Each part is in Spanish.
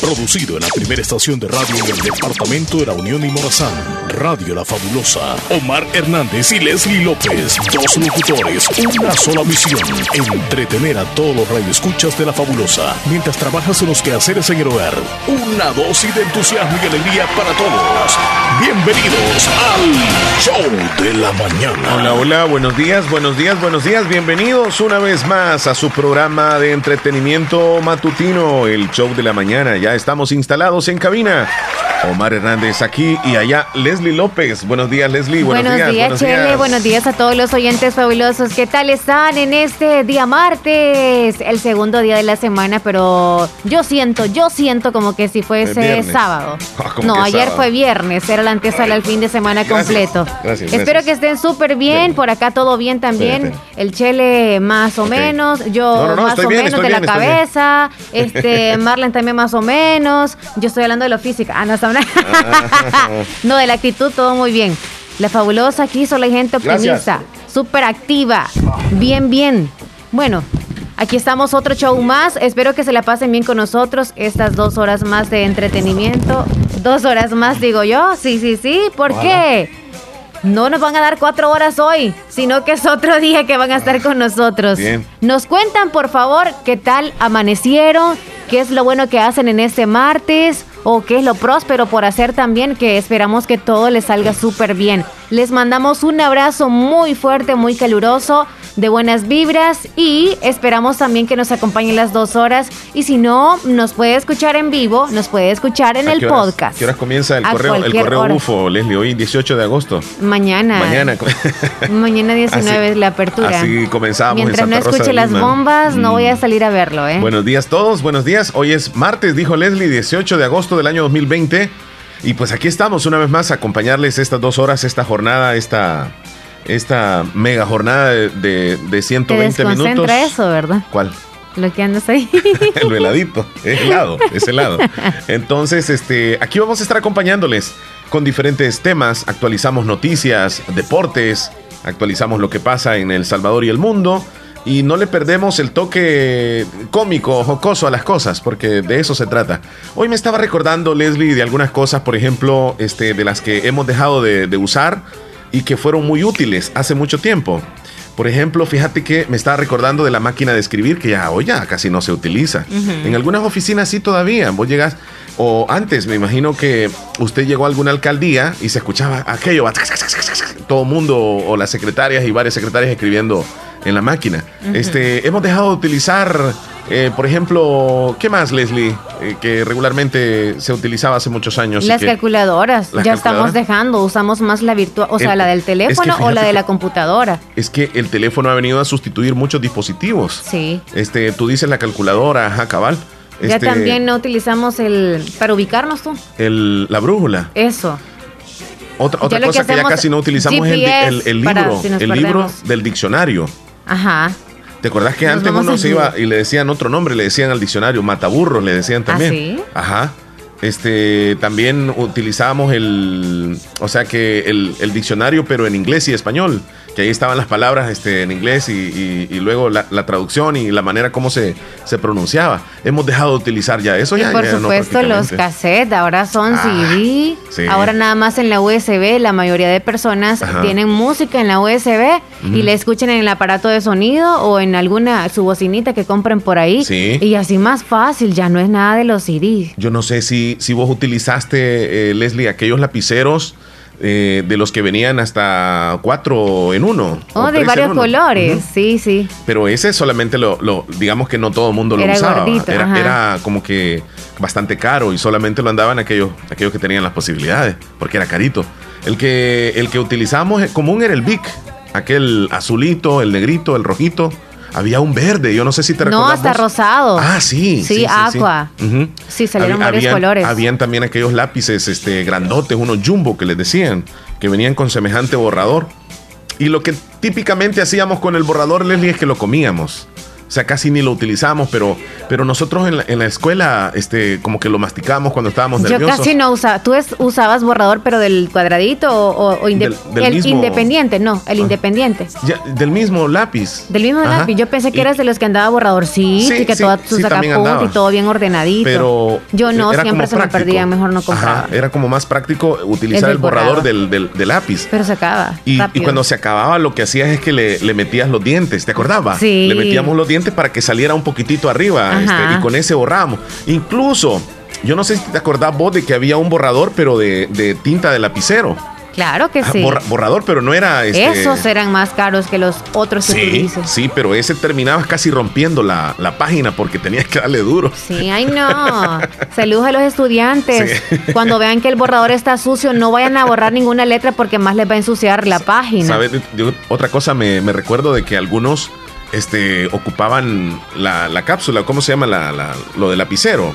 Producido en la primera estación de radio del departamento de la Unión y Morazán. Radio La Fabulosa. Omar Hernández y Leslie López. Dos locutores. Una sola misión. Entretener a todos los radioescuchas de La Fabulosa. Mientras trabajas en los quehaceres en el hogar. Una dosis de entusiasmo y alegría para todos. Bienvenidos al Show de la Mañana. Hola, hola, buenos días, buenos días, buenos días. Bienvenidos una vez más a su programa de entretenimiento matutino, el Show de la Mañana. Ya estamos instalados en cabina. Omar Hernández aquí y allá Leslie López. Buenos días, Leslie. Buenos, días, buenos Chele. Días. Buenos días a todos los oyentes fabulosos. ¿Qué tal están en este día martes? El segundo día de la semana, pero yo siento, yo siento como que si fuese sábado. Ah, no, ayer fue viernes, era la antesala al fin de semana completo. Gracias, Espero que estén súper bien, por acá todo bien también. El Chele más o menos, yo No, no, no, más o bien, menos de la bien, cabeza, este Marlen también más o menos. Yo estoy hablando de lo físico. Ah, no, está hablando- no, de la actitud todo muy bien. La fabulosa aquí solo hay gente optimista, súper activa, bien, bien. Bueno, aquí estamos otro show más. Espero que se la pasen bien con nosotros estas dos horas más de entretenimiento. Dos horas más, digo yo. Sí, sí, sí. ¿Por qué? No nos van a dar cuatro horas hoy, sino que es otro día que van a estar con nosotros. Bien. Nos cuentan, por favor, qué tal amanecieron, qué es lo bueno que hacen en este martes o qué es lo próspero por hacer también, que esperamos que todo les salga súper bien. Les mandamos un abrazo muy fuerte, muy caluroso, de buenas vibras y esperamos también que nos acompañen las dos horas. Y si no, nos puede escuchar en vivo, nos puede escuchar en ¿A el horas- podcast. ¿Qué horas comienza el A correo, el correo hora. UFO, Leslie? Hoy 18 de agosto. Mañana. Mañana. Mañana 19 Así- es la apertura. así comenzamos en Mientras no Rosa escuche las Lima. bombas, no Mm. voy a salir a verlo, ¿eh? Buenos días todos, buenos días. Hoy es martes, dijo Leslie, 18 de agosto del año 2020. Y pues aquí estamos una vez más a acompañarles estas dos horas, esta jornada, esta, esta mega jornada de, de, de Te 120 desconcentra minutos. eso, ¿verdad? ¿Cuál? Lo que andas ahí. El veladito, es helado, es helado. Entonces, este, aquí vamos a estar acompañándoles con diferentes temas. Actualizamos noticias, deportes, actualizamos lo que pasa en El Salvador y el mundo. Y no le perdemos el toque cómico, jocoso a las cosas, porque de eso se trata. Hoy me estaba recordando, Leslie, de algunas cosas, por ejemplo, este, de las que hemos dejado de, de usar y que fueron muy útiles hace mucho tiempo. Por ejemplo, fíjate que me estaba recordando de la máquina de escribir que ya hoy ya casi no se utiliza. En algunas oficinas sí todavía. Vos llegas, o antes me imagino que usted llegó a alguna alcaldía y se escuchaba aquello, todo el mundo o las secretarias y varias secretarias escribiendo en la máquina. Este, hemos dejado de utilizar, eh, por ejemplo, ¿qué más, Leslie? Eh, que regularmente se utilizaba hace muchos años. Las que- calculadoras. ¿Las ya estamos dejando. Usamos más la virtual, o sea, El- la del es que teléfono o la de la computadora. es que el teléfono ha venido a sustituir muchos dispositivos. Sí. Este, tú dices la calculadora, ajá, cabal. ya Este, también no utilizamos el. para ubicarnos tú. el, la brújula. Eso. Otra, otra lo que cosa que, ya casi no utilizamos es el, libro, si el libro del diccionario. Ajá. ¿Te acordás que Nos antes uno se iba y le decían otro nombre? Le decían al diccionario, mataburros, le decían también. ¿sí? Ajá. Este, también utilizábamos el, o sea que el, el diccionario, pero en inglés y español, que ahí estaban las palabras este, en inglés y, y- y luego la, la traducción y la manera como se, se pronunciaba. Hemos dejado de utilizar ya eso. Y ya, por ya no supuesto los cassettes, ahora son Ah, CD, sí. ahora nada más en la USB, la mayoría de personas Ajá. tienen música en la USB y la escuchan en el aparato de sonido o en alguna su bocinita que compren por ahí Sí. y así más fácil, ya no es nada de los CD. Yo no sé si, si vos utilizaste, eh, Leslie, aquellos lapiceros eh, de los que venían hasta cuatro en uno. o Oh, de varios uno. colores, sí, sí. Pero ese solamente lo, lo- digamos que no todo el mundo lo Era usaba. gordito, era, ajá. era como que bastante caro y solamente lo andaban aquellos, aquellos que tenían las posibilidades, porque era carito. El que, el que utilizamos común era el Vic, aquel azulito, el negrito, el rojito. Había un verde, yo no sé si te No, recuerdas. hasta vos. rosado. Ah, sí. Sí, aqua. Ujú. Sí, salieron Había- varios habían- colores. Habían también aquellos lápices este, grandotes, unos jumbo que les decían, que venían con semejante borrador. Y lo que típicamente hacíamos con el borrador, Leslie, es que lo comíamos. O sea, casi ni lo utilizamos, pero, pero nosotros en la, en la escuela, este, como que lo masticábamos cuando estábamos nerviosos. Yo casi no usaba. ¿Tú usabas borrador, pero del cuadradito o, el independiente? No, el ah. independiente. del mismo lápiz. Del mismo lápiz. Yo pensé que eras de los que andaba borrador, sí, y que todo tus y todo bien ordenadito. Pero yo no, siempre se me perdía, mejor no comprar. era como más práctico utilizar el, borrador del, del, lápiz. Pero se acaba. Y, cuando se acababa, lo que hacías es que le, le metías los dientes, ¿te acordabas? Sí. Le metíamos los dientes para que saliera un poquitito arriba este, y con ese borramos. Incluso, yo no sé si te acordás vos de que había un borrador, pero de, de tinta de lapicero. Claro que sí. borrador, pero no era. Este... Esos eran más caros que los otros que sí, Sí, pero ese terminabas casi rompiendo la, página porque tenías que darle duro. Sí, ay no. Saludos a los estudiantes. Cuando vean que el borrador está sucio, no vayan a borrar ninguna letra porque más les va a ensuciar la página. ¿Sabes? otra cosa me, recuerdo de que algunos este, ocupaban la, cápsula, ¿cómo se llama? La, lo de lapicero.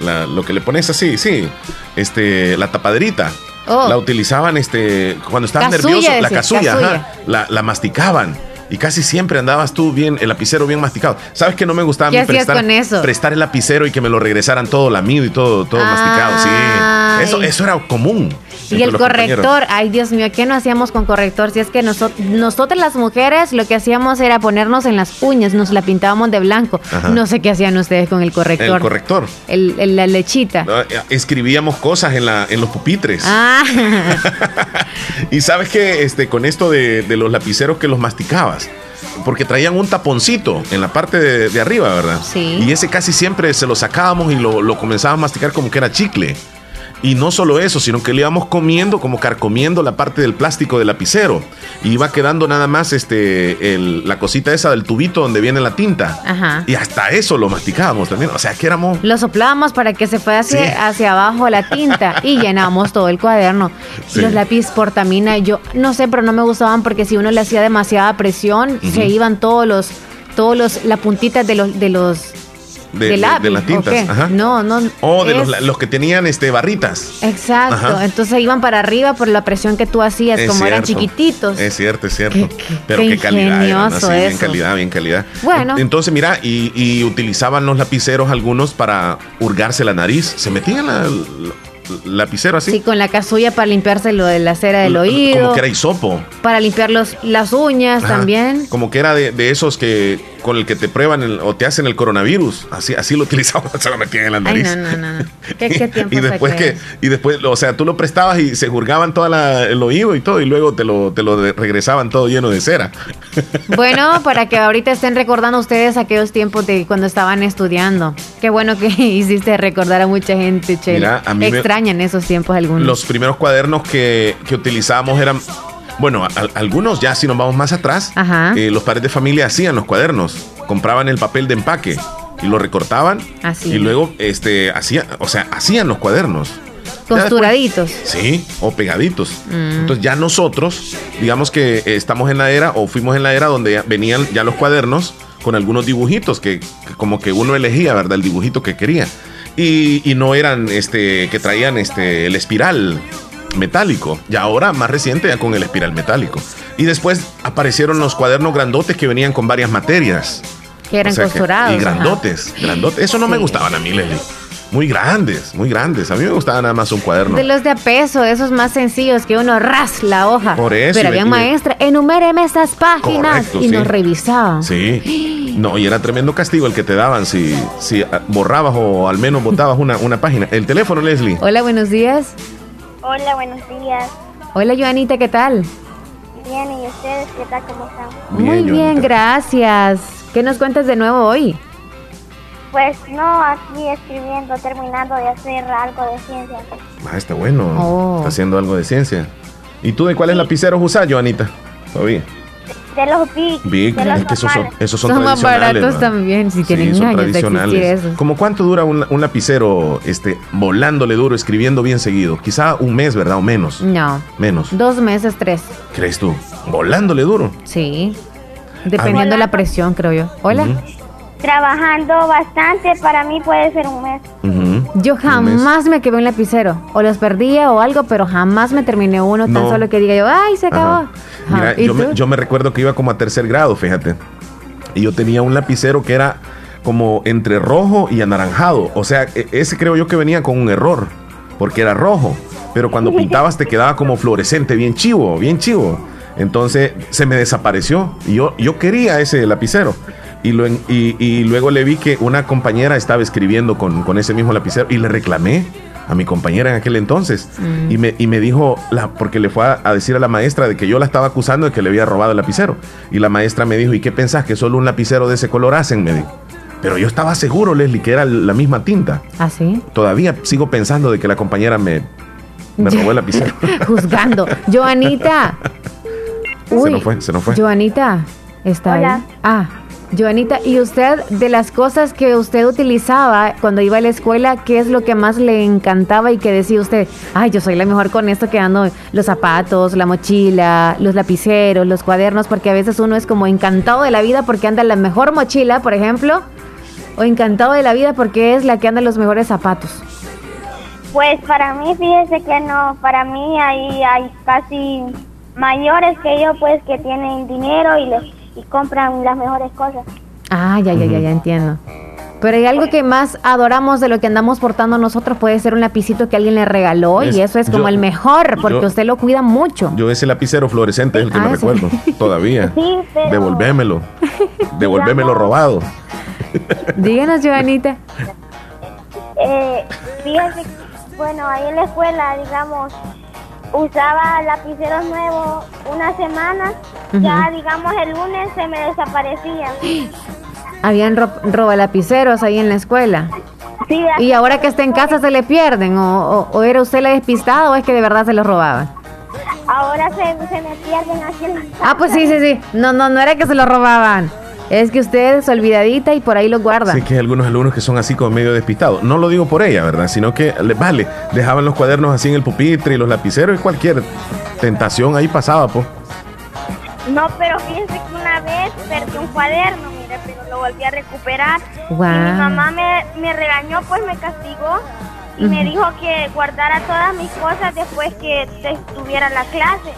lo que le pones así, sí. Este, la tapaderita. Oh. La utilizaban este, cuando estaban nerviosos, la casulla, la, la masticaban y casi siempre andabas tú bien, el lapicero bien masticado. ¿Sabes que no me gustaba prestar, con eso? prestar el lapicero y que me lo regresaran todo lamido y todo, todo masticado? Sí, eso, eso era común. Y el corrector, ay Dios mío, ¿qué no hacíamos con corrector? Si es que nosotros, nosotras las mujeres lo que hacíamos era ponernos en las uñas, nos la pintábamos de blanco. No sé qué hacían ustedes con el corrector. El corrector. El, la lechita. Eh, escribíamos cosas en, la, en los pupitres. Ah. y sabes que este, con esto de, de los lapiceros que los masticabas, porque traían un taponcito en la parte de, arriba, ¿verdad? Sí. Y ese casi siempre se lo sacábamos y lo, lo comenzábamos a masticar como que era chicle. Y no solo eso, sino que le íbamos comiendo, como carcomiendo la parte del plástico del lapicero. Y iba quedando nada más este, la cosita esa del tubito donde viene la tinta. Ajá. Y hasta eso lo masticábamos también. O sea, que éramos. Lo soplábamos para que se fuera hacia, hacia abajo la tinta y llenábamos todo el cuaderno. Los lápiz portamina, yo no sé, pero no me gustaban porque si uno le hacía demasiada presión, se iban todos los todos los la puntita de los de los de, las tintas. No, no. O de los, que tenían este barritas. Exacto. Entonces iban para arriba por la presión que tú hacías, como eran chiquititos. Es cierto, es cierto. Pero qué, calidad. bien calidad, bien calidad. Bueno. Entonces, mira, y, utilizaban los lapiceros algunos para hurgarse la nariz. Se metían la lapicero así. Sí, con la casulla para limpiarse lo de la cera del oído. Como que era hisopo. Para limpiar los, las uñas también. Como que era de, esos que con el que te prueban o te hacen el coronavirus. Así, así lo utilizaban, se lo metían en la nariz. Ay, no, no, no. ¿Qué, tiempo y después que, y después, o sea, tú lo prestabas y se jurgaban todo el oído y todo, y luego te lo, te lo regresaban todo lleno de cera. Bueno, para que ahorita estén recordando ustedes aquellos tiempos de cuando estaban estudiando. Qué bueno que hiciste recordar a mucha gente, Chela. a mí en esos tiempos algunos. Los primeros cuadernos que, que utilizábamos eran bueno, algunos ya si nos vamos más atrás, eh, los padres de familia hacían los cuadernos, compraban el papel de empaque y lo recortaban Así. y luego este hacían, o sea, hacían los cuadernos. Costuraditos. sí, o pegaditos. Mm. Entonces ya nosotros, digamos que estamos en la era o fuimos en la era donde venían ya los cuadernos con algunos dibujitos que, que como que uno elegía, ¿verdad? El dibujito que quería y, no eran este que traían este el espiral metálico. Y ahora, más reciente, ya con el espiral metálico. Y después aparecieron los cuadernos grandotes que venían con varias materias. Que eran costurados. y grandotes, grandotes. Eso no me gustaban a mí, Leslie. Muy grandes, muy grandes. A mí me gustaba nada más un cuaderno. De los de a peso, esos más sencillos que uno ras la hoja. Por eso. Pero había maestra, enuméreme estas páginas. y nos revisaban. Sí. No, y era tremendo castigo el que te daban si, si ah, borrabas o al menos botabas una, una página. El teléfono, Leslie. Hola, buenos días. Hola, buenos días. Hola, Joanita, ¿qué tal? Bien, ¿y ustedes qué tal? ¿Cómo están? Muy bien, gracias. ¿Qué nos cuentas de nuevo hoy? Pues no, aquí escribiendo, terminando de hacer algo de ciencia. Ah, está bueno. Oh. Está haciendo algo de ciencia. ¿Y tú de cuáles lapiceros usas, Joanita? Todavía. De los Big. Big, de los que esos son, esos son, son más baratos también, si tienen sí, años tradicionales. De ¿Cómo cuánto dura un, un, lapicero este, volándole duro, escribiendo bien seguido? Quizá un mes, ¿verdad? O menos. No. Menos. Dos meses, tres. ¿Crees tú? ¿Volándole duro? Sí. Dependiendo de la presión, creo yo. Hola trabajando bastante, para mí puede ser un mes. Yo jamás me quedé un lapicero, o los perdía o algo, pero jamás me terminé uno, tan solo que diga yo, ay, se acabó. Mira, yo me, yo me, recuerdo que iba como a tercer grado, fíjate. Y yo tenía un lapicero que era como entre rojo y anaranjado. O sea, e, ese creo yo que venía con un error, porque era rojo. Pero cuando pintabas te quedaba como fluorescente, bien chivo, bien chivo. Entonces se me desapareció. Y yo, yo quería ese lapicero. Y, lo, y, luego le vi que una compañera estaba escribiendo con, con, ese mismo lapicero y le reclamé a mi compañera en aquel entonces. Mm. Y, me, y me dijo, la, porque le fue a, decir a la maestra de que yo la estaba acusando de que le había robado el lapicero. Y la maestra me dijo, ¿y qué pensás? Que solo un lapicero de ese color hacen, me dijo. Pero yo estaba seguro, Leslie, que era la misma tinta. ¿Ah, sí? Todavía sigo pensando de que la compañera me, me robó el lapicero. Juzgando. Joanita. Uy, se nos fue, se nos fue. Joanita, ¿está ahí? Ah, Joanita, ¿y usted de las cosas que usted utilizaba cuando iba a la escuela, qué es lo que más le encantaba y que decía usted, ay, yo soy la mejor con esto que ando los zapatos, la mochila, los lapiceros, los cuadernos, porque a veces uno es como encantado de la vida porque anda la mejor mochila, por ejemplo, o encantado de la vida porque es la que anda los mejores zapatos? Pues para mí, fíjese que no, para mí ahí hay casi mayores que yo, pues que tienen dinero y, les, y compran las mejores cosas. Ah, ya, ya, ya, ya entiendo. Pero hay algo que más adoramos de lo que andamos portando nosotros, puede ser un lapicito que alguien le regaló y eso es como el mejor, porque usted lo cuida mucho. Yo ese lapicero fluorescente es el que me ah, recuerdo, todavía. Sí, pero... Devolvémelo, devolvémelo robado. Díganos, Joanita. Eh, fíjate, bueno, ahí en la escuela, digamos, usaba lapiceros nuevos una semana, ya digamos el lunes se me desaparecían. Habían roba lapiceros ahí en la escuela. Sí, y ahora que está en casa se le pierden, o, era usted la despistada o es que de verdad se los robaban. Ahora se, se me pierden aquí en la casa. Ah, pues sí, sí, sí. No, no, no era que se los robaban. Es que usted es olvidadita y por ahí lo guarda. Sí, que hay algunos alumnos que son así como medio despistados. No lo digo por ella, ¿verdad? Sino que, vale, dejaban los cuadernos así en el pupitre y los lapiceros y cualquier tentación ahí pasaba, pues. No, pero fíjense que una vez perdí un cuaderno, mire, pero lo volví a recuperar. Y mi mamá me, me regañó, pues me castigó y me dijo que guardara todas mis cosas después que estuviera la clase.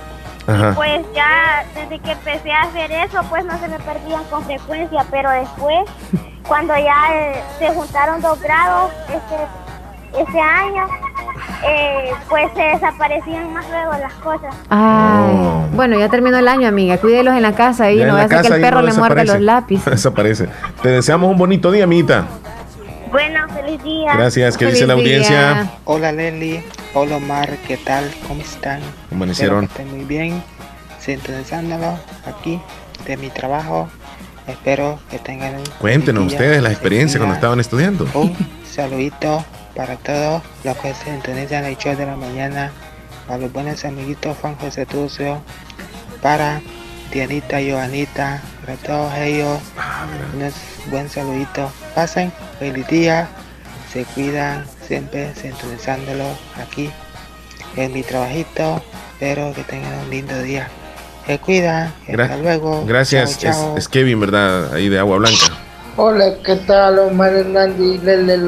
Y pues ya desde que empecé a hacer eso, pues no se me perdían con frecuencia, pero después, cuando ya eh, se juntaron dos grados este, ese año, eh, pues se desaparecían más luego las cosas. Ah, bueno, ya terminó el año, amiga. Cuídelos en la casa y no hace que el perro le muerde los lápices. Desaparece. Te deseamos un bonito día, amiguita. Bueno, feliz día. Gracias, ¿qué dice la audiencia? Hola, Leli. Hola Omar, ¿qué tal? ¿Cómo están? ¿Cómo amanecieron? Estoy muy bien, sintonizándolo aquí de mi trabajo. Espero que tengan un Cuéntenos ustedes la experiencia cuando estaban estudiando. Un saludito para todos los que se sintonizan el show de la mañana, para los buenos amiguitos Juan José Tucio, para Dianita, Joanita, para todos ellos, ah, un buen saludito. Pasen feliz día, se cuidan, siempre sintonizándolo aquí en mi trabajito. Espero que tengan un lindo día. Se cuida, hasta luego. Gracias, Es, Kevin, ¿verdad? Ahí de Agua Blanca. Hola, ¿qué tal? Omar Hernández y Lele,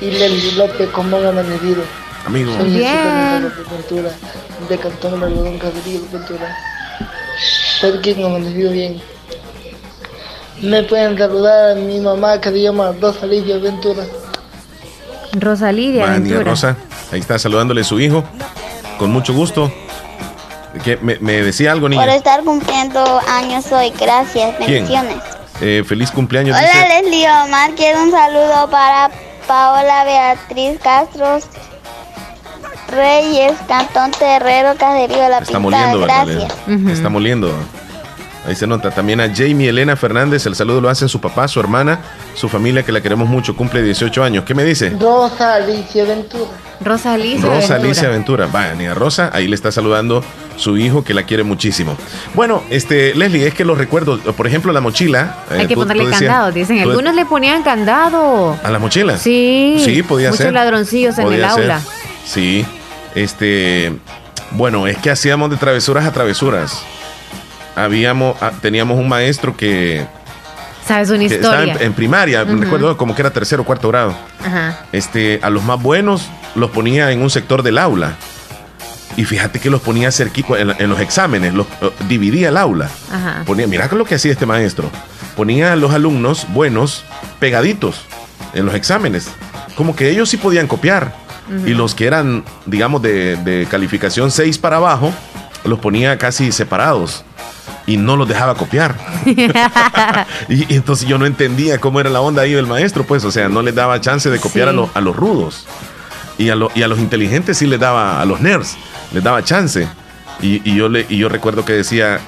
y López, ¿cómo han amanecido? Amigo. Soy Bien. Ventura, de Cantón de Algodón, Caserío, Ventura. Espero que han amanecido bien. Me pueden saludar a mi mamá que se llama Rosa Lidia Ventura. Rosa Lidia Rosa, ahí está saludándole a su hijo. Con mucho gusto. ¿Qué, me, decía algo, niña? Por estar cumpliendo años hoy, gracias, bendiciones. Eh, feliz cumpleaños. Hola, dice... Leslie Omar, quiero un saludo para Paola Beatriz Castro Reyes, Cantón Terrero, Caserío La Está moliendo, Gracias. Está moliendo. Ahí se nota. También a Jamie Elena Fernández, el saludo lo hacen su papá, su hermana, su familia, que la queremos mucho, cumple 18 años. ¿Qué me dice? Rosa Alicia Ventura. Rosa Alicia Rosa Alicia Ventura. Vaya, ni a Rosa, ahí le está saludando su hijo, que la quiere muchísimo. Bueno, este, Leslie, es que los recuerdos, por ejemplo, la mochila. Eh, Hay que ponerle candado, dicen. Algunos le ponían candado. ¿A la mochila? Sí. Sí, podía ser. Muchos ladroncillos en el aula. Sí. Este. Bueno, es que hacíamos de travesuras a travesuras habíamos, ah, teníamos un maestro que... ¿Sabes una historia? Estaba en, primaria, recuerdo como que era tercero o cuarto grado. Este, a los más buenos los ponía en un sector del aula. Y fíjate que los ponía cerquita en, en los exámenes, los, dividía el aula. Ponía, mira lo que hacía este maestro. ponía a los alumnos buenos pegaditos en los exámenes. Como que ellos sí podían copiar. Y los que eran, digamos, de, de calificación 6 para abajo, los ponía casi separados y no los dejaba copiar. y, entonces yo no entendía cómo era la onda ahí del maestro, pues, o sea, no les daba chance de copiar a, a, los rudos. Y a, y a los inteligentes sí les daba, a los nerds, les daba chance. Y, y, yo, le, y yo recuerdo que decía,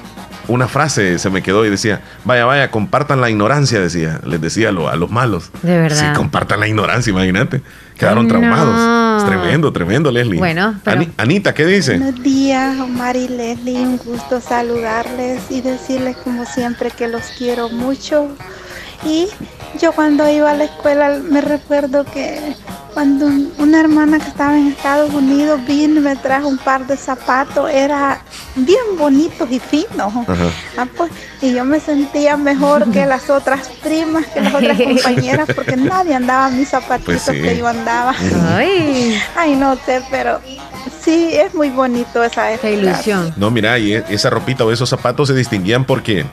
una frase se me quedó y decía, vaya, vaya, compartan la ignorancia, decía, les decía a, a los malos. De verdad. Sí, compartan la ignorancia, imagínate. Quedaron traumados. Tremendo, tremendo, Leslie. Bueno, Anita, ¿qué dice? Buenos días, Omar y Leslie. Un gusto saludarles y decirles como siempre que los quiero mucho. Y yo cuando iba a la escuela me recuerdo que cuando una hermana que estaba en Estados Unidos vino y me trajo un par de zapatos, era bien bonitos y finos. Ah, pues, y yo me sentía mejor que las otras primas, que las otras compañeras, porque nadie andaba mis zapatitos pues que yo andaba. Ay. Ay, no sé, pero sí, es muy bonito esa, esa ilusión. No, mira, y esa ropita o esos zapatos se distinguían porque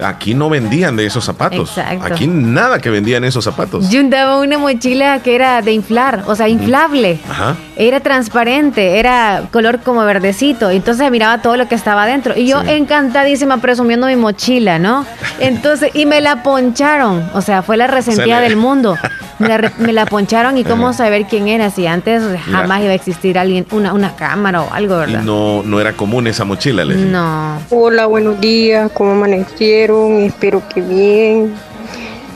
Aquí no vendían de esos zapatos. Aquí nada que vendían esos zapatos. Yo andaba una mochila que era de inflar, o sea, inflable. Ajá. Era transparente, era color como verdecito. Entonces miraba todo lo que estaba dentro. Y yo encantadísima presumiendo mi mochila, ¿no? Entonces, y me la poncharon. O sea, fue la resentida del mundo. Me la, poncharon y cómo saber quién era. Si antes jamás iba a existir alguien, una, una cámara o algo, ¿verdad? Y no, no era común esa mochila, Leslie. No. Hola, buenos días. ¿Cómo amanecieron? espero que bien.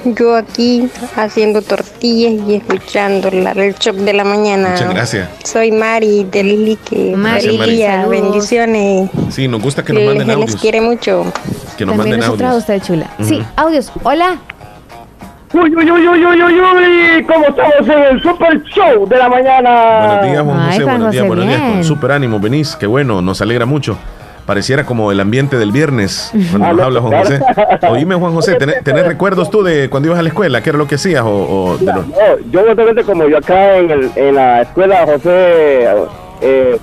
Yo aquí haciendo tortillas y escuchando el shock de la mañana. Muchas gracias. Soy Mari del Lique. María, bendiciones. Sí, nos gusta que nos manden audios. les quiere mucho. Que nos manden audios. usted chula. Sí, audios. Hola. Uy, uy, uy, uy, uy, uy, uy, ¿cómo estamos en el Super Show de la mañana? Buenos días, Juan José, buenos días, buenos días, con super ánimo, venís, qué bueno, nos alegra mucho pareciera como el ambiente del viernes cuando nos habla Juan José. Oíme, Juan José, ¿tenés, recuerdos tú de cuando ibas a la escuela? ¿Qué era lo que hacías? O, yo obviamente como yo acá en, el, en la escuela José eh,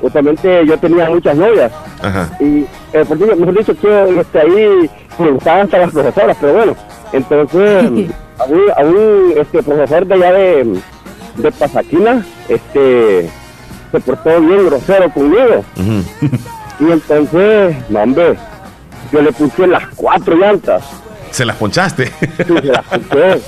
justamente yo tenía muchas novias. Ajá. Y, eh, por mejor dicho, que este, ahí me gustaban hasta las profesoras, pero bueno, entonces a un, este, profesor de allá de, de Pasaquina, este se portó bien grosero conmigo. y entonces, no, hombre, yo le puse las cuatro llantas. ¿Se las ponchaste? Sí, se las ponché.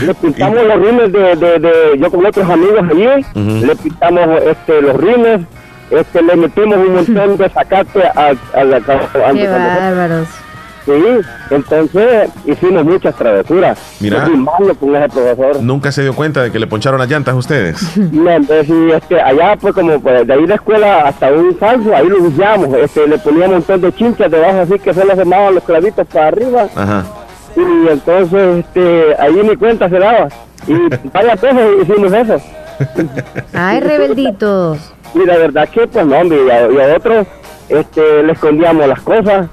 le pintamos los rines de, de, de, yo con otros amigos allí, le pintamos este, los rines, este, le metimos un montón de sacate a, a la Qué bárbaros. Sí, entonces hicimos muchas travesuras. Mira, con ese profesor. ¿Nunca se dio cuenta de que le poncharon las llantas a ustedes? No, entonces sí, este, allá pues como pues, de ahí la escuela hasta un falso, ahí lo usamos, este, le poníamos un montón de chinchas debajo así que solo se llamaban los clavitos para arriba. Ajá. Y entonces este, ahí ni cuenta se daba. Y varias veces hicimos eso. Ay, rebelditos. Y la verdad que pues no, hombre, y a, y a otros este, le escondíamos las cosas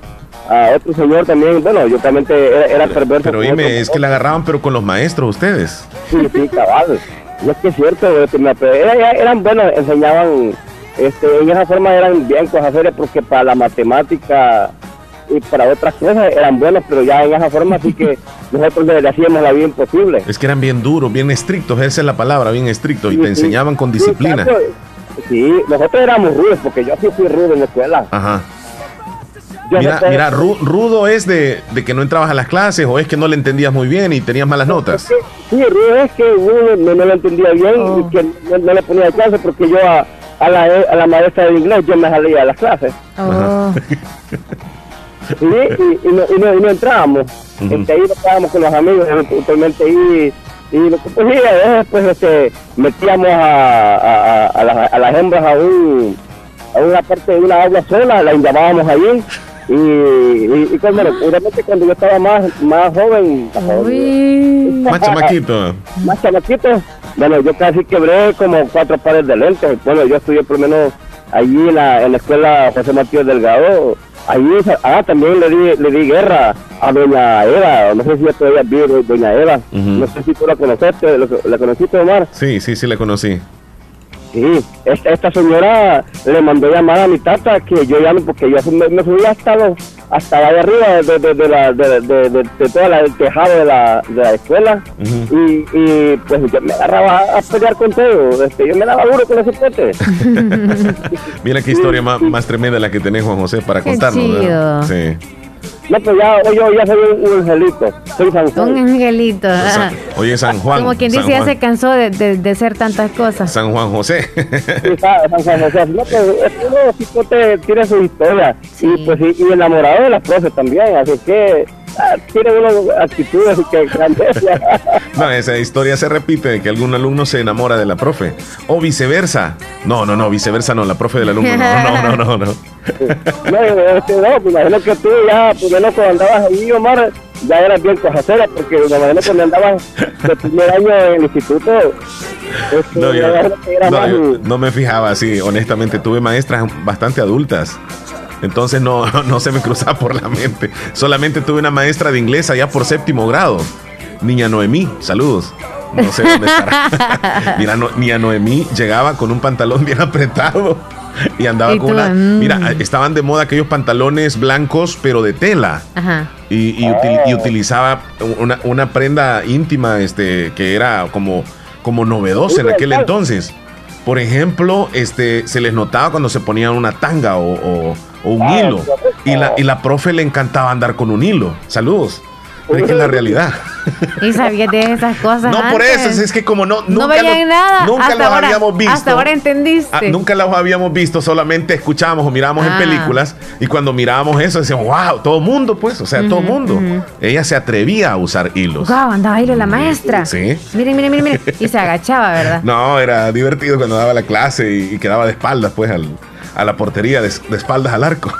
a otro señor también, bueno, yo también era, era perverso. Pero dime, es que la agarraban pero con los maestros ustedes. Sí, sí, cabal. Y es que es cierto, eran, bueno, enseñaban, este, en esa forma eran bien cosas serias porque para la matemática y para otras cosas eran buenos, pero ya en esa forma sí que nosotros le hacíamos la vida imposible. Es que eran bien duros, bien estrictos, esa es la palabra, bien estrictos, y te enseñaban con disciplina. Sí, nosotros éramos rudos, porque yo sí fui rudo en la escuela. Ajá mira, mira rudo es de, que no entrabas a las clases o es que no le entendías muy bien y tenías malas notas. Sí, rudo es que uno no, lo entendía bien y oh. que no, le ponía clases porque yo a, a, la, a la maestra de inglés yo me salía a las clases. Oh. y, y, no, y, no, entrábamos. Este, ahí estábamos con los amigos, actualmente ahí y lo que pues, pues este, metíamos a, a, a, las, a las hembras a un a una parte de una agua sola, la llamábamos ahí y, y, y cuando, cuando yo estaba más, más joven, más chamaquito. Más chamaquito. Bueno, yo casi quebré como cuatro pares de lentes. Bueno, yo estudié por lo menos allí en la, en la escuela José Matías Delgado. Allí, ah, también le di, le di guerra a doña Eva. No sé si ya todavía vive doña Eva. No sé si tú la conociste, la conociste, Omar. Sí, sí, sí, la conocí. Sí, esta, señora le mandó llamar a mi tata que yo llame porque yo me, subí hasta los, hasta allá arriba de, de, de, la, de, de, de todo el tejado de la, de la escuela y, y, pues yo me agarraba a, pelear con todo, este, yo me daba duro con ese pote. Mira qué historia más, más, tremenda la que tenés Juan José para contarnos. Sí. No, pues ya, yo ya soy un, angelito. Soy San Juan. Un angelito. Oye, San Juan. Como quien dice, ya se cansó de, de, de, ser tantas cosas. San Juan José. sí, San Juan José. No, pues uno sí tiene su historia. Sí. Y, pues, y, enamorado de las profes también. Así que ah, tiene una actitudes que no, esa historia se repite de que algún alumno se enamora de la profe. O viceversa. No, no, no, viceversa no, la profe del alumno. No, no, no, no. no. no, no, pues imagino que tú ya, por menos cuando andabas ahí, Omar, ya eras bien cojacera, porque me imagino cuando andabas de primer año en el instituto. Este, no, yo, no, no me fijaba así, honestamente, tuve maestras bastante adultas. Entonces no, no se me cruzaba por la mente. Solamente tuve una maestra de inglés allá por séptimo grado. Niña Noemí, saludos. No sé dónde estará. Mira, no, Niña Noemí llegaba con un pantalón bien apretado y andaba con una. Mm. Mira, estaban de moda aquellos pantalones blancos, pero de tela. Ajá. Y, y, utilizaba una, una, prenda íntima este, que era como, como novedosa en aquel entonces. Por ejemplo, este, se les notaba cuando se ponían una tanga o, o un ah, hilo. Y la, y la profe le encantaba andar con un hilo. Saludos. Pero es que es la realidad. Y sabías de esas cosas. No, por eso, es que como no. no veían nada. Nunca las habíamos visto. Hasta ahora entendiste. Ah, nunca las habíamos visto, solamente escuchábamos o mirábamos en ah. películas. Y cuando mirábamos eso, decíamos, wow, todo mundo, pues, o sea, todo mundo. Ella se atrevía a usar hilos. Wow, andaba hilo la maestra. Sí. Miren, miren, miren, miren. Y se agachaba, ¿verdad? No, era divertido cuando daba la clase y, y quedaba de espaldas, pues, al a la portería de, espaldas al arco.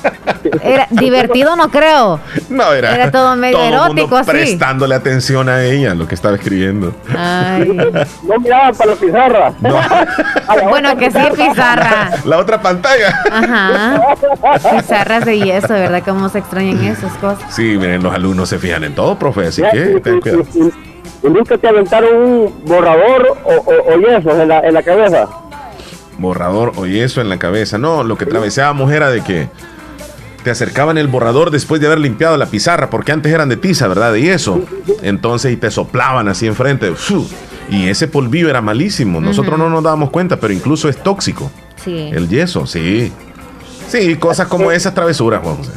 Era divertido, no creo. No, era. Era todo medio erótico así. Prestándole atención a ella, lo que estaba escribiendo. Ay. No miraban para la pizarra. bueno, que sí, pizarra. La otra pantalla. Ajá. Pizarras de yeso, ¿verdad? Cómo se extrañan esas cosas. Sí, miren, los alumnos se fijan en todo, profe, así que ten cuidado. ¿Y nunca te aventaron un borrador o, o, yeso en la, en la cabeza? Borrador o eso en la cabeza. No, lo que travesábamos era de que te acercaban el borrador después de haber limpiado la pizarra, porque antes eran de tiza, ¿verdad? De yeso. Entonces, y te soplaban así enfrente. Y ese polvillo era malísimo. Nosotros no nos dábamos cuenta, pero incluso es tóxico. Sí. El yeso, sí. Sí, cosas como esas travesuras, Juan José.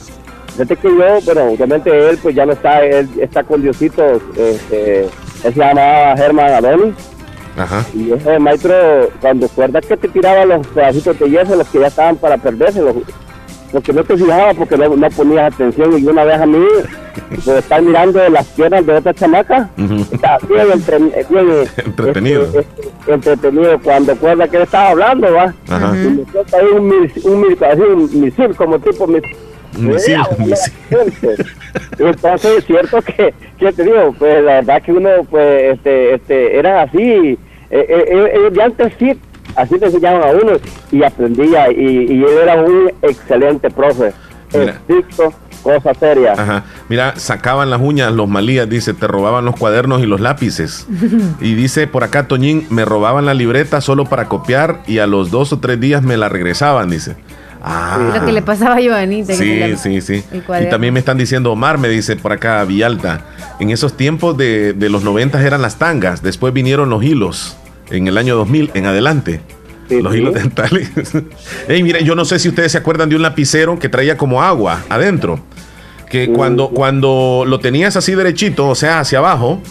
Fíjate que yo, bueno, obviamente él pues ya no está, él está con Diosito, este, él se llamaba Germán Adonis y ese maestro, cuando recuerda que te tiraba los pedacitos de yeso, los que ya estaban para perderse, los, que no te fijaba porque no, no, ponías atención. Y una vez a mí, por estar mirando las piernas de otra chamaca, estaba bien, este, entretenido. Este, entretenido. Cuando recuerda que estaba hablando, va. Y me ahí un, un, un, misil, como tipo misil. Misil, misil. Entonces es cierto que, que te digo, pues la verdad que uno, pues, este, este, era así eh, eh, eh, de antes sí, así le enseñaban a uno y aprendía y, y él era un excelente profe. Estricto, cosa seria. Ajá. Mira, sacaban las uñas, los malías, dice, te robaban los cuadernos y los lápices. y dice por acá, Toñín, me robaban la libreta solo para copiar y a los dos o tres días me la regresaban, dice. Ah. Lo que le pasaba a Joanita. Sí, sí, sí. Y también me están diciendo, Omar me dice por acá, Villalta, en esos tiempos de, los 90 eran las tangas, después vinieron los hilos, en el año 2000 en adelante. los hilos dentales. Ey, miren, yo no sé si ustedes se acuerdan de un lapicero que traía como agua adentro. Que cuando, cuando lo tenías así derechito, o sea, hacia abajo,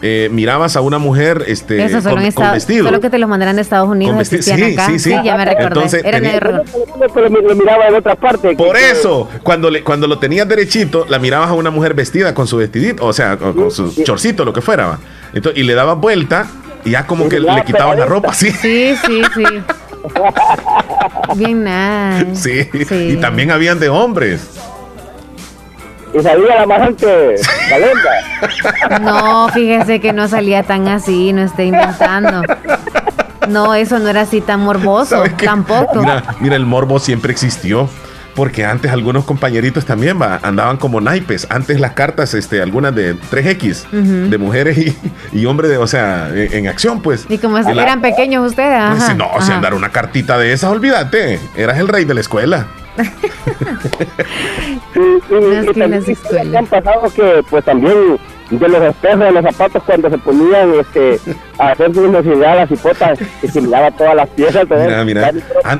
eh, mirabas a una mujer este, con, vestido. Solo que te lo mandaran de Estados Unidos. Sí, acá. sí, sí, ya me recordé. Entonces, Era Pero lo miraba en otra parte. Por eso, cuando, le, cuando lo tenías derechito, la mirabas a una mujer vestida con su vestidito, o sea, con, su chorcito, lo que fuera. Entonces, y le dabas vuelta y ya como que le quitabas la ropa, sí. Sí, sí, sí. Bien nada. sí, y también habían de hombres y salía la más antes, Calenda. No, fíjese que no salía tan así, no esté inventando. No, eso no era así tan morboso, tampoco. Mira, mira, el morbo siempre existió. Porque antes algunos compañeritos también va, andaban como naipes. Antes las cartas, este, algunas de 3X, de mujeres y, hombres, de, o sea, en, acción, pues. Y como eran pequeños ustedes, pues, no, si andar una cartita de esas, olvídate, eras el rey de la escuela. Y, y, han pasado que, pues también de los espejos de los zapatos cuando se ponían este, a hacer necesidades, las hipotas, y se miraba todas las piezas. Mira, mira.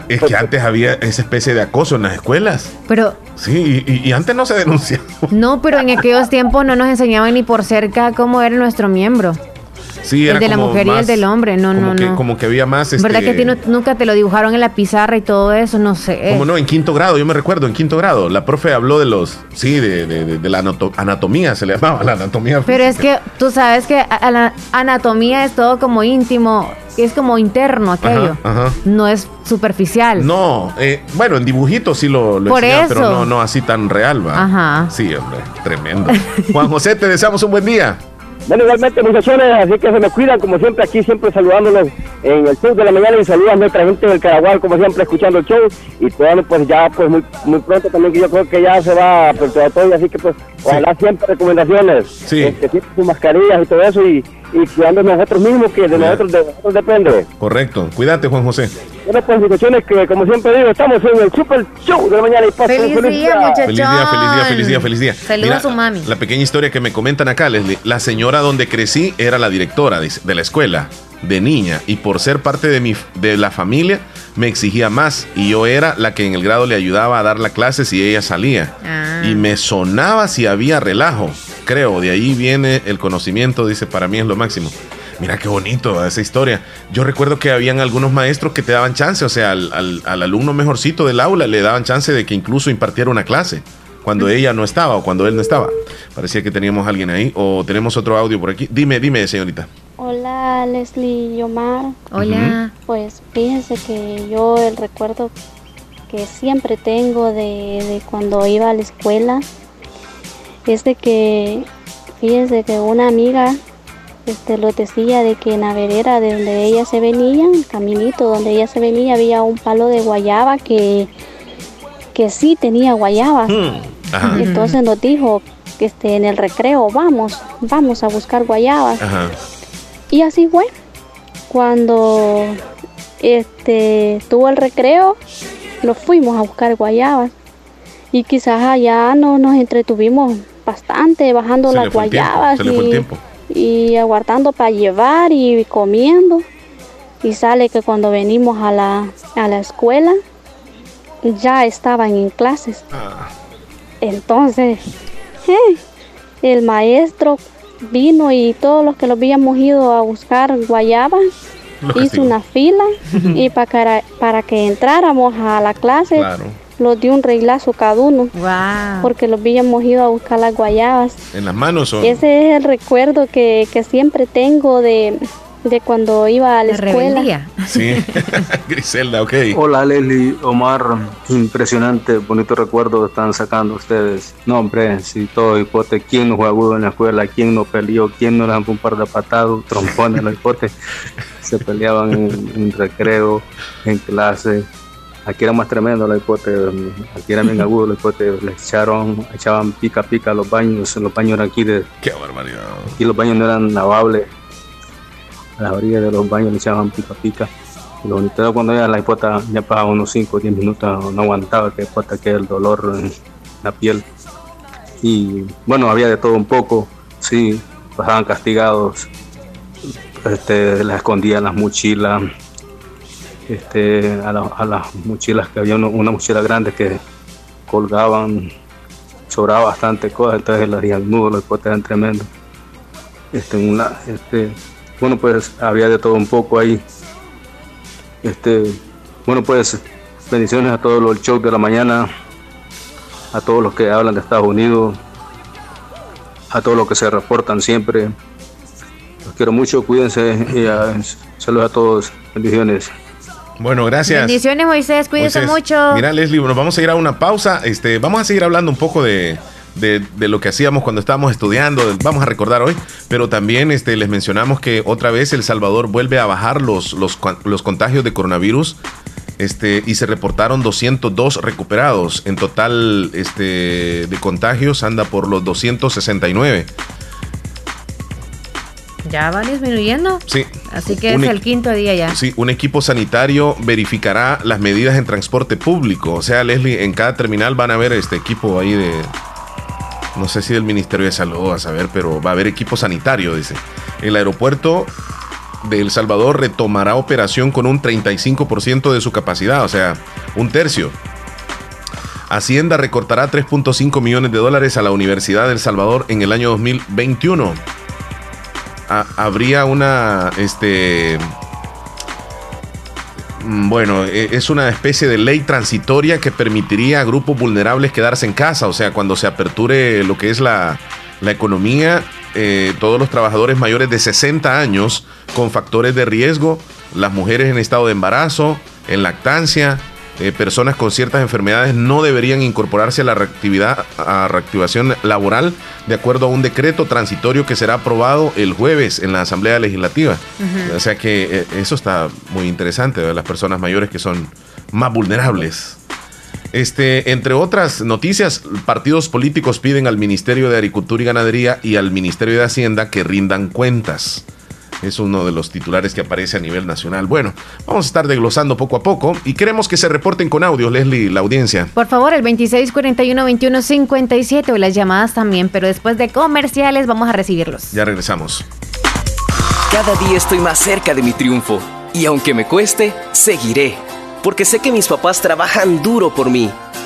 es que antes había esa especie de acoso en las escuelas. Pero. Sí, y, antes no se denunciaba. No, pero en aquellos tiempos no nos enseñaban ni por cerca cómo era nuestro miembro el de la mujer y el del hombre, no, no, no. Como que había más. Este... ¿Verdad que a ti nunca te lo dibujaron en la pizarra y todo eso? No sé. Como no, en quinto grado, yo me recuerdo, en quinto grado, la profe habló de los, sí, de, de, la anatomía, se le llamaba la anatomía. Pero es que tú sabes que la anatomía es todo como íntimo, es como interno aquello. No es superficial. No, eh, bueno, en dibujitos sí lo, lo pero no, no así tan real, va. Ajá. Sí, hombre, tremendo. Juan José, te deseamos un buen día. Bueno, igualmente, muchachones, así que se me cuidan, como siempre, aquí siempre saludándolos en el show de la mañana y saludan a nuestra gente del Caragual, como siempre, escuchando el show. Y todo, pues ya, pues muy, muy pronto también, que yo creo que ya se va a todo, así que, pues, ojalá siempre recomendaciones. Sí. Este, siempre sus mascarillas y todo eso, y, y cuidando nosotros mismos, que de nosotros, de nosotros depende. Correcto. Cuídate, Juan José. Bueno, pues, muchachones, que como siempre digo, estamos en el Super Show de la mañana y paso. Feliz, feliz día, muchachos. Feliz día, feliz día, feliz día, feliz día. Saludos a su mami. La pequeña historia que me comentan acá, Leslie. La señora donde crecí era la directora de la escuela de niña. Y por ser parte de, mi, de la familia me exigía más. Y yo era la que en el grado le ayudaba a dar la clase si ella salía. Ah. y me sonaba si había relajo creo. De ahí viene el conocimiento dice para mí es lo máximo. Mira qué bonito esa historia. Yo recuerdo que habían algunos maestros que te daban chance o sea al, al alumno mejorcito del aula le daban chance de que incluso impartiera una clase cuando ella no estaba o cuando él no estaba. Parecía que teníamos a alguien ahí o tenemos otro audio por aquí. Dime, dime, señorita. Hola, Leslie y Omar. Hola. Pues fíjense que yo el recuerdo que siempre tengo de, cuando iba a la escuela es de que, fíjense que una amiga este, lo decía de que en la vereda de donde ella se venía, el caminito donde ella se venía, había un palo de guayaba que, que sí tenía guayabas. Entonces nos dijo que este, en el recreo, vamos, vamos a buscar guayabas. Y así fue. Cuando este, tuvo el recreo, lo fuimos a buscar guayabas. Y quizás allá no, nos entretuvimos bastante bajando las guayabas y, y, aguardando para llevar y comiendo. Y sale que cuando venimos a la, a la escuela ya estaban en clases. Ah. Entonces, eh, el maestro vino y todos los que lo habíamos ido a buscar guayaba, hizo una fila y para, para que entráramos a la clase, los dio un reglazo cada uno, porque los habíamos ido a buscar las guayabas. En las manos. Ese es el recuerdo que, que siempre tengo de, de cuando iba a la, escuela. Sí, Griselda, ok. Hola Leslie, Omar, impresionante, bonito recuerdo están sacando ustedes. No, hombre, si todo hipote, ¿quién no fue agudo en la escuela? ¿Quién no peleó? ¿Quién no le un par de patados, trompones en el hipote? Se peleaban en, recreo, en clase. Aquí era más tremendo la hipote, aquí era bien agudo la hipote, le echaron, echaban pica pica a los baños, los baños eran aquí de... Qué barbaridad. Aquí los baños no eran lavables, a las orillas de los baños le echaban pica pica. Y lo bonito cuando ya la hipota ya pasaba unos 5 o 10 minutos, no aguantaba que hipota que el dolor en la piel. Y bueno, había de todo un poco, sí, pasaban castigados, este, las escondían las mochilas, este, a, las mochilas que había una, mochila grande que colgaban, sobraba bastante cosas, entonces las hacían nudos, los hipotes eran tremendos. Este, una, este, bueno, pues había de todo un poco ahí. Este, bueno, pues bendiciones a todos los shows de la mañana, a todos los que hablan de Estados Unidos, a todos los que se reportan siempre. Los quiero mucho, cuídense y a, saludos a todos. Bendiciones. Bueno, gracias. Bendiciones, Moisés. Cuídense mucho. Mira, Leslie, nos vamos a ir a una pausa. Este, vamos a seguir hablando un poco de, de, lo que hacíamos cuando estábamos estudiando, vamos a recordar hoy, pero también este, les mencionamos que otra vez El Salvador vuelve a bajar los, los, los contagios de coronavirus Este, y se reportaron 202 recuperados. En total este, de contagios anda por los 269. Ya va disminuyendo. Sí. Así que es el quinto día ya. Sí, un equipo sanitario verificará las medidas en transporte público. O sea, Leslie, en cada terminal van a haber este equipo ahí de. No sé si del Ministerio de Salud, a saber, pero va a haber equipo sanitario, dice. El aeropuerto de El Salvador retomará operación con un 35% de su capacidad, o sea, un tercio. Hacienda recortará 3.5 millones de dólares a la Universidad de El Salvador en el año 2021 habría una, este, bueno, e, es una especie de ley transitoria que permitiría a grupos vulnerables quedarse en casa, o sea, cuando se aperture lo que es la, la economía, eh, todos los trabajadores mayores de 60 años con factores de riesgo, las mujeres en estado de embarazo, en lactancia, eh, personas con ciertas enfermedades no deberían incorporarse a la reactividad, a reactivación laboral de acuerdo a un decreto transitorio que será aprobado el jueves en la Asamblea Legislativa. O sea que eh, eso está muy interesante, las personas mayores que son más vulnerables. Este, entre otras noticias, partidos políticos piden al Ministerio de Agricultura y Ganadería y al Ministerio de Hacienda que rindan cuentas. Es uno de los titulares que aparece a nivel nacional. Bueno, vamos a estar desglosando poco a poco y queremos que se reporten con audio, Leslie, la audiencia. Por favor, el 2641-2157 o las llamadas también, pero después de comerciales vamos a recibirlos. Ya regresamos. Cada día estoy más cerca de mi triunfo y aunque me cueste, seguiré, porque sé que mis papás trabajan duro por mí.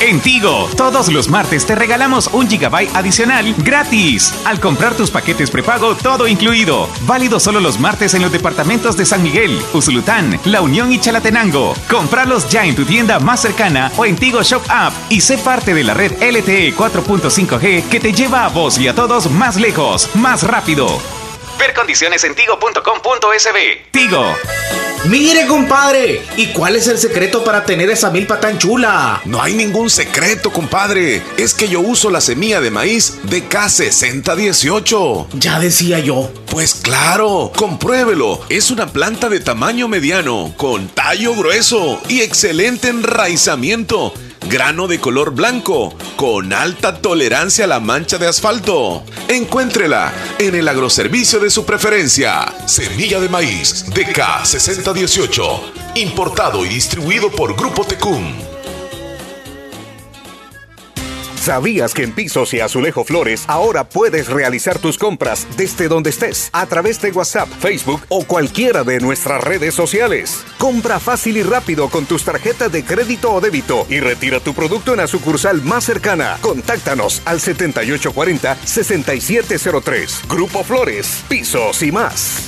En Tigo, todos los martes te regalamos un gigabyte adicional gratis. Al comprar tus paquetes prepago, todo incluido. Válido solo los martes en los departamentos de San Miguel, Usulután, La Unión y Chalatenango. Comprarlos ya en tu tienda más cercana o en Tigo Shop App y sé parte de la red LTE 4.5G que te lleva a vos y a todos más lejos, más rápido. Ver condiciones en tigo.com.sb. Tigo. Mire, compadre, ¿y cuál es el secreto para tener esa milpa tan chula? No hay ningún secreto, compadre. Es que yo uso la semilla de maíz de K6018. Ya decía yo. Pues claro, compruébelo. Es una planta de tamaño mediano, con tallo grueso y excelente enraizamiento grano de color blanco, con alta tolerancia a la mancha de asfalto. Encuéntrela en el agroservicio de su preferencia. Semilla de maíz DK6018, importado y distribuido por Grupo Tecum. ¿Sabías que en Pisos y Azulejo Flores ahora puedes realizar tus compras desde donde estés a través de WhatsApp, Facebook o cualquiera de nuestras redes sociales? Compra fácil y rápido con tus tarjetas de crédito o débito y retira tu producto en la sucursal más cercana. Contáctanos al 7840-6703. Grupo Flores, Pisos y más.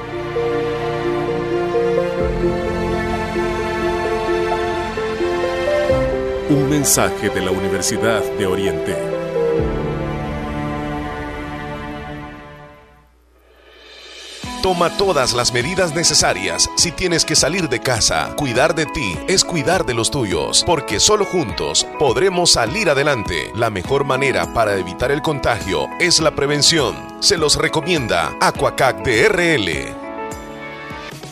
Un mensaje de la Universidad de Oriente. Toma todas las medidas necesarias si tienes que salir de casa. Cuidar de ti es cuidar de los tuyos, porque solo juntos podremos salir adelante. La mejor manera para evitar el contagio es la prevención. Se los recomienda Aquacac DRL.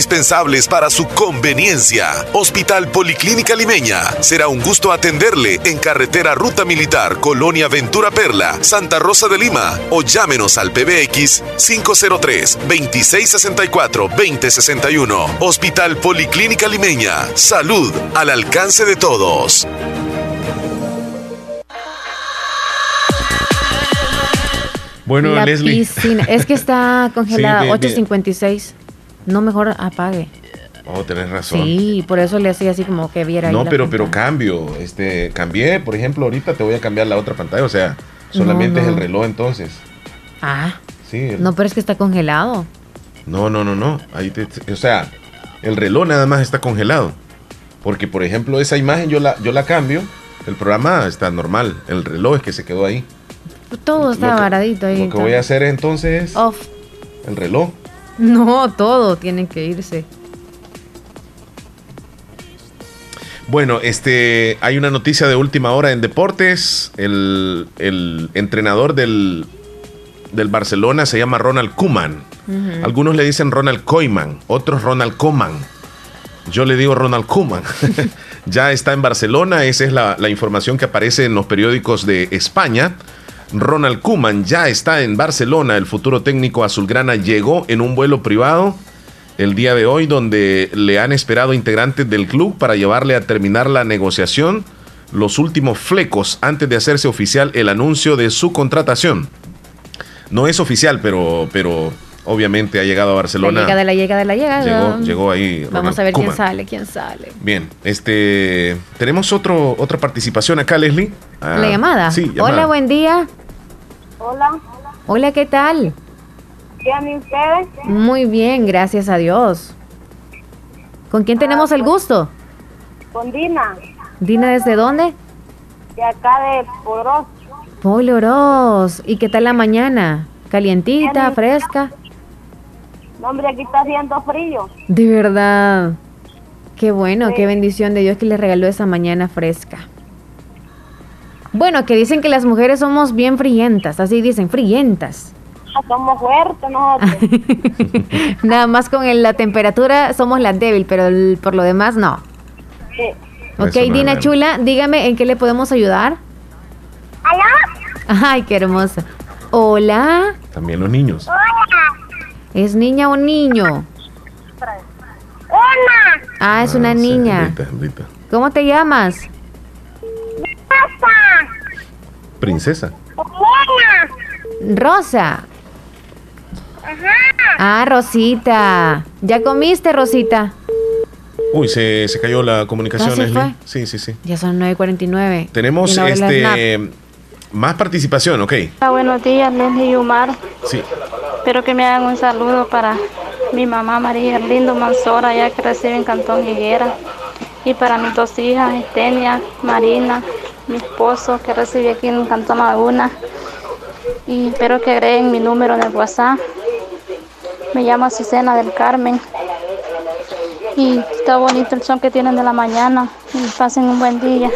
indispensables para su conveniencia. Hospital Policlínica Limeña. Será un gusto atenderle en carretera Ruta Militar, Colonia Ventura Perla, Santa Rosa de Lima o llámenos al PBX 503-2664-2061. Hospital Policlínica Limeña. Salud al alcance de todos. Bueno, la Leslie. piscina. Es que está congelada, Sí, bien, bien. 8.56. No, mejor apague. Oh, tenés razón. Sí, por eso le hacía así como que viera No, pero, pero cambio. Este, cambié, por ejemplo, ahorita te voy a cambiar la otra pantalla. O sea, solamente No, es el reloj entonces. Ah, Sí. el- no, pero es que está congelado. No, no, no, no. Ahí te, o sea, el reloj nada más está congelado. Porque, por ejemplo, esa imagen yo la, yo la cambio. El programa está normal. El reloj es que se quedó ahí. Todo está varadito ahí. Lo que voy a hacer entonces es Off. el reloj. No, todo tiene que irse. Bueno, este, hay una noticia de última hora en deportes. El, el entrenador del, del Barcelona se llama Ronald. Ujú. Algunos le dicen Ronald Koeman, otros Ronald Koeman. Yo le digo Ronald Koeman. ya está en Barcelona, esa es la, la información que aparece en los periódicos de España. Ronald Koeman ya está en Barcelona, el futuro técnico azulgrana llegó en un vuelo privado el día de hoy donde le han esperado integrantes del club para llevarle a terminar la negociación los últimos flecos antes de hacerse oficial el anuncio de su contratación. No es oficial, pero, pero obviamente ha llegado a Barcelona. La llegada, la llegada, la llegada. Llegó, llegó ahí. Vamos a ver quién sale, quién sale. Bien, este tenemos otro, otra participación acá, Leslie. Ah, la llamada. Sí, llamada. Hola, buen día. Hola, Hola, ¿qué tal? ¿bien y ustedes? Muy bien, gracias a Dios. ¿Con quién tenemos el gusto? Con Dina, Dina, ¿desde dónde? de acá de Poros. Polo Oroz. ¿Y qué tal la mañana? ¿Calientita, fresca? No, hombre, aquí está haciendo frío. De verdad. Qué bueno, Sí. qué bendición de Dios que le regaló esa mañana fresca. Bueno, que dicen que las mujeres somos bien frientas, así dicen, frientas. Ah, Somos fuertes nosotros. Nada más con el- la temperatura somos las débil, pero el- por lo demás no. Sí. Ok, Eso Dina. Chula, dígame en qué le podemos ayudar. ¿Aló? Ay, qué hermosa. Hola, También los niños. ¿es niña o niño? ¡Hola! Ah, es una niña. Rita, Rita. ¿Cómo te llamas? Princesa. ¡Hola! Rosa. Ajá. Ah, Rosita. ¿Ya comiste, Rosita? Uy, se, se cayó la comunicación, ¿Ya se Leslie. fue? Sí, sí, sí. Ya son 9.49. Tenemos este más participación, ok. Hola, buenos días, Leslie y Omar. Sí. Espero que me hagan un saludo para mi mamá María Lindo Mansora, ya que reside en Cantón Higuera. Y para mis dos hijas, Estenia, Marina, mi esposo, que reside aquí en Cantón Laguna. Y espero que agreguen mi número en el WhatsApp. Me llamo Azucena del Carmen. Y está bonito el son que tienen de la mañana. Y pasen un buen día.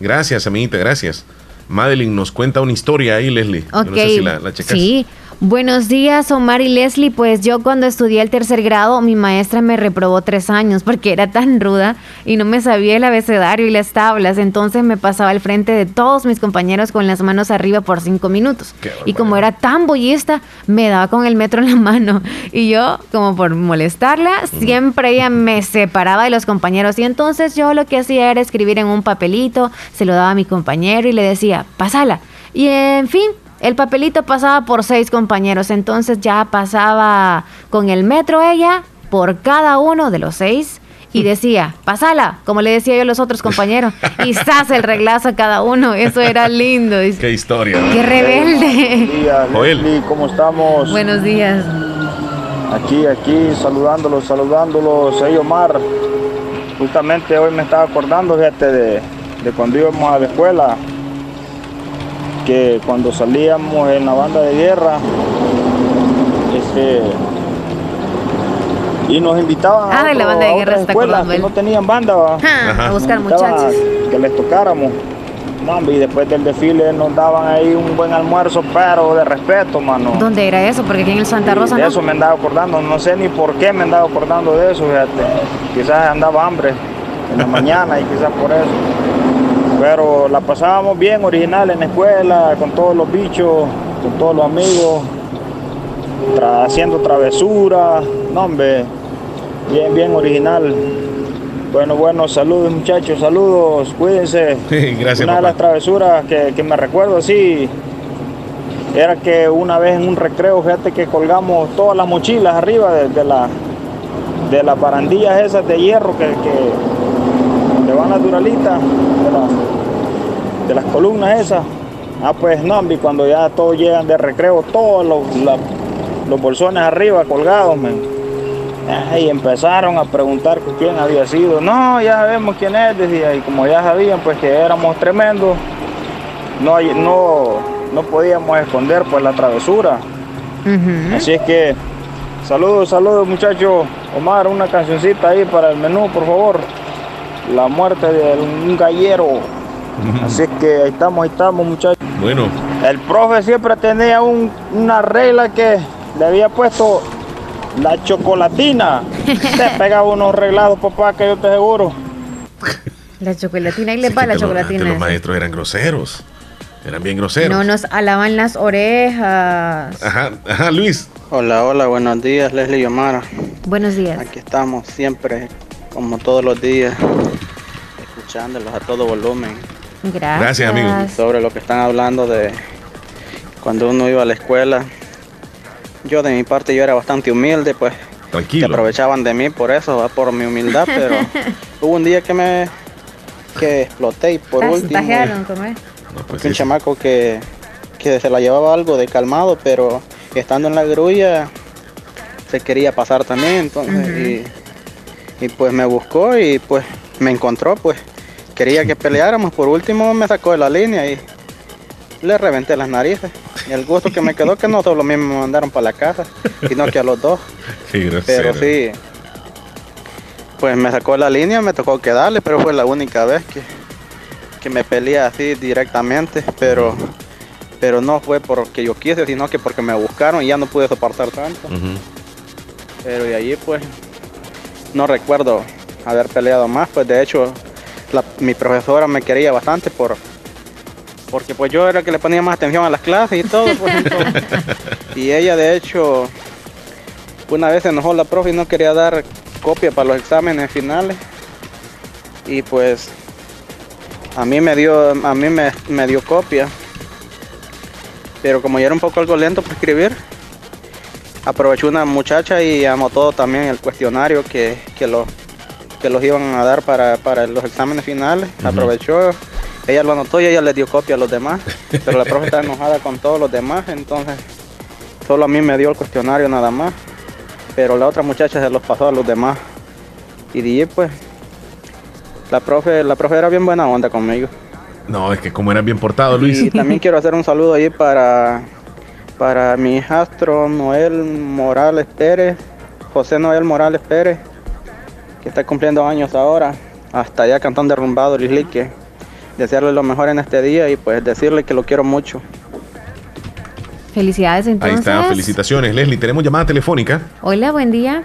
Gracias, amiguita, gracias. Madeline nos cuenta una historia ahí, Leslie. Ok. No sé si la, la checas. Sí. Buenos días, Omar y Leslie. Pues yo cuando estudié el tercer grado, mi maestra me reprobó tres años porque era tan ruda y no me sabía el abecedario y las tablas. Entonces me pasaba al frente de todos mis compañeros con las manos arriba por cinco minutos. Y como era tan bollista, me daba con el metro en la mano. Y yo, como por molestarla, siempre ella me separaba de los compañeros. Y entonces yo lo que hacía era escribir en un papelito, se lo daba a mi compañero y le decía, pásala. Y en fin, el papelito pasaba por seis compañeros, entonces ya pasaba con el metro ella por cada uno de los seis y decía, pasala, como le decía yo a los otros compañeros, y sas el reglazo a cada uno, eso era lindo. Dice, Qué historia. Qué rebelde. Joel. Leslie, ¿cómo estamos? Buenos días. Aquí, aquí, saludándolos, saludándolos. Hey, Omar, justamente hoy me estaba acordando, fíjate, de, de cuando íbamos a la escuela, que cuando salíamos en la banda de guerra, este, y nos invitaban Ah, de la banda de a guerra otras escuelas que él. no tenían banda, ¿va? Ah, a buscar muchachos. a Que les tocáramos. Y después del desfile nos daban ahí un buen almuerzo, pero de respeto, mano. ¿Dónde era eso? Porque aquí en el Santa Rosa de no. eso me andaba acordando, no sé ni por qué me andaba acordando de eso, fíjate. Quizás andaba hambre en la mañana y quizás por eso. Pero la pasábamos bien original en la escuela, con todos los bichos, con todos los amigos, tra- haciendo travesuras, no hombre, bien, bien original. Bueno, bueno, saludos muchachos, saludos, cuídense. Gracias, Una de las travesuras que, que me recuerdo así era que una vez en un recreo, fíjate que colgamos todas las mochilas arriba de, de la, de las barandillas esas de hierro que, que duralitas, de las, de las columnas esas. Ah, pues no, cuando ya todos llegan de recreo, todos los, la- los bolsones arriba colgados. Ah, Y empezaron a preguntar quién había sido. No, ya sabemos quién es, decía. Y como ya sabían, pues que éramos tremendos, no, hay- no, no podíamos esconder pues la travesura. Así es que, saludos, saludos muchachos. Omar, una cancioncita ahí para el menú, por favor. La muerte de un gallero. Así es que ahí estamos, ahí estamos muchachos. Bueno, El profe siempre tenía un- una regla que le había puesto la chocolatina. Te pegaba unos reglados, papá, que yo te aseguro. La chocolatina, ahí le va la que chocolatina. los maestros eran groseros. Eran bien groseros. No nos alaban las orejas. Ajá, ajá, Luis. Hola, hola, buenos días, Leslie y Omar. Buenos días. Aquí estamos siempre, como todos los días, escuchándolos a todo volumen. Gracias. Gracias, amigo. Sobre lo que están hablando de cuando uno iba a la escuela. Yo de mi parte yo era bastante humilde, pues. Tranquilo. Se aprovechaban de mí por eso, ¿va? por mi humildad, pero hubo un día que me que exploté y por último Tajearon, ¿cómo es? un chamaco que, que se la llevaba algo de calmado, pero estando en la grulla se quería pasar también, entonces, y, y pues me buscó y pues me encontró, pues quería que peleáramos, por último me sacó de la línea y le reventé las narices. Y el gusto que me quedó que no solo a mí me mandaron para la casa, sino que a los dos. Qué. Pero sí, pues me sacó de la línea, me tocó quedarle, pero fue la única vez que, que me peleé así directamente, pero, pero no fue porque yo quise, sino que porque me buscaron y ya no pude soportar tanto. Pero de allí pues no recuerdo haber peleado más, pues de hecho la- mi profesora me quería bastante por porque pues yo era el que le ponía más atención a las clases y todo, pues, entonces- y ella de hecho una vez se enojó la profe y no quería dar copia para los exámenes finales y pues a mí me dio a mí me, me dio copia pero como yo era un poco algo lento para escribir aprovechó una muchacha y anotó también el cuestionario que, que, lo- que los iban a dar para, para los exámenes finales aprovechó ella lo anotó y ella le dio copia a los demás pero la profe está enojada con todos los demás entonces solo a mí me dio el cuestionario nada más pero la otra muchacha se los pasó a los demás. Y dije pues la profe la profe era bien buena onda conmigo. No, es que como eran bien portados, Luis. y también quiero hacer un saludo ahí para para mi hijastro Noel Morales Pérez José Noel Morales Pérez que está cumpliendo años ahora hasta allá cantón derrumbado Lislique desearle lo mejor en este día y pues decirle que lo quiero mucho. Felicidades entonces. Ahí está, felicitaciones. Leslie, tenemos llamada telefónica. Hola, buen día.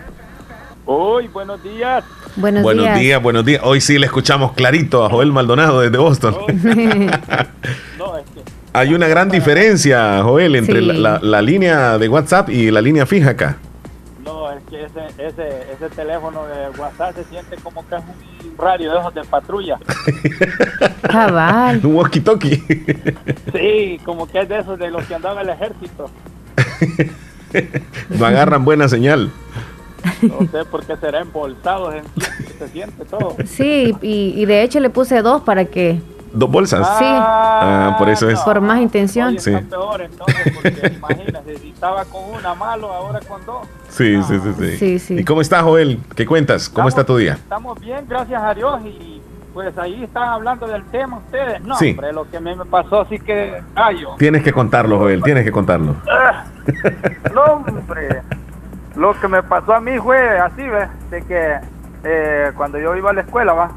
Hoy, buenos días. Buenos, buenos días. días. buenos días. Hoy sí le escuchamos clarito a Joel Maldonado desde Boston. Hay una gran diferencia, Joel, entre Sí. la, la- la línea de WhatsApp y la línea fija acá. Ese, ese, ese teléfono de WhatsApp se siente como que es un radio de esos de patrulla. Cabal. Un walkie-talkie. Sí, como que es de esos de los que andaba el ejército. No agarran buena señal. No sé por qué será embolsado, se siente todo. Sí, y, y de hecho le puse dos para que. Dos bolsas. Sí. Ah, por eso es. Por más intención. Sí. Peor entonces, porque imagínate, estaba con una malo, ahora con dos. Sí, sí, sí, sí. Sí, sí. ¿Y cómo está, Joel? ¿Qué cuentas? ¿Cómo está tu día? Estamos bien, gracias a Dios, y pues ahí están hablando del tema ustedes. No, Sí. hombre, lo que me pasó, así que gallo. Tienes que contarlo, Joel, tienes que contarlo. Ah, No, hombre. Lo que me pasó a mí fue así, ¿ves? De que eh, cuando yo iba a la escuela, ¿va?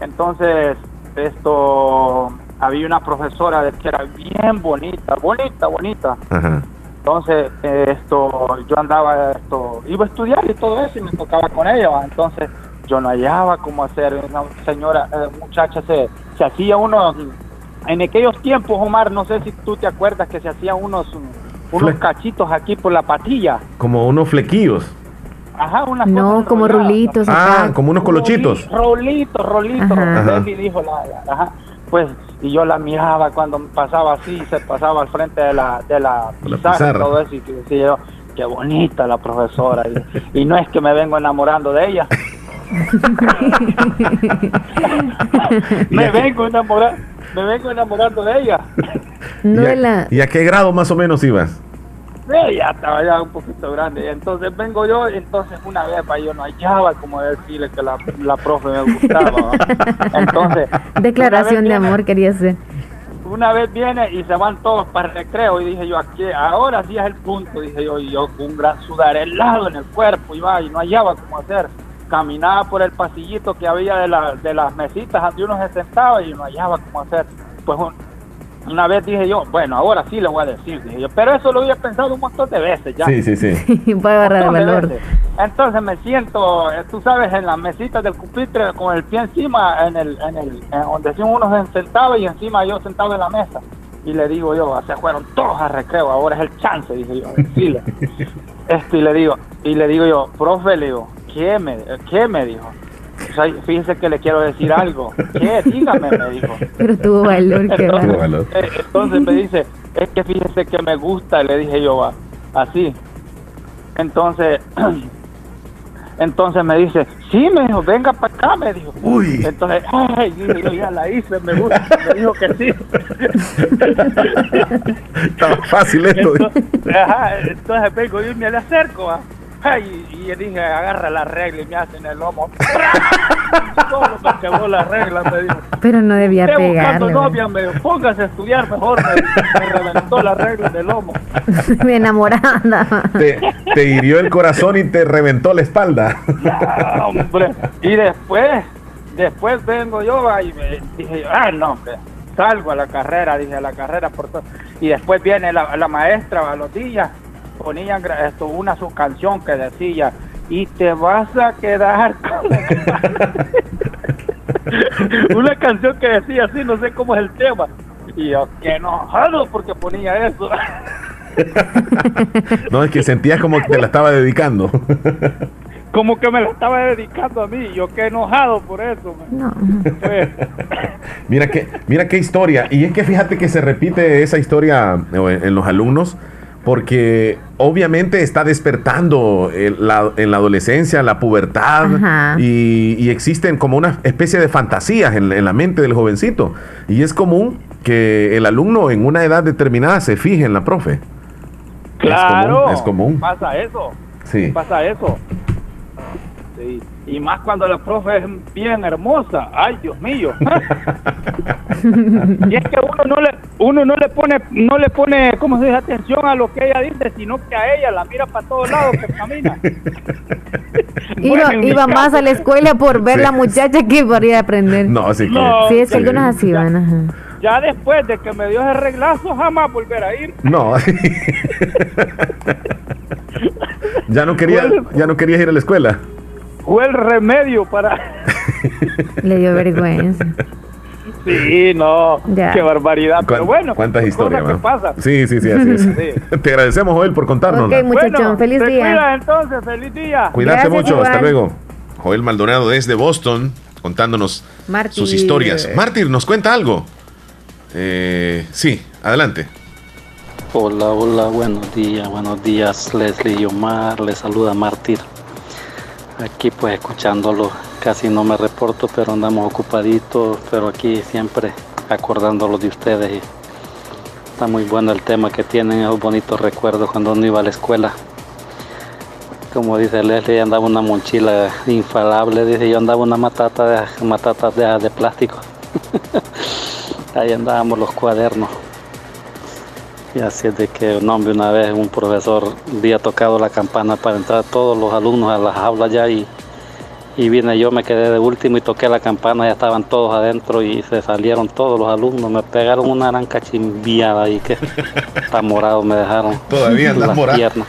Entonces, esto, había una profesora que era bien bonita, bonita, bonita. Ajá. Entonces, esto, yo andaba, esto, iba a estudiar y todo eso y me tocaba con ella. Entonces, yo no hallaba cómo hacer. Una señora, eh, muchacha, se, se hacía unos, en aquellos tiempos, Omar, no sé si tú te acuerdas que se hacían unos, unos cachitos aquí por la patilla. Como unos flequillos. Ajá, unas No, como rulitos Ah, acá. como unos colochitos. Rolitos, rolitos. Ajá. Dijo la, ajá. Pues, y yo la miraba cuando pasaba así, se pasaba al frente de la, de la La pizarra, todo eso, y yo, qué bonita la profesora. Y, y no es que me vengo enamorando de ella. me vengo enamorando, me vengo enamorando de ella. No ¿Y, de a, la. y a qué grado más o menos ibas? Sí, ya estaba ya un poquito grande. Entonces vengo yo, entonces una vez para yo no hallaba como decirle que la, la profe me gustaba. Entonces, Declaración de amor quería hacer. una vez viene y se van todos para el recreo y dije yo, aquí, ahora sí es el punto, dije yo, y yo con un gran sudar helado en el cuerpo iba y no hallaba cómo hacer. Caminaba por el pasillito que había de, la, de las mesitas donde uno se sentaba y no hallaba cómo hacer. Pues un- una vez dije yo, bueno, ahora sí le voy a decir, dije yo, pero eso lo había pensado un montón de veces ya. Sí, sí, sí. Voy a agarrar el valor. Entonces me siento, eh, tú sabes, en las mesitas del pupitre con el pie encima, en el, en el, en donde sí uno se sentaba y encima yo sentado en la mesa. Y le digo yo, se fueron todos a recreo, ahora es el chance, dije yo, de decirle. Este, y le digo, y le digo yo, profe, le digo, ¿qué me, qué me dijo? Fíjese que le quiero decir algo. ¿Qué? Dígame, me dijo. Pero tuvo valor, qué Entonces, valor. eh, entonces me dice, es que fíjese que me gusta, le dije yo, va, así. Entonces, entonces me dice, sí, me dijo, venga para acá, me dijo. Uy. Entonces, ay, yo, ya la hice, me gusta, me dijo que sí. Estaba fácil esto. Entonces, ajá, entonces vengo y me le acerco, va. Ay, y le dije, agarra la regla y me hace en el lomo. Solo me quemó la regla, me dijo. Pero no debía Estoy buscando pegarle. novia, me dijo, póngase a estudiar mejor, me, me reventó la regla en el lomo. Me enamorada. Te, te hirió el corazón y te reventó la espalda. Ah, hombre. Y después, después vengo yo y me dije ah, no, hombre, salgo a la carrera, dije a la carrera por todo. Y después viene la, la maestra a los días, ponían esto, una su canción que decía, y te vas a quedar con una canción que decía así, no sé cómo es el tema. Y yo, qué enojado porque ponía eso. No, es que sentías como que te la estaba dedicando. como que me la estaba dedicando a mí, yo qué enojado por eso. man. Pues, Mira qué, mira qué historia. Y es que fíjate que se repite esa historia eh, en los alumnos porque obviamente está despertando el- la- en la adolescencia la pubertad y, y existen como una especie de fantasías en, en la mente del jovencito. Y es común que el alumno en una edad determinada se fije en la profe. claro, Es común. Es común. pasa eso, Sí. pasa eso. dice. Y, más cuando la profe es bien hermosa. Ay, Dios mío. y es que uno no le uno no le pone no le pone cómo se dice atención a lo que ella dice, sino que a ella la mira para todos lados que camina. iba, iba más a la escuela por ver la muchacha que podría aprender. No, sí que Sí, es que algunas así van, ajá. Ya después de que me dio ese reglazo, jamás volver a ir. No. ya no quería, ya no querías ir a la escuela. Fue el remedio para. Le dio vergüenza. Sí, no, qué barbaridad. Pero bueno, ¿cuántas historias? Pasa. Sí, sí, sí, así es. Te agradecemos, Joel, por contarnos. Ok, muchachos, feliz día. Entonces, feliz día. Cuídate mucho, hasta luego. Joel Maldonado desde Boston, contándonos sus historias. Mártir, ¿nos cuenta algo? Eh, sí, adelante. Hola, hola, buenos días, buenos días, Leslie y Omar, les saluda Mártir. Aquí pues escuchándolo, casi no me reporto, pero andamos ocupaditos, pero aquí siempre acordándolos de ustedes. está muy bueno el tema que tienen, esos bonitos recuerdos cuando uno iba a la escuela. Como dice Leslie, andaba una mochila infalable, dice yo andaba una matata de, matata de, de plástico. ahí andábamos los cuadernos. Y así es de que un hombre una vez un profesor había tocado la campana para entrar todos los alumnos a las aulas ya y, y vine yo, me quedé de último y toqué la campana, ya estaban todos adentro y se salieron todos los alumnos, me pegaron una gran cachimbiada ahí que está morado me dejaron. Todavía las morado.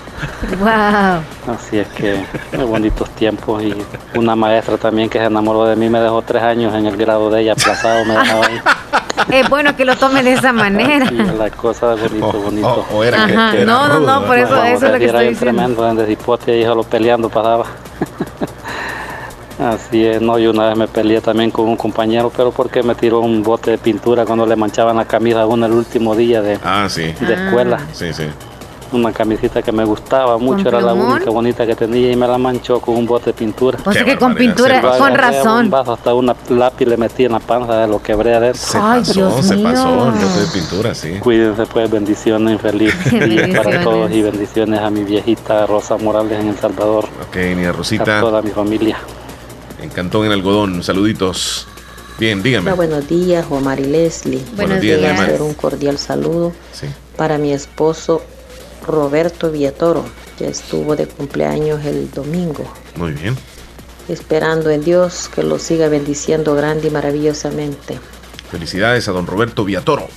Wow. Así es que muy bonitos tiempos y una maestra también que se enamoró de mí me dejó tres años en el grado de ella aplazado, me dejaba ahí. es bueno que lo tome de esa manera. la cosa bonito, bonito. no, no, no, por eso, eso es lo que estoy diciendo. tremendo, en Deshipote y lo peleando pasaba. Así es, no, yo una vez me peleé también con un compañero, pero porque me tiró un bote de pintura cuando le manchaban la camisa a uno el último día de, ah, sí. de escuela. Sí, sí una camisita que me gustaba mucho, era la única bonita que tenía y me la manchó con un bote de pintura. O sea que con pintura, con razón. Un vaso, hasta una lápiz le metí en la panza, lo quebré adentro. Se pasó, se pasó, el bote de pintura, sí. Cuídense pues, bendiciones, feliz día para todos y bendiciones a mi viejita Rosa Morales en El Salvador. Ok, mi Rosita. A toda mi familia. En Cantón en Algodón, saluditos. Bien, dígame. Hola, buenos días, Omar y Leslie. Buenos, días, días. Un cordial saludo para mi esposo Roberto Villatoro, que estuvo de cumpleaños el domingo. Muy bien. Esperando en Dios que lo siga bendiciendo grande y maravillosamente. Felicidades a don Roberto Villatoro.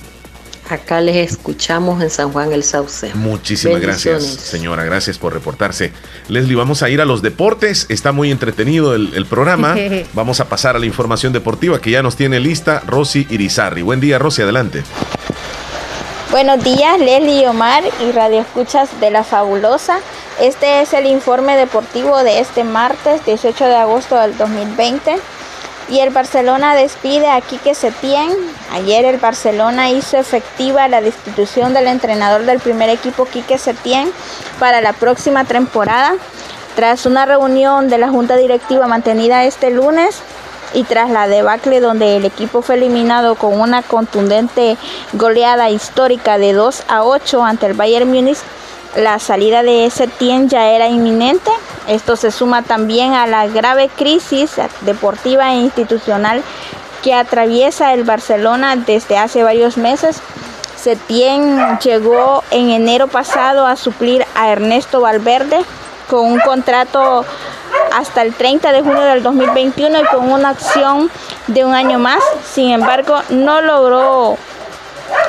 Acá les escuchamos en San Juan el Sauce. Muchísimas gracias, señora. Gracias por reportarse. Leslie, vamos a ir a los deportes. Está muy entretenido el, el programa. vamos a pasar a la información deportiva que ya nos tiene lista Rosy Irizarri. Buen día, Rosy, adelante. Buenos días, Leslie Omar y Radio Escuchas de la Fabulosa. Este es el informe deportivo de este martes 18 de agosto del 2020. Y el Barcelona despide a Quique Setién. Ayer el Barcelona hizo efectiva la destitución del entrenador del primer equipo Quique Setién para la próxima temporada. Tras una reunión de la Junta Directiva mantenida este lunes, y tras la debacle donde el equipo fue eliminado con una contundente goleada histórica de 2 a 8 ante el Bayern Múnich, la salida de Setién ya era inminente. Esto se suma también a la grave crisis deportiva e institucional que atraviesa el Barcelona desde hace varios meses. Setién llegó en enero pasado a suplir a Ernesto Valverde con un contrato hasta el 30 de junio del 2021 y con una acción de un año más. Sin embargo, no logró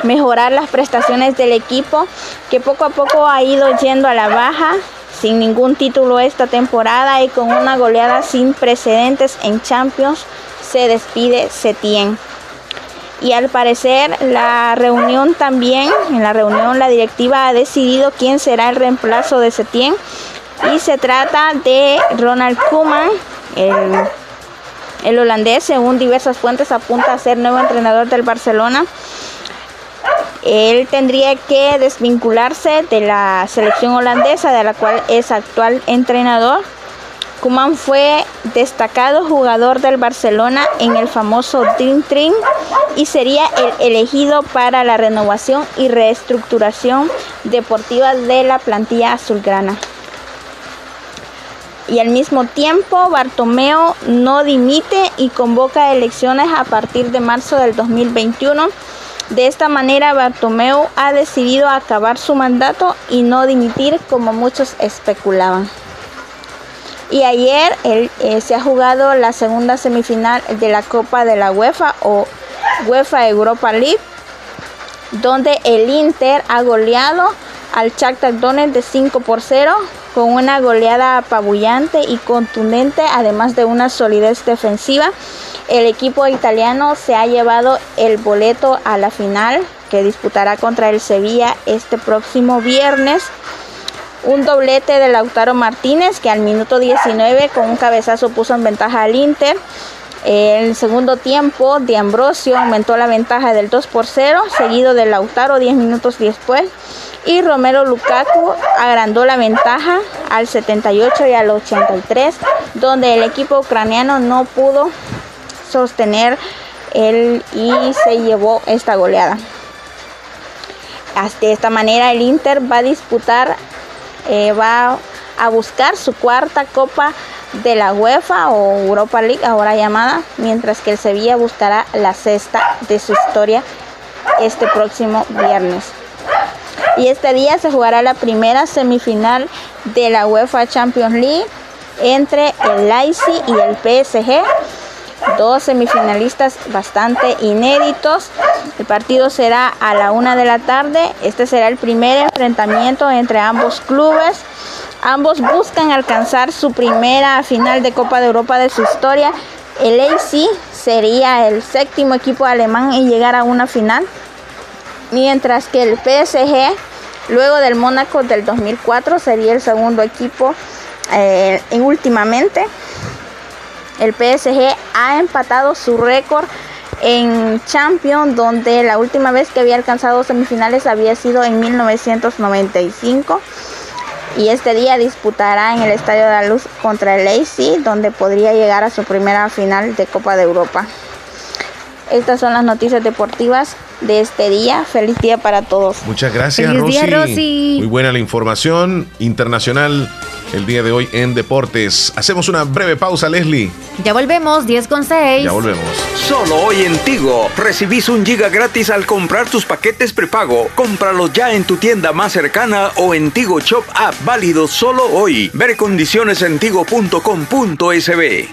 mejorar las prestaciones del equipo, que poco a poco ha ido yendo a la baja, sin ningún título esta temporada y con una goleada sin precedentes en Champions, se despide Setien. Y al parecer la reunión también, en la reunión la directiva ha decidido quién será el reemplazo de Setien y se trata de Ronald Koeman, el, holandés, según diversas fuentes, apunta a ser nuevo entrenador del Barcelona. Él tendría que desvincularse de la selección holandesa, de la cual es actual entrenador. Koeman fue destacado jugador del Barcelona en el famoso Dream Team y sería el elegido para la renovación y reestructuración deportiva de la plantilla azulgrana. Y al mismo tiempo Bartomeo no dimite y convoca elecciones a partir de marzo del 2021. De esta manera Bartomeu ha decidido acabar su mandato y no dimitir como muchos especulaban. Y ayer eh, se ha jugado la segunda semifinal de la Copa de la UEFA o UEFA Europa League, donde el Inter ha goleado al Shakhtar Donetsk de 5 por 0 con una goleada apabullante y contundente, además de una solidez defensiva. El equipo italiano se ha llevado el boleto a la final que disputará contra el Sevilla este próximo viernes. Un doblete de Lautaro Martínez que al minuto 19 con un cabezazo puso en ventaja al Inter. El segundo tiempo de Ambrosio aumentó la ventaja del 2 por 0, seguido de Lautaro 10 minutos después y Romero Lukaku agrandó la ventaja al 78 y al 83, donde el equipo ucraniano no pudo sostener el y se llevó esta goleada. De esta manera el Inter va a disputar, eh, va a buscar su cuarta copa de la UEFA o Europa League ahora llamada, mientras que el Sevilla buscará la sexta de su historia este próximo viernes y este día se jugará la primera semifinal de la UEFA Champions League entre el Leipzig y el PSG. Dos semifinalistas bastante inéditos. El partido será a la una de la tarde. Este será el primer enfrentamiento entre ambos clubes. Ambos buscan alcanzar su primera final de Copa de Europa de su historia. El Leipzig sería el séptimo equipo alemán en llegar a una final mientras que el PSG, luego del Mónaco del 2004, sería el segundo equipo eh, y últimamente. El PSG ha empatado su récord en Champions, donde la última vez que había alcanzado semifinales había sido en 1995. Y este día disputará en el Estadio de la Luz contra el Leipzig, donde podría llegar a su primera final de Copa de Europa. Estas son las noticias deportivas de este día. Feliz día para todos. Muchas gracias, Rosy. Muy buena la información internacional el día de hoy en Deportes. Hacemos una breve pausa, Leslie. Ya volvemos, 10 con 6. Ya volvemos. Solo hoy en Tigo recibís un giga gratis al comprar tus paquetes prepago. Cómpralo ya en tu tienda más cercana o en Tigo Shop App, válido solo hoy. Ver condiciones en tigo.com.sb.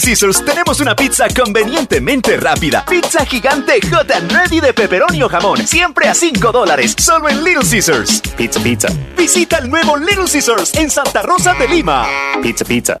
Scissors tenemos una pizza convenientemente rápida. Pizza gigante Hot and Ready de pepperoni o jamón. Siempre a 5 dólares. Solo en Little Scissors. Pizza, pizza. Visita el nuevo Little Scissors en Santa Rosa de Lima. Pizza, pizza.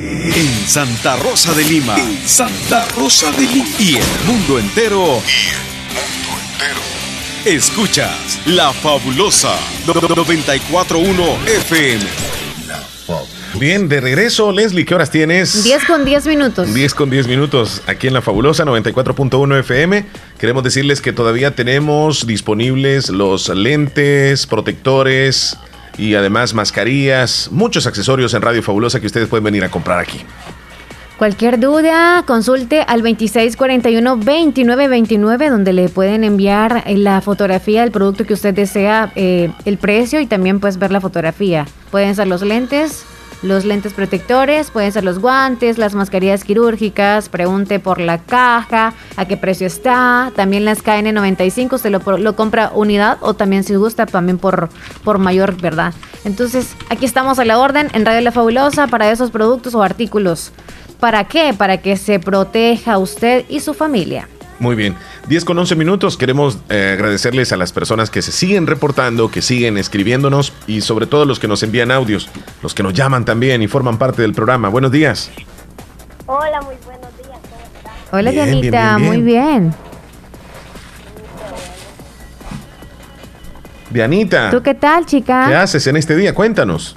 En Santa Rosa de Lima. Santa Rosa de Lima. Y el mundo entero. Escuchas La Fabulosa 941 FM. Bien, de regreso, Leslie, ¿qué horas tienes? 10 con 10 minutos. 10 con 10 minutos aquí en La Fabulosa 94.1 FM. Queremos decirles que todavía tenemos disponibles los lentes, protectores y además mascarillas, muchos accesorios en Radio Fabulosa que ustedes pueden venir a comprar aquí. Cualquier duda, consulte al 2641-2929, donde le pueden enviar la fotografía del producto que usted desea, eh, el precio y también puedes ver la fotografía. Pueden ser los lentes, los lentes protectores, pueden ser los guantes, las mascarillas quirúrgicas, pregunte por la caja, a qué precio está, también las KN95, usted lo, lo compra unidad o también si gusta también por, por mayor, ¿verdad? Entonces, aquí estamos a la orden en Radio La Fabulosa para esos productos o artículos. ¿Para qué? Para que se proteja usted y su familia. Muy bien, 10 con 11 minutos. Queremos eh, agradecerles a las personas que se siguen reportando, que siguen escribiéndonos y sobre todo los que nos envían audios, los que nos llaman también y forman parte del programa. Buenos días. Hola, muy buenos días. ¿Cómo están? Hola, Bien, bien, Dianita, bien, muy bien. bien. Dianita, ¿Tú qué tal, chica? ¿qué haces en este día? Cuéntanos.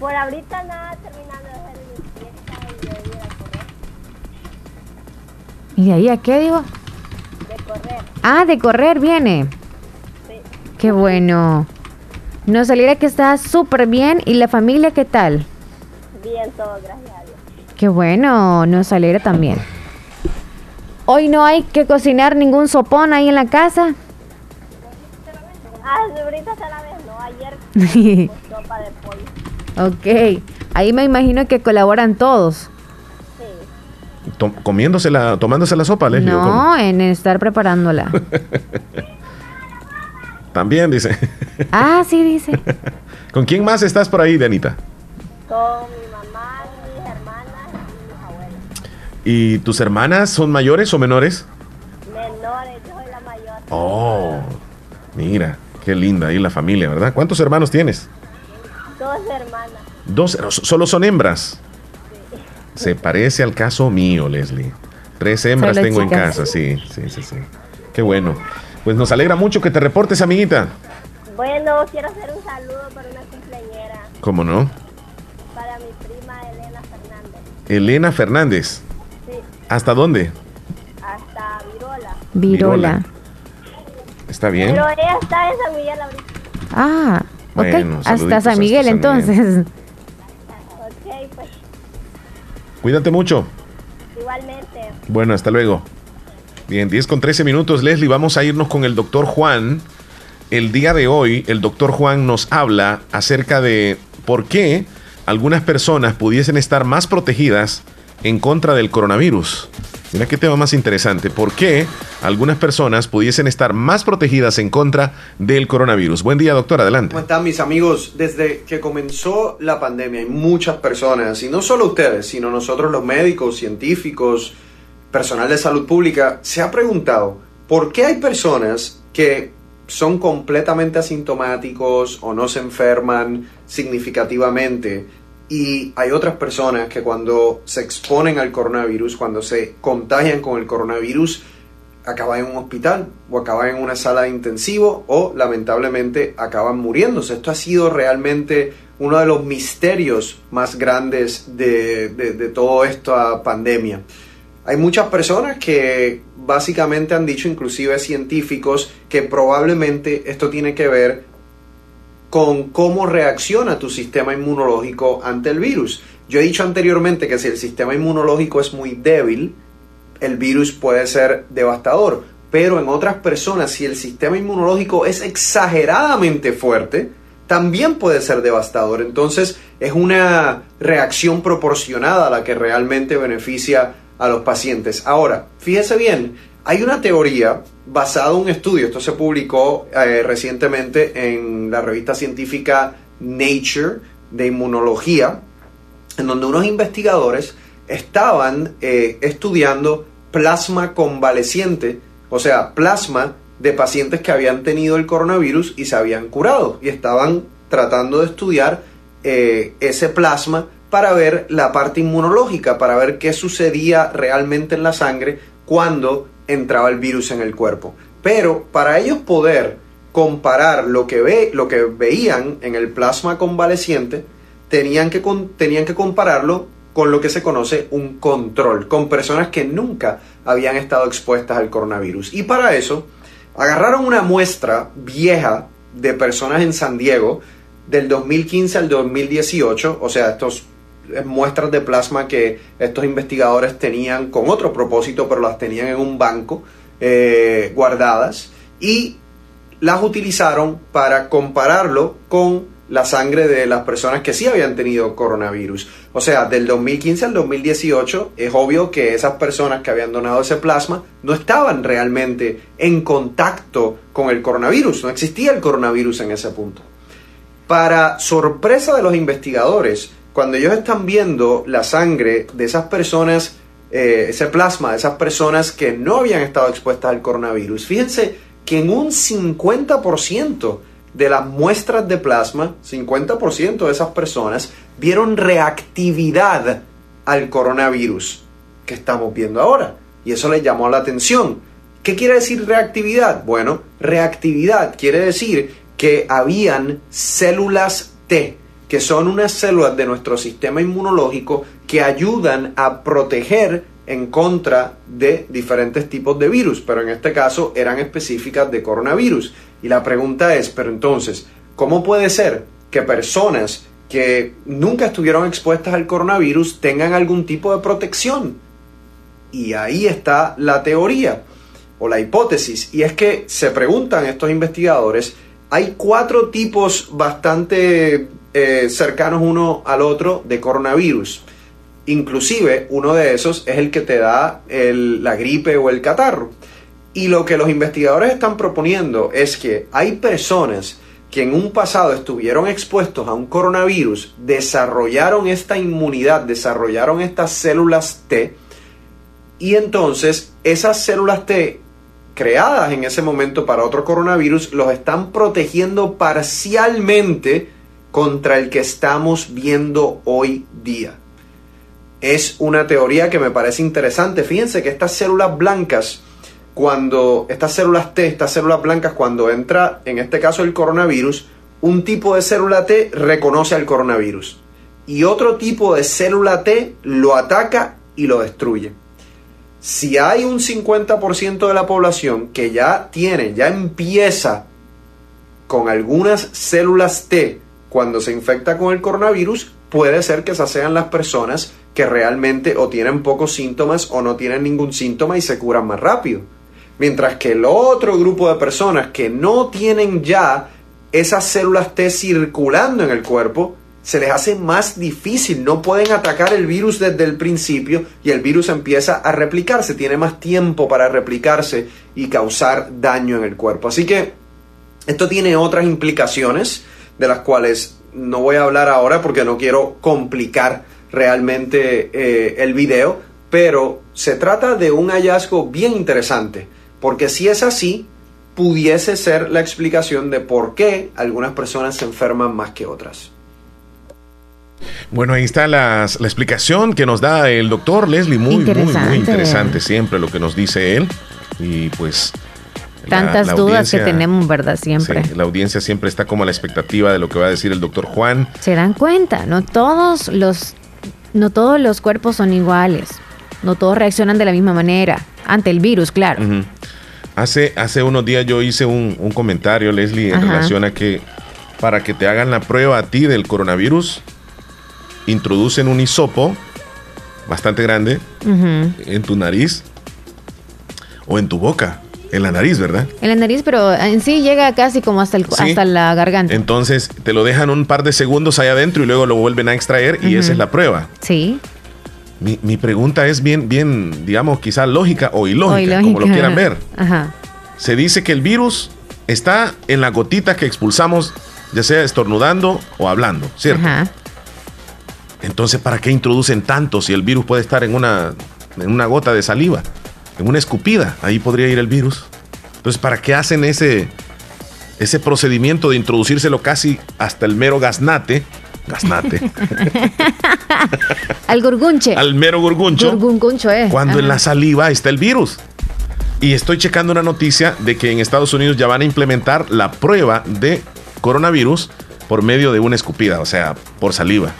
Por ahorita nada, ¿Y de ahí a qué digo? De correr. Ah, de correr viene. Qué bueno. Nos saliera que está súper bien. ¿Y la familia qué tal? Bien, todo, gracias a Dios. Qué bueno, nos alegra también. Hoy no hay que cocinar ningún sopón ahí en la casa. Ah, ahorita no, ayer sopa de pollo. ok, ahí me imagino que colaboran todos. To- comiéndosela, tomándose la sopa, Leslie. No, en estar preparándola. También dice. ah, sí, dice. ¿Con quién más estás por ahí, Dianita? Con mi mamá, mis hermanas y mis abuelos. ¿Y tus hermanas son mayores o menores? Menores, yo soy la mayor. Oh, mira, qué linda ahí la familia, ¿verdad? ¿Cuántos hermanos tienes? Dos hermanas. Dos, solo son hembras. Se parece al caso mío, Leslie. Tres hembras Solo tengo en casa, sí, sí, sí, sí. Qué bueno. Pues nos alegra mucho que te reportes, amiguita. Bueno, quiero hacer un saludo para una cumpleañera, ¿Cómo no? para mi prima Elena Fernández. Elena Fernández. Sí, ¿Hasta dónde? hasta Virola. Virola. ¿Está bien? Pero ella está en San Miguel ahorita. Ah, ok. Bueno, hasta San Miguel hasta San entonces. Ok, pues Cuídate mucho. igualmente. Bueno, hasta luego. Bien, 10 con 13 minutos, Leslie. Vamos a irnos con el doctor Juan. El día de hoy, el doctor Juan nos habla acerca de por qué algunas personas pudiesen estar más protegidas en contra del coronavirus. Mira qué tema más interesante. ¿Por qué algunas personas pudiesen estar más protegidas en contra del coronavirus? Buen día, doctor. Adelante. ¿Cómo están mis amigos? Desde que comenzó la pandemia hay muchas personas, y no solo ustedes, sino nosotros los médicos, científicos, personal de salud pública, se ha preguntado por qué hay personas que son completamente asintomáticos o no se enferman significativamente y hay otras personas que cuando se exponen al coronavirus, cuando se contagian con el coronavirus, acaban en un hospital o acaban en una sala de intensivo o lamentablemente acaban muriéndose. Esto ha sido realmente uno de los misterios más grandes de, de, de toda esta pandemia. Hay muchas personas que básicamente han dicho, inclusive científicos, que probablemente esto tiene que ver con cómo reacciona tu sistema inmunológico ante el virus. Yo he dicho anteriormente que si el sistema inmunológico es muy débil, el virus puede ser devastador. Pero en otras personas, si el sistema inmunológico es exageradamente fuerte, también puede ser devastador. Entonces es una reacción proporcionada a la que realmente beneficia a los pacientes. Ahora, fíjese bien, hay una teoría basada en un estudio, esto se publicó eh, recientemente en la revista científica Nature de Inmunología, en donde unos investigadores estaban eh, estudiando plasma convaleciente, o sea, plasma de pacientes que habían tenido el coronavirus y se habían curado y estaban tratando de estudiar eh, ese plasma para ver la parte inmunológica, para ver qué sucedía realmente en la sangre cuando entraba el virus en el cuerpo. Pero para ellos poder comparar lo que, ve, lo que veían en el plasma convaleciente, tenían que, tenían que compararlo con lo que se conoce un control, con personas que nunca habían estado expuestas al coronavirus. Y para eso, agarraron una muestra vieja de personas en San Diego del 2015 al 2018, o sea, estos muestras de plasma que estos investigadores tenían con otro propósito, pero las tenían en un banco eh, guardadas y las utilizaron para compararlo con la sangre de las personas que sí habían tenido coronavirus. O sea, del 2015 al 2018 es obvio que esas personas que habían donado ese plasma no estaban realmente en contacto con el coronavirus, no existía el coronavirus en ese punto. Para sorpresa de los investigadores, cuando ellos están viendo la sangre de esas personas, eh, ese plasma de esas personas que no habían estado expuestas al coronavirus, fíjense que en un 50% de las muestras de plasma, 50% de esas personas vieron reactividad al coronavirus que estamos viendo ahora. Y eso les llamó la atención. ¿Qué quiere decir reactividad? Bueno, reactividad quiere decir que habían células T, que son unas células de nuestro sistema inmunológico que ayudan a proteger en contra de diferentes tipos de virus, pero en este caso eran específicas de coronavirus. Y la pregunta es, pero entonces, ¿cómo puede ser que personas que nunca estuvieron expuestas al coronavirus tengan algún tipo de protección? Y ahí está la teoría o la hipótesis, y es que se preguntan estos investigadores, hay cuatro tipos bastante eh, cercanos uno al otro de coronavirus. Inclusive uno de esos es el que te da la gripe o el catarro. Y lo que los investigadores están proponiendo es que hay personas que en un pasado estuvieron expuestos a un coronavirus, desarrollaron esta inmunidad, desarrollaron estas células T, y entonces esas células T creadas en ese momento para otro coronavirus los están protegiendo parcialmente contra el que estamos viendo hoy día es una teoría que me parece interesante. Fíjense que estas células blancas, cuando estas células T, estas células blancas, cuando entra, en este caso el coronavirus, un tipo de célula T reconoce al coronavirus y otro tipo de célula T lo ataca y lo destruye. Si hay un 50% de la población que ya tiene, ya empieza con algunas células T cuando se infecta con el coronavirus, puede ser que esas sean las personas que realmente o tienen pocos síntomas o no tienen ningún síntoma y se curan más rápido. Mientras que el otro grupo de personas que no tienen ya esas células T circulando en el cuerpo, se les hace más difícil, no pueden atacar el virus desde el principio y el virus empieza a replicarse, tiene más tiempo para replicarse y causar daño en el cuerpo. Así que esto tiene otras implicaciones de las cuales no voy a hablar ahora porque no quiero complicar realmente eh, el video, pero se trata de un hallazgo bien interesante, porque si es así, pudiese ser la explicación de por qué algunas personas se enferman más que otras. Bueno, ahí está las- la explicación que nos da el doctor Leslie. Muy, muy, muy Interesante. interesante siempre lo que nos dice él. Y pues. Tantas la dudas que tenemos, ¿verdad? Siempre. Sí, la audiencia siempre está como a la expectativa de lo que va a decir el doctor Juan. Se dan cuenta, no todos los no todos los cuerpos son iguales. No todos reaccionan de la misma manera ante el virus, claro. Hace, hace unos días yo hice un, un comentario, Leslie, en Ajá. relación a que para que te hagan la prueba a ti del coronavirus, introducen un hisopo bastante grande en tu nariz o en tu boca, en la nariz, ¿verdad? En la nariz, pero en sí llega casi como hasta, el, Sí. hasta la garganta. Entonces te lo dejan un par de segundos ahí adentro y luego lo vuelven a extraer y esa es la prueba. Sí. Mi, mi pregunta es bien, bien, digamos, quizá lógica o ilógica, O como lo quieran ver. Ajá. Se dice que el virus está en la gotita que expulsamos, ya sea estornudando o hablando, ¿cierto? Ajá. Entonces, ¿para qué introducen tanto si el virus puede estar en una, en una gota de saliva, en una escupida? Ahí podría ir el virus. Entonces, ¿para qué hacen ese, ese procedimiento de introducírselo casi hasta el mero gaznate? Gaznate. Al gurgunche. al mero gurguncho. Gurguncho, eh. cuando en la saliva está el virus. Y estoy checando una noticia de que en Estados Unidos ya van a implementar la prueba de coronavirus por medio de una escupida, o sea, por saliva.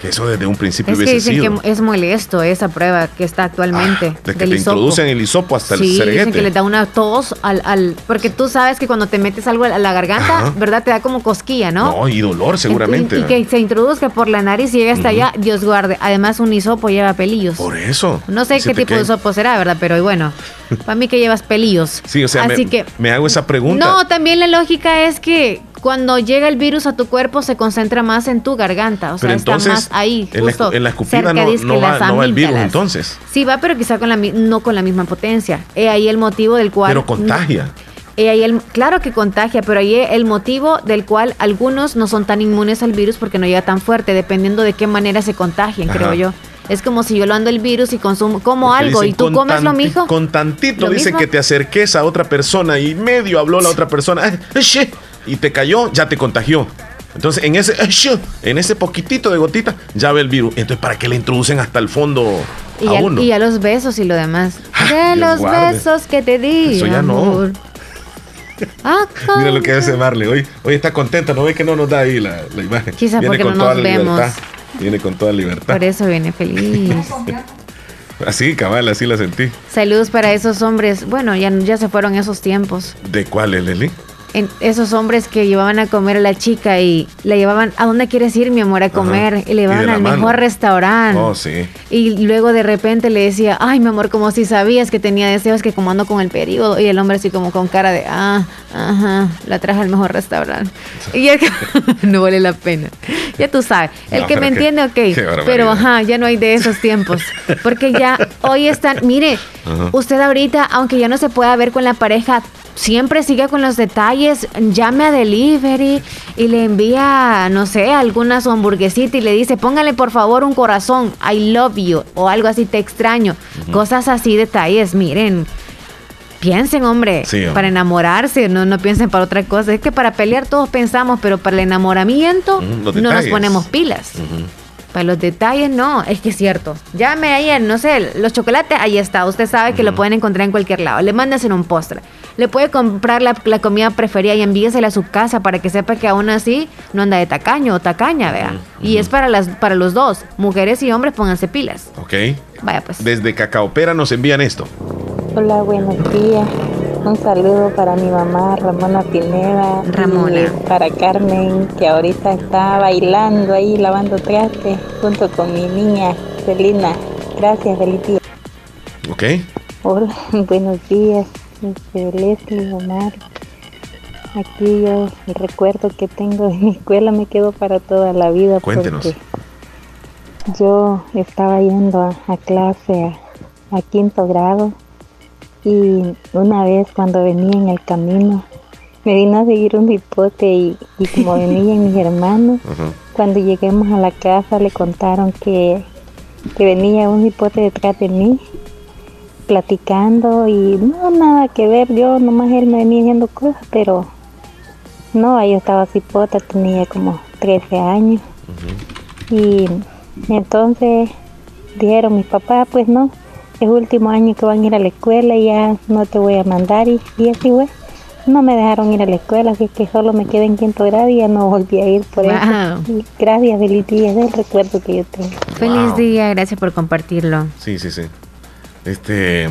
Que eso desde un principio Es que dicen sido. que es molesto esa prueba que está actualmente. de que del te hisopo. introducen el hisopo hasta el Sí, dicen cereguete. que le da una tos al, al... Porque tú sabes que cuando te metes algo a la garganta, Ajá. ¿verdad? Te da como cosquilla, ¿no? No, y dolor seguramente. Y, y que se introduzca por la nariz y llegue hasta allá, Dios guarde. Además, un hisopo lleva pelillos. Por eso. No sé qué tipo de hisopo será, ¿verdad? Pero bueno, para mí que llevas pelillos. Sí, o sea, Así me, que... me hago esa pregunta. No, también la lógica es que cuando llega el virus a tu cuerpo se concentra más en tu garganta, o sea, Pero está más ahí, en la, justo en la escupida cerca, no, no va, no va el virus entonces. Sí va, pero quizá con la no con la misma potencia. He ahí el motivo del cual Pero contagia. He ahí el, claro que contagia, pero ahí el motivo del cual algunos no son tan inmunes al virus porque no llega tan fuerte, dependiendo de qué manera se contagien, Ajá. creo yo. Es como si yo lo ando el virus y consumo como Porque algo dicen, y tú comes lo mismo. Con tantito ¿Lo dice mismo? que te acerques a otra persona y medio habló la otra persona y te cayó, ya te contagió. Entonces, en ese, en ese poquitito de gotita, ya ve el virus. Entonces, ¿para qué le introducen hasta el fondo Y a uno? y a los besos y lo demás. de Dios los guarde. besos que te di. Eso ya no. amor. Ah, Mira lo que hace Marley. Hoy, hoy está contenta, ¿no ve que no nos da ahí la, la imagen? Quizá Viene porque con no toda nos la vemos. libertad. Viene con toda libertad. Por eso viene feliz. Así, cabal, así la sentí. Saludos para esos hombres. Bueno, ya, ya se fueron esos tiempos. ¿De cuál es, Leli? En esos hombres que llevaban a comer a la chica y la llevaban, ¿a dónde quieres ir, mi amor, a comer? Ajá. Y le llevaban al mano. mejor restaurante. Oh, sí. Y luego de repente le decía, ay, mi amor, como si sabías que tenía deseos, que como ando con el periodo. Y el hombre así como con cara de, ah, ajá, la traje al mejor restaurante. Y el que no vale la pena. Ya tú sabes. El No, que me entiende, ok. Pero ajá, ya no hay de esos tiempos. Porque ya hoy están, mire, Ajá. usted ahorita, aunque ya no se pueda ver con la pareja, siempre sigue con los detalles, llame a delivery y le envía, no sé, alguna su hamburguesita y le dice, póngale por favor un corazón, I love you, o algo así, te extraño. Cosas así, detalles, miren. Piensen, hombre, Sí, hombre. para enamorarse, no, no piensen para otra cosa. Es que para pelear todos pensamos, pero para el enamoramiento no nos ponemos pilas. Para los detalles, no, es que es cierto. Llame ayer, no sé, los chocolates, ahí está. Usted sabe que lo pueden encontrar en cualquier lado. Le mandas en un postre. Le puede comprar la, la comida preferida y envíesela a su casa para que sepa que aún así no anda de tacaño o tacaña, vea. Y es para, las, para los dos. Mujeres y hombres, pónganse pilas. Ok. Vaya pues. Desde Cacaopera nos envían esto. Hola, buenos días. Un saludo para mi mamá Ramona Pineda. Ramona. Y para Carmen, que ahorita está bailando ahí, lavando trastes, junto con mi niña Celina. Gracias, feliz día. Ok. Hola, buenos días. Este, Leslie Omar. Aquí yo el recuerdo que tengo de mi escuela me quedo para toda la vida. Cuéntenos. Porque yo estaba yendo a, a clase a, a quinto grado y una vez cuando venía en el camino me vino a seguir un hipote y, y como venían mis hermanos, cuando lleguemos a la casa le contaron que, que venía un hipote detrás de mí platicando y no nada que ver, yo nomás él me venía diciendo cosas, pero no, yo estaba cipota, tenía como 13 años. Y entonces dijeron mis papás, pues no, es último año que van a ir a la escuela y ya no te voy a mandar. Y, y así fue. No me dejaron ir a la escuela, así que solo me quedé en quinto grado y ya no volví a ir por eso. Y gracias, feliz día, es el recuerdo que yo tengo. Feliz día, gracias por compartirlo. Sí, sí, sí. Este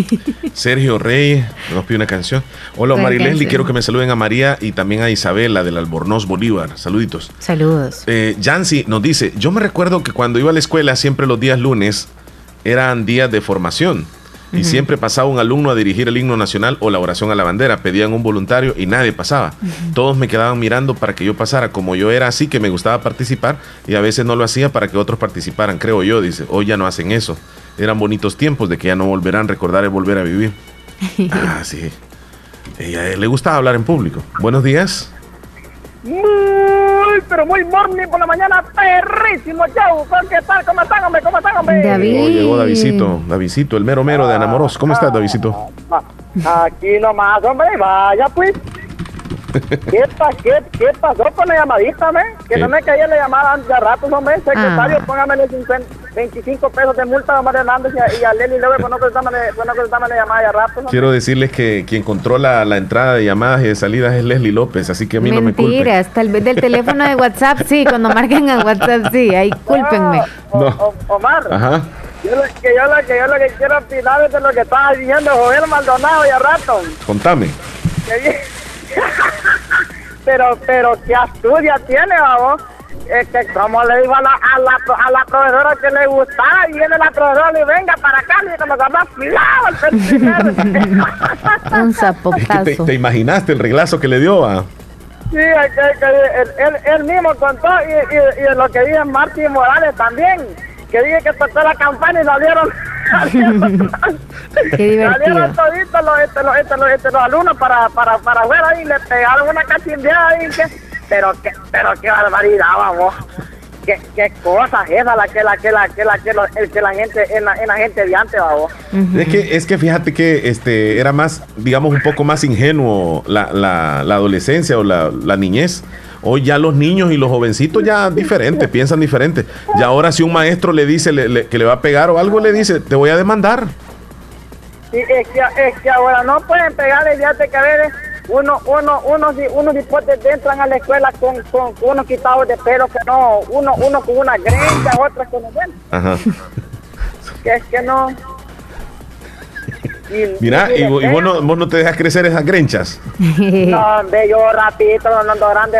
Sergio Rey nos pide una canción. Hola, ¿Cuál Mari Leslie, quiero que me saluden a María y también a Isabela del Albornoz Bolívar. Saluditos. Saludos. Eh, Yancy nos dice, yo me recuerdo que cuando iba a la escuela siempre los días lunes eran días de formación y siempre pasaba un alumno a dirigir el himno nacional o la oración a la bandera, pedían un voluntario y nadie pasaba. Todos me quedaban mirando para que yo pasara, como yo era así que me gustaba participar y a veces no lo hacía para que otros participaran, creo yo, dice, hoy ya no hacen eso. Eran bonitos tiempos de que ya no volverán, recordar es volver a vivir. Ah, sí. Ella le gustaba hablar en público. Buenos días. Muy, pero muy morning por la mañana, perrísimo show. ¿Qué tal? ¿Cómo están, hombre? ¿Cómo están, hombre? Oh, llegó Davidito, Davidito, el mero mero de Anamoros. ¿Cómo estás, Davidito? Aquí nomás, hombre, vaya pues. ¿Qué, pa- qué, qué pasó con la llamadita, me? Que ¿Qué? no me caía la llamada de rato, hombre. Secretario, Ah. póngamele 50 25 pesos de multa a Omar Hernández y a, y a Leli López por no contestarme por no contestarme la llamada de rato. hombre. Quiero decirles que quien controla la entrada de llamadas y de salidas es Leslie López, así que a mí no me culpen. Mentiras, tal vez del teléfono de WhatsApp, sí, cuando marquen a WhatsApp, sí, ahí cúlpenme. No. O- Omar, Ajá. yo lo, que yo, lo, que yo lo que quiero opinar es de lo que estaba diciendo Joel Maldonado y a rato. Contame. Que. pero, pero, ¿qué astucia tiene, vamos? Es que como le digo a la, a la, a la profesora que le gustaba y viene la profesora y venga para acá y como que más primero. Un Es que te, zapotazo. te imaginaste el reglazo que le dio a... Sí, es que, que él, él, él mismo contó y, y, y lo que dice Martín Morales también, que dije que tocó la campana y salieron, salieron, Qué divertido. salieron toditos los, este, los, este, los, este, los alumnos para, para, para afuera y le pegaron una cachimbeada y que, pero que, pero qué barbaridad, vamos. Qué, qué cosas esas la que la que la que la que, lo- el que la gente en la, en la gente de antes, vamos. Es que, es que fíjate que este era más, digamos, un poco más ingenuo la, la, la adolescencia o la, la niñez. Hoy ya los niños y los jovencitos ya diferentes, piensan diferente. Y ahora si un maestro le dice le- le- que le va a pegar o algo, le dice, te voy a demandar. Sí, es que, es que ahora no pueden pegarle, fíjate que a uno, uno, unos, unos hipotes entran a la escuela con, con, con unos quitados de pelo que no, uno, uno con una grencha, otros con bueno, Ajá. que es que no. Y- Mira, y, vo- y vos, no, vos no te dejas crecer esas grenchas. No, hombre, yo rapidito, no ando grande,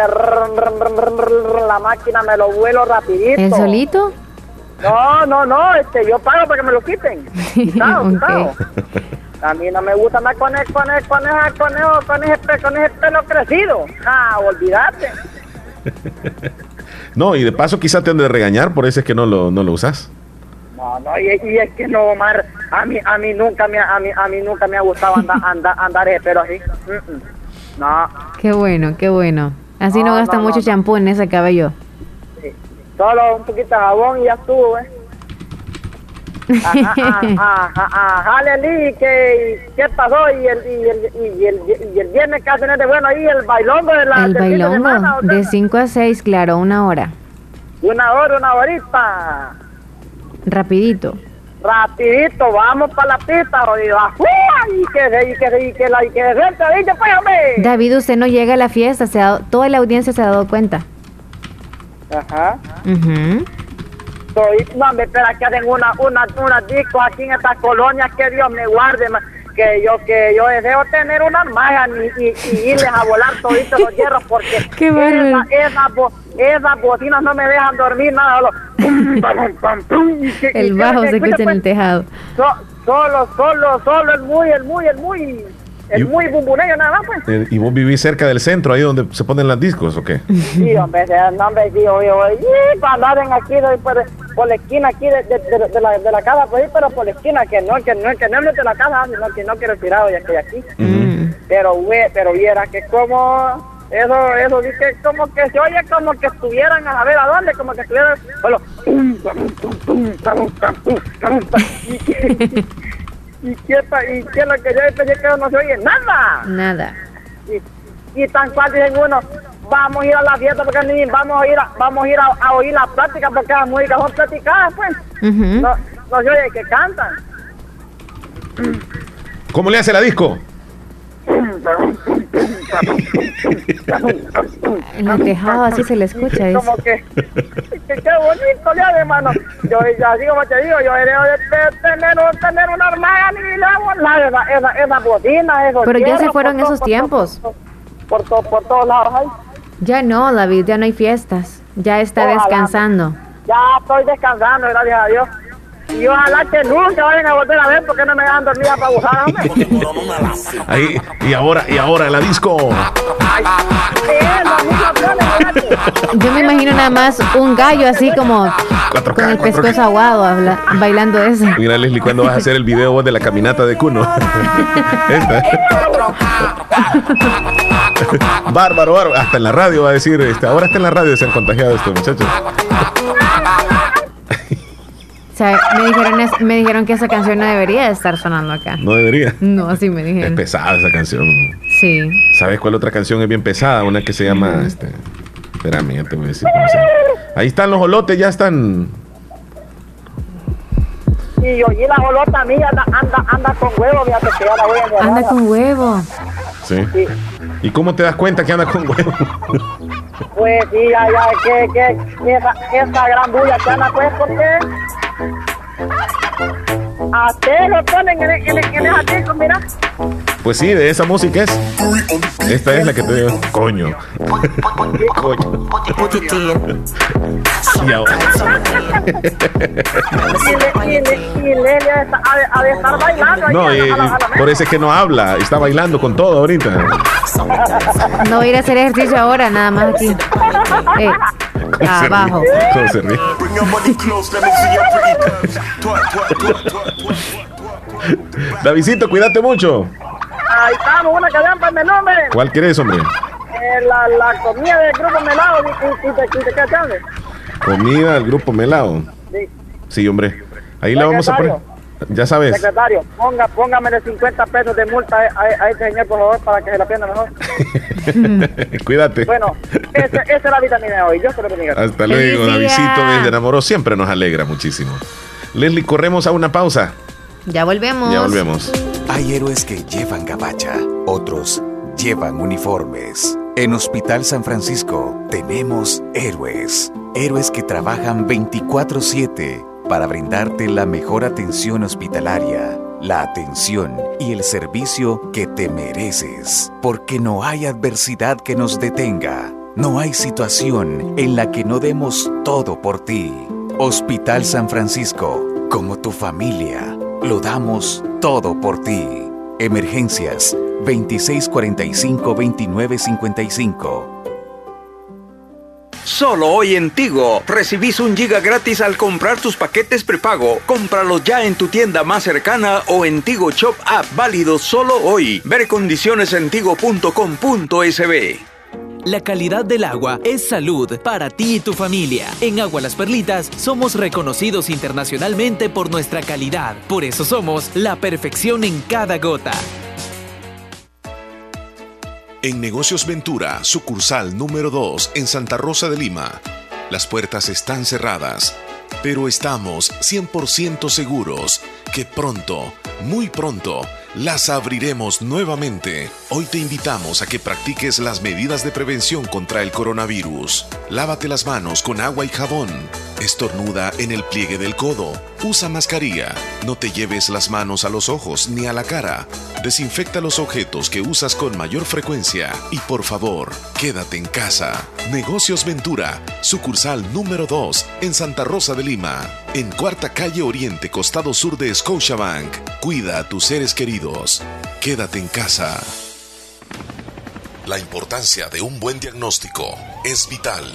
la máquina me lo vuelo rapidito. ¿El solito? No, no, no, este, yo pago para que me lo quiten. Quitado, quitado. A mí no me gusta más con, el, con, el, con, esa- con, ese- con, ese, con ese pelo crecido. Ah, olvídate. No, y de paso quizá te han de regañar, por eso es que no lo, no lo usas. No, no, y, y es que no, Omar, a mí, a mí nunca me, ha- a mí, a mí nunca me ha gustado andar, andar, andar pelo así. Mm, mm. No, Qué bueno, qué bueno. Así no, No, gasta no, mucho champú en ese cabello. solo un poquito de jabón y ya estuvo, ¿eh? Ajá, ajá, ajá, Leli, ¿qué, ¿qué pasó? ¿Y el, y, el, y, el, y el viernes qué hacen de bueno ahí? ¿El bailongo de la, El bailongo, de 5 a 6, claro, una hora. Una hora, una horita. Rapidito. Rapidito, vamos para la pista, oído. Y que se, y que se, y que la, y que se hombre. David, usted no llega a la fiesta, se ha dado- toda la audiencia se ha dado cuenta. Ajá. Ujú. Soy, no, me espera que hacen una, una, una disco aquí en estas colonias, que Dios me guarde, ma, que yo, que yo deseo tener una magia y, y, y irles a volar toditos los hierros, porque bárbaro. esa- esas, bo- esas bocinas no me dejan dormir nada, solo, pum, pam, pam, pum, y que- y El bajo se escucha en pues, el tejado. so- solo, solo, solo el muy, el muy, el muy, el Y- muy bumbuneño nada más, pues. Eh, ¿Y vos vivís cerca del centro, ahí donde se ponen las discos o qué? Sí, hombre, ese nombre, sí, oye, y para andar en aquí, por, por la esquina aquí de, de, de- de la, de la casa, pues, pero por la esquina, que no, que no, que no es de la casa, sino que no quiero tirar ya que aquí. Pero, güey, pero viera que como, eso, eso, dice, como que se oye como que estuvieran a ver a dónde, como que estuvieran, bueno, y que, y que lo que yo pensé que no se oye nada. Nada. Y, y tan cual dicen uno, vamos a ir a la fiesta porque ni vamos a ir a, vamos a, ir a, oír la plática porque las músicas son platicadas, pues. No, no se oye que cantan. ¿Cómo le hace la disco? En el tejado así se le escucha. Dice. Como que, que qué bonito ya, hermano. Yo, ya, así como te digo, yo he de, de, tener, tener una hermana y la esa, esa, esa bocina, esos Pero ya se fueron esos tiempos. Por, por, por, todos lados. Ya no, David, ya no hay fiestas. Ya está descansando. Ya estoy descansando, gracias a Dios. Y ojalá que nunca vayan a volver a ver porque no me dejan dormir para abusar, Ahí, y ahora, y ahora la disco. Yo me imagino nada más un gallo así como con el pescuezo aguado bailando eso. Mira, Leslie, ¿cuándo vas a hacer el video vos de la caminata de Cuno? bárbaro, bárbaro. Hasta en la radio va a decir, este, ahora está en la radio, se han contagiado estos muchachos. O sea, me dijeron, me dijeron que esa canción no debería estar sonando acá. No debería. No, así me dijeron. Es pesada esa canción. Sí. ¿Sabes cuál otra canción es bien pesada? Una que se llama, este, espérame, ya te voy a decir cómo se llama. Ahí están los olotes, ya están. Y yo, y la olota mía anda, anda, anda con huevo, fíjate que ya la voy a Anda con huevo. ¿Sí? sí. ¿Y cómo te das cuenta que anda con huevo? Pues sí, ya, ya, que, que, esa, esa gran bulla que anda, pues, porque a te lo ponen en, en, en disco, mira. Pues sí, de esa música es. Esta es la que te digo. Coño. Coño. Y ahora. y Lele ha de estar bailando. No, y, por eso es que no habla. Está bailando con todo ahorita. No voy a ir a hacer ejercicio ahora, nada más aquí. Eh, abajo. ¿Cómo se ríe? Davidito, cuídate mucho. Ahí estamos, una cadena para el nombre. ¿Cuál quieres, hombre? Eh, la, la, comida del grupo Melado, ¿y, te, qué Comida del grupo Melado. Sí. Sí, hombre. Ahí la vamos a poner. Ya sabes. Secretario, ponga, póngame 50 pesos de multa a, a, este señor, por favor, para que se la pierda mejor. Cuídate. Bueno, esa es la vitamina de hoy. Yo te lo bendiga. Hasta luego, Davidito desde Enamoró. Siempre nos alegra muchísimo. Leslie, corremos a una pausa. Ya volvemos. Ya volvemos. Hay héroes que llevan gabacha, otros llevan uniformes. En Hospital San Francisco tenemos héroes. Héroes que trabajan 24/7 para brindarte la mejor atención hospitalaria, la atención y el servicio que te mereces. Porque no hay adversidad que nos detenga. No hay situación en la que no demos todo por ti. Hospital San Francisco, como tu familia, lo damos todo por ti. Emergencias 2645-2955. Solo hoy en Tigo recibís un giga gratis al comprar tus paquetes prepago. Cómpralos ya en tu tienda más cercana o en Tigo Shop App, válido solo hoy. Ver condiciones en tigo.com.sb. La calidad del agua es salud para ti y tu familia. En Agua Las Perlitas somos reconocidos internacionalmente por nuestra calidad. Por eso somos la perfección en cada gota. En Negocios Ventura, sucursal número 2 en Santa Rosa de Lima. Las puertas están cerradas, pero estamos 100% seguros que pronto, muy pronto, las abriremos nuevamente. Hoy te invitamos a que practiques las medidas de prevención contra el coronavirus. Lávate las manos con agua y jabón. Estornuda en el pliegue del codo. Usa mascarilla. No te lleves las manos a los ojos ni a la cara. Desinfecta los objetos que usas con mayor frecuencia. Y por favor, quédate en casa. Negocios Ventura, sucursal número 2 en Santa Rosa de Lima. En Cuarta Calle Oriente, costado sur de Scotiabank. Cuida a tus seres queridos. Quédate en casa. La importancia de un buen diagnóstico es vital.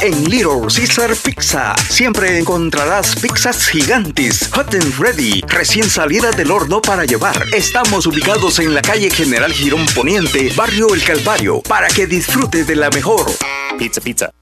En Little Caesar Pizza siempre encontrarás pizzas gigantes, hot and ready, recién salidas del horno para llevar. Estamos ubicados en la calle General Girón Poniente, barrio El Calvario, para que disfrutes de la mejor pizza pizza.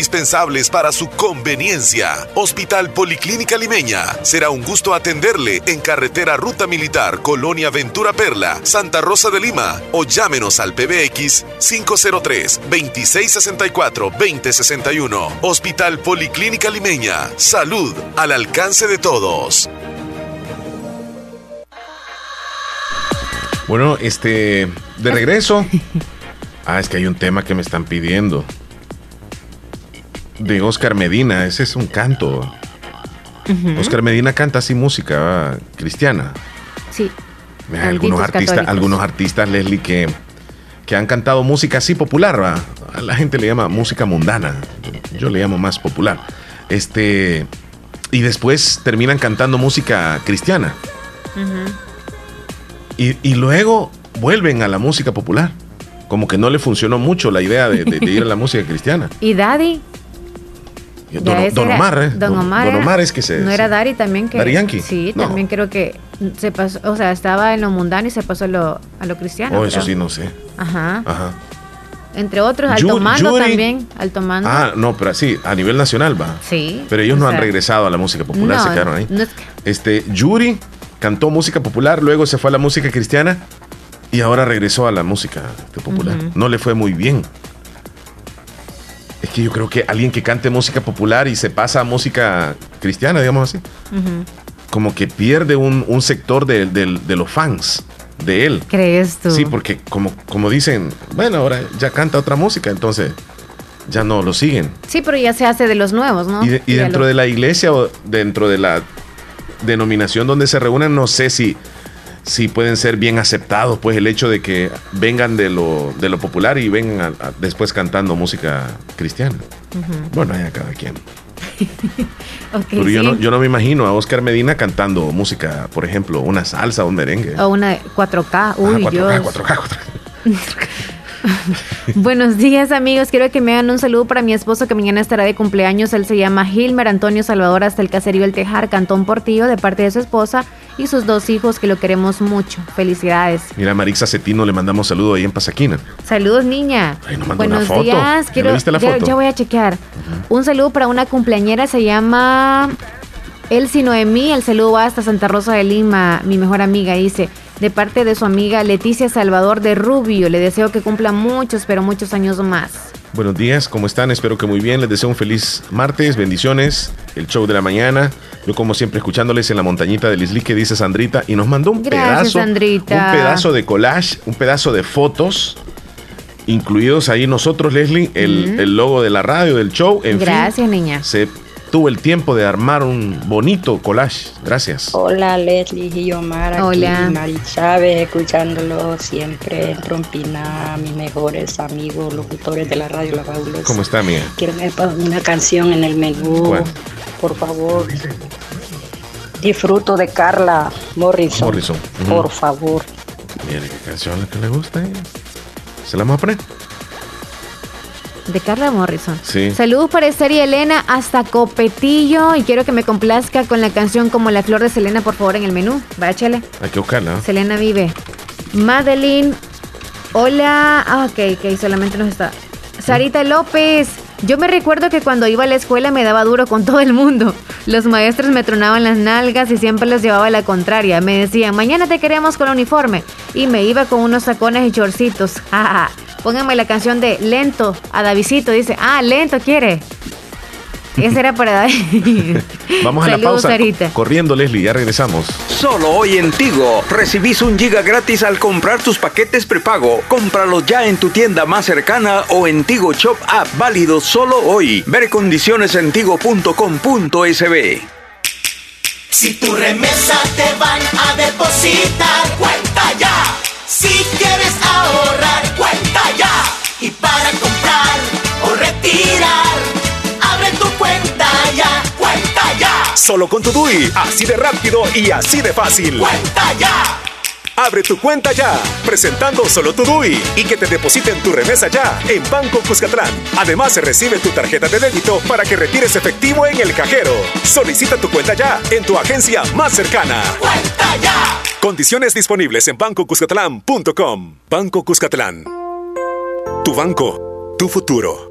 indispensables para su conveniencia. Hospital Policlínica Limeña. Será un gusto atenderle en carretera Ruta Militar, Colonia Ventura Perla, Santa Rosa de Lima o llámenos al PBX 503-2664-2061. Hospital Policlínica Limeña. Salud al alcance de todos. Bueno, este, de regreso. Ah, es que hay un tema que me están pidiendo de Oscar Medina. Ese es un canto. Oscar Medina canta así música cristiana. Sí. Hay algunos artistas, algunos artistas, Leslie, que, que han cantado música así popular. ¿va? A la gente le llama música mundana. Yo, le llamo más popular. Este. Y después terminan cantando música cristiana. y, luego vuelven a la música popular. Como que no le funcionó mucho la idea de ir a la música cristiana. ¿Y Daddy? Don, Omar, ¿eh? Don, Omar, Don Omar es que se. No era Dari también que. Dari Yankee. Sí, también creo que se pasó, o sea, estaba en lo mundano y se pasó a lo, a lo cristiano. Oh, eso sí, no sé. Ajá. Ajá. Entre otros, Alto Mando también. Alto Mando. Ah, no, pero sí, a nivel nacional va. Sí. Pero ellos no han regresado a la música popular, se quedaron ahí. Este, Yuri cantó música popular, luego se fue a la música cristiana y ahora regresó a la música popular. No le fue muy bien. Es que yo creo que alguien que cante música popular y se pasa a música cristiana, digamos así, como que pierde un, sector de, los fans de él. ¿Crees tú? Sí, porque como, como dicen, bueno, ahora ya canta otra música, entonces ya no lo siguen. Sí, pero ya se hace de los nuevos, ¿no? Y, y dentro de la iglesia o dentro de la denominación donde se reúnen, no sé si si pueden ser bien aceptados, pues el hecho de que vengan de lo, de lo popular y vengan después cantando música cristiana. Bueno, allá cada quien. Pero yo, no, yo no me imagino a Oscar Medina cantando música, por ejemplo, una salsa o un merengue. O una 4K. Uy, 4K, 4K, 4K. Buenos días amigos, quiero que me hagan un saludo para mi esposo que mañana estará de cumpleaños. Él se llama Gilmer Antonio Salvador hasta el caserío El Tejar, Cantón Portillo, de parte de su esposa y sus dos hijos que lo queremos mucho. Felicidades. Mira, Marixa Cetino, le mandamos saludo ahí en Pasaquina. Saludos, niña. Buenos días. Quiero, ya, voy a chequear. Un saludo para una cumpleañera, se llama Elsie Noemí. El saludo va hasta Santa Rosa de Lima, mi mejor amiga, dice de parte de su amiga Leticia Salvador de Rubio. Le deseo que cumpla muchos, pero muchos años más. Buenos días, ¿cómo están? Espero que muy bien. Les deseo un feliz martes, bendiciones, el show de la mañana. Yo como siempre escuchándoles en la montañita de Lisli que dice Sandrita y nos mandó un pedazo, un pedazo de collage, un pedazo de fotos incluidos ahí nosotros, Leslie, el, logo de la radio, del show. En Gracias, niña. Se tuvo el tiempo de armar un bonito collage. Gracias. Hola Leslie y Omar, Hola. aquí Mari Chávez, escuchándolo siempre en Trompina, mis mejores amigos, locutores de la radio La Fabulosa. ¿Cómo está, mía? Quiero una canción en el menú, por favor. Disfruto de Carla Morrison. Morrison. Por favor. Mire qué canción la que le gusta. ¿eh? ¿Se la vamos a poner? De Carla Morrison. Sí. Saludos para Esther y Elena hasta Copetillo. Y quiero que me complazca con la canción como La Flor de Selena, por favor, en el menú. Va, chele. Hay que buscarla. Selena vive. Madeline. Hola. Ah, ok, ok, solamente nos está. Sarita López. Yo me recuerdo que cuando iba a la escuela me daba duro con todo el mundo. Los maestros me tronaban las nalgas y siempre les llevaba la contraria. Me decían, mañana te queremos con uniforme. Y me iba con unos sacones y chorcitos. Póngame la canción de Lento a Davidito. Dice, ah, lento quiere. Esa era para David. Vamos a la pausa. Sarita. Corriendo, Leslie, ya regresamos. Solo hoy en Tigo recibís un giga gratis al comprar tus paquetes prepago. Cómpralos ya en tu tienda más cercana o en Tigo Shop App, válido solo hoy. Ver condiciones en tigo.com.sb. Si tu remesa te van a depositar, cuenta ya. Si quieres ahorrar, cuenta ya. Y para comprar o retirar, abre tu cuenta ya, cuenta ya. Solo con tu DUI, así de rápido y así de fácil. Cuenta ya. Abre tu cuenta ya, presentando solo tu DUI y que te depositen tu remesa ya en Banco Cuscatlán. Además, se recibe tu tarjeta de débito para que retires efectivo en el cajero. Solicita tu cuenta ya en tu agencia más cercana. ¡Cuenta ya! Condiciones disponibles en bancocuscatlán.com. Banco Cuscatlán. Tu banco, tu futuro.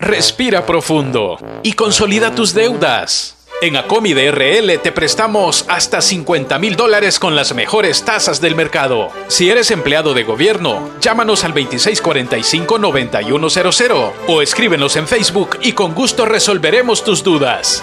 Respira profundo y consolida tus deudas. En Acomi de RL te prestamos hasta 50 mil dólares con las mejores tasas del mercado. Si eres empleado de gobierno, llámanos al 2645-9100 o escríbenos en Facebook y con gusto resolveremos tus dudas.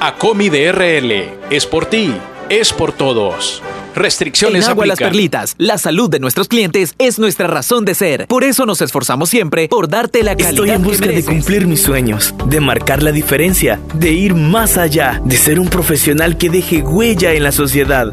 Acomi de RL es por ti, es por todos. Restricciones En Agua Las aplican. Perlitas, la salud de nuestros clientes es nuestra razón de ser. Por eso nos esforzamos siempre por darte la calidad Estoy en busca que de cumplir mis sueños, de marcar la diferencia, de ir más allá, de ser un profesional que deje huella en la sociedad.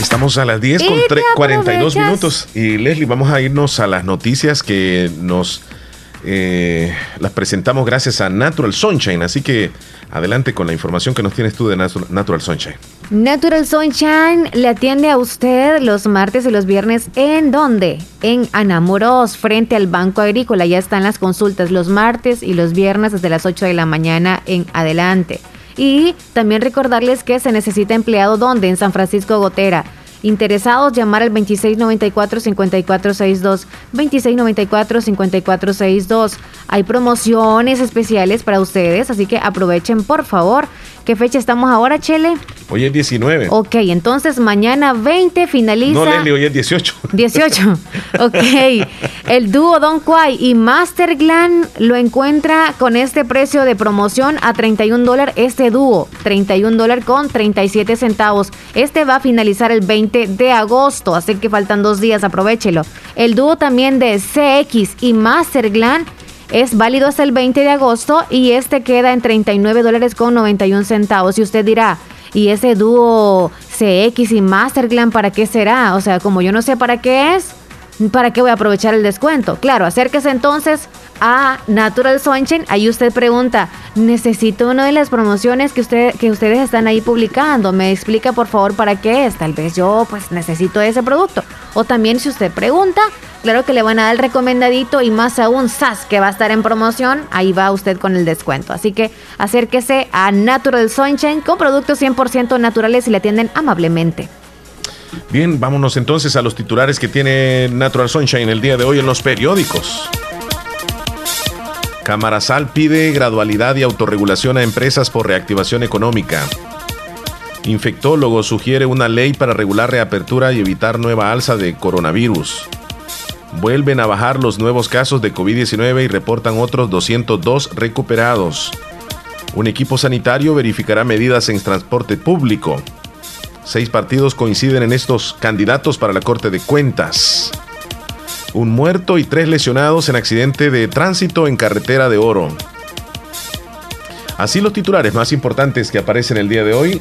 Estamos a las 10 con Y te tre- 42 aprovechas. minutos. Y Leslie, vamos a irnos a las noticias que nos eh, las presentamos gracias a Natural Sunshine. Así que adelante con la información que nos tienes tú de Natu- Natural Sunshine. Natural Sunshine le atiende a usted los martes y los viernes. ¿En dónde? En Anamoros, frente al Banco Agrícola. Ya están las consultas los martes y los viernes desde las 8 de la mañana en adelante. Y también recordarles que se necesita empleado donde? En San Francisco Gotera. Interesados, llamar al 2694-5462. 2694-5462. Hay promociones especiales para ustedes, así que aprovechen por favor. ¿Qué fecha estamos ahora, Chele? Hoy es 19. Ok, entonces mañana 20 finaliza. No, Leslie, hoy es 18. 18. Ok. El dúo Don Quai y Master Glam lo encuentra con este precio de promoción a 31 dólares. Este dúo, 31 dólares con 37 centavos. Este va a finalizar el 20 de agosto, así que faltan dos días, aprovechelo. El dúo también de CX y Master Glam es válido hasta el 20 de agosto y este queda en 39 dólares con 91 centavos. Y usted dirá, ¿y ese dúo CX y Masterglam para qué será? O sea, como yo no sé para qué es, ¿para qué voy a aprovechar el descuento? Claro, acérquese entonces a Natural Sunshine. Ahí usted pregunta, necesito una de las promociones que, usted, que ustedes están ahí publicando. Me explica por favor para qué es. Tal vez yo pues necesito ese producto. O también si usted pregunta, claro que le van a dar el recomendadito y más aún SAS que va a estar en promoción. Ahí va usted con el descuento. Así que acérquese a Natural Sunshine con productos 100% naturales y le atienden amablemente. Bien, vámonos entonces a los titulares que tiene Natural Sunshine el día de hoy en los periódicos. Camarasal pide gradualidad y autorregulación a empresas por reactivación económica. Infectólogo sugiere una ley para regular reapertura y evitar nueva alza de coronavirus. Vuelven a bajar los nuevos casos de COVID-19 y reportan otros 202 recuperados. Un equipo sanitario verificará medidas en transporte público. Seis partidos coinciden en estos candidatos para la Corte de Cuentas. Un muerto y tres lesionados en accidente de tránsito en carretera de Oro. Así los titulares más importantes que aparecen el día de hoy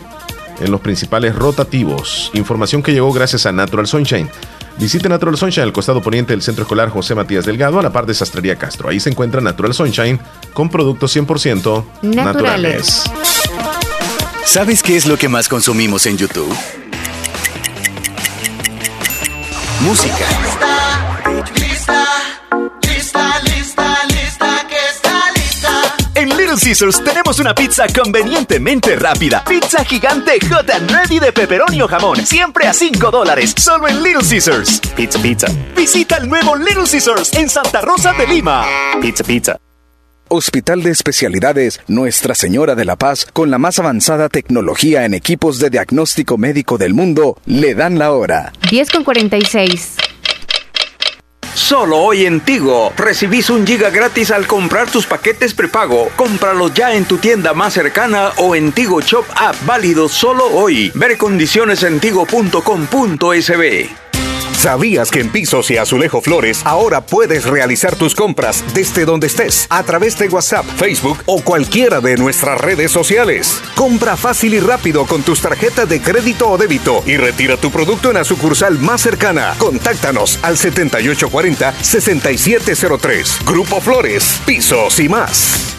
en los principales rotativos. Información que llegó gracias a Natural Sunshine. Visite Natural Sunshine al costado poniente del Centro Escolar José Matías Delgado a la par de Sastrería Castro. Ahí se encuentra Natural Sunshine con productos 100% naturales. naturales. ¿Sabes qué es lo que más consumimos en YouTube? Música Little Caesars tenemos una pizza convenientemente rápida. Pizza gigante hot and ready de pepperoni o jamón. Siempre a 5 dólares. Solo en Little Caesars. Pizza, pizza. Visita el nuevo Little Caesars en Santa Rosa de Lima. Pizza, pizza. Hospital de Especialidades Nuestra Señora de la Paz, con la más avanzada tecnología en equipos de diagnóstico médico del mundo, le dan la hora. 10 con 46. Solo hoy en Tigo recibís un giga gratis al comprar tus paquetes prepago. Cómpralo ya en tu tienda más cercana o en Tigo Shop App, válido solo hoy. Ver condiciones en tigo.com.sb. ¿Sabías que en Pisos y Azulejo Flores ahora puedes realizar tus compras desde donde estés a través de WhatsApp, Facebook o cualquiera de nuestras redes sociales? Compra fácil y rápido con tus tarjetas de crédito o débito y retira tu producto en la sucursal más cercana. Contáctanos al 7840-6703. Grupo Flores, Pisos y más.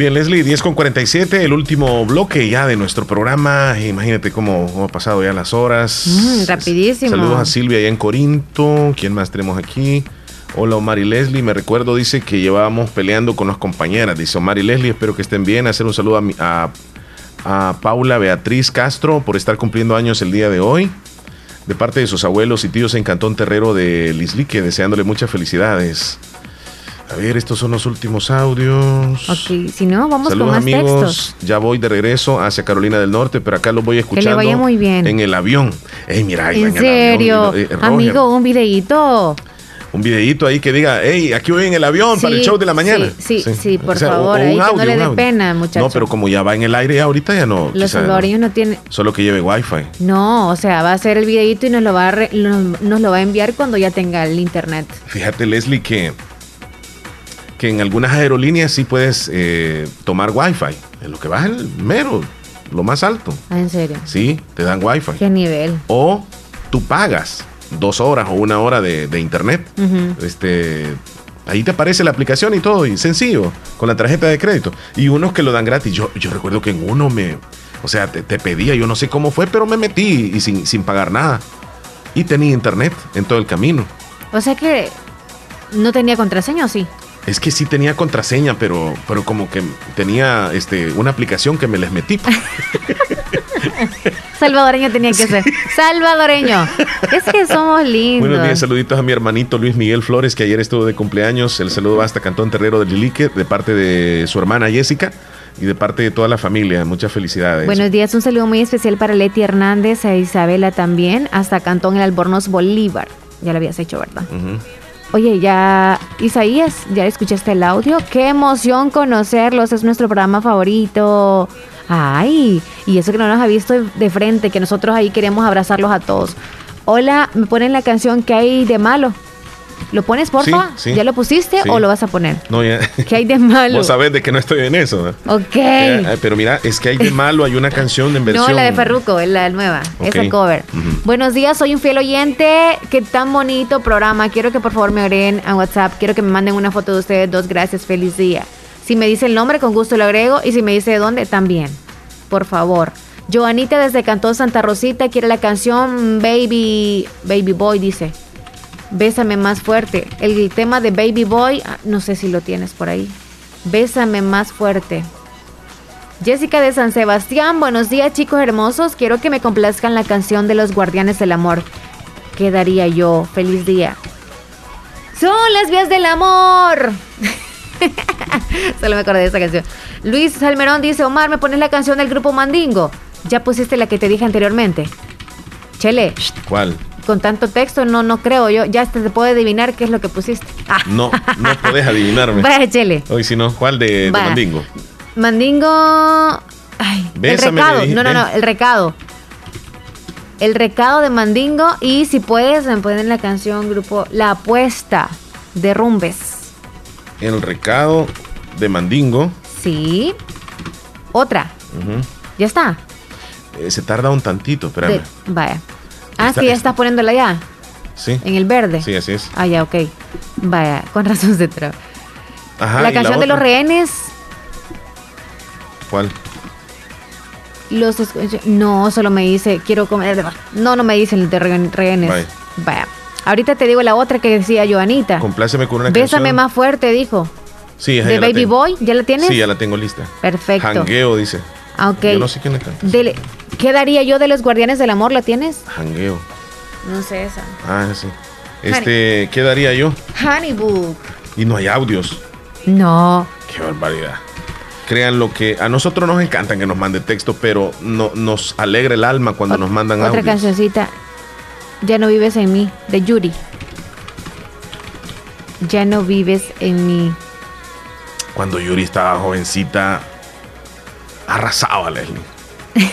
Bien, Leslie, 10 con 47, el último bloque ya de nuestro programa. Imagínate cómo, ha pasado ya las horas. Mm, rapidísimo. Saludos a Silvia allá en Corinto. ¿Quién más tenemos aquí? Hola Omar y Leslie, me recuerdo, dice que llevábamos peleando con las compañeras. Dice Omar y Leslie, espero que estén bien. Hacer un saludo a, a Paula Beatriz Castro por estar cumpliendo años el día de hoy. De parte de sus abuelos y tíos en Cantón Terrero de Lislique, deseándole muchas felicidades. A ver, estos son los últimos audios. Ok, si no, vamos Saludos, con más amigos. textos. Ya voy de regreso hacia Carolina del Norte, pero acá los voy escuchando. Que le vaya muy bien. En el avión. Ey, mira, En el avión, serio, eh, amigo, un videíto. Un videíto ahí que diga, hey, aquí voy en el avión para el show de la mañana. Sí, sí, sí, por O sea, o- favor, o ahí que no le dé pena, muchacho. No, pero como ya va en el aire ahorita ya no. Los no. salvadoreños no tienen... Solo que lleve wifi. No, o sea, va a hacer el videíto y nos lo va a, re- nos, nos lo va a enviar cuando ya tenga el internet. Fíjate, Leslie, que, que en algunas aerolíneas sí puedes eh, tomar wifi. En lo que vas el mero, lo más alto. Ah, en serio. Sí, te dan wifi. ¿Qué nivel? O tú pagas dos horas o una hora de, de internet. Este, ahí te aparece la aplicación y todo, y sencillo, con la tarjeta de crédito. Y unos que lo dan gratis. Yo, yo recuerdo que en uno me, o sea, te, te pedía, yo no sé cómo fue, pero me metí y sin, sin pagar nada. Y tenía internet en todo el camino. O sea que no tenía contraseña o sí. Es que sí tenía contraseña, pero, pero como que tenía este, una aplicación que me les metí. Salvadoreño tenía que ser. Salvadoreño. Es que somos lindos. Buenos días, saluditos a mi hermanito Luis Miguel Flores, que ayer estuvo de cumpleaños. El saludo va hasta Cantón Terrero de Lilique, de parte de su hermana Jessica y de parte de toda la familia. Muchas felicidades. Buenos días, un saludo muy especial para Leti Hernández, a Isabela también, hasta Cantón El Albornoz Bolívar. Ya lo habías hecho, ¿verdad? Oye, ya, Isaías, ¿ya escuchaste el audio? Qué emoción conocerlos, es nuestro programa favorito. Ay, y eso que no nos ha visto de frente, que nosotros ahí queremos abrazarlos a todos. Hola, me ponen la canción que hay de malo. ¿Lo pones, porfa? ¿Ya lo pusiste o lo vas a poner? No, ya. ¿Qué hay de malo? Vos sabés de que no estoy en eso. Ok. pero mira, es que hay de malo, hay una canción en versión... No, la de Ferruco, la nueva, esa cover. Buenos días, soy un fiel oyente. Qué tan bonito programa. Quiero que por favor me agreguen a WhatsApp. Quiero que me manden una foto de ustedes dos. Gracias, feliz día. Si me dice el nombre, con gusto lo agrego. Y si me dice de dónde, también. Por favor. Joanita desde Cantón Santa Rosita quiere la canción Baby, Baby Boy, dice. Bésame más fuerte. El tema de Baby Boy, ah, no sé si lo tienes por ahí. Bésame más fuerte. Jessica de San Sebastián, buenos días chicos hermosos. Quiero que me complazcan la canción de los Guardianes del Amor. ¿Qué daría yo? Feliz día. Son las vías del amor. Solo me acordé de esa canción. Luis Salmerón dice, Omar, ¿me pones la canción del grupo Mandingo? Ya pusiste la que te dije anteriormente. Chele. ¿Cuál? Con tanto texto, no, no creo. Yo ya te puedo adivinar qué es lo que pusiste. Ah. No, no podés adivinarme. Vaya, chele. Hoy si no, ¿cuál de, Mandingo? Mandingo. Ay, el recado. No, no, no, el recado. El recado de Mandingo. Y si puedes, me ponen la canción grupo La Apuesta de Rumbes. El recado de Mandingo. Sí. Otra. Ya está. Eh, se tarda un tantito, espérame. vaya. Ah, sí, ya estás poniéndola ya. Sí. En el verde. Sí, así es. Ah, ya, ok. Vaya, con razón se traba. Ajá, la canción de los rehenes. ¿Cuál? Los no, solo me dice, quiero comer. No, no me dicen el de rehenes. Vaya. Ahorita te digo la otra que decía Joanita. Compláceme con una Bésame más fuerte, dijo. Sí, De Baby Boy, ¿ya la tienes? Sí, ya la tengo lista. Perfecto. Hangueo, dice. Ah, ok. Yo no sé quién es. Dele. ¿Qué daría yo de los Guardianes del Amor? ¿La tienes? Jangueo. No sé esa. Ah, sí. Este, ¿qué daría yo? Honeybook. Y no hay audios. No. Qué barbaridad. Crean lo que a nosotros nos encanta que nos mande texto, pero no, nos alegra el alma cuando nos mandan audios. Otra cancioncita. Ya no vives en mí, de Yuri. Ya no vives en mí. Cuando Yuri estaba jovencita, arrasaba Leslie.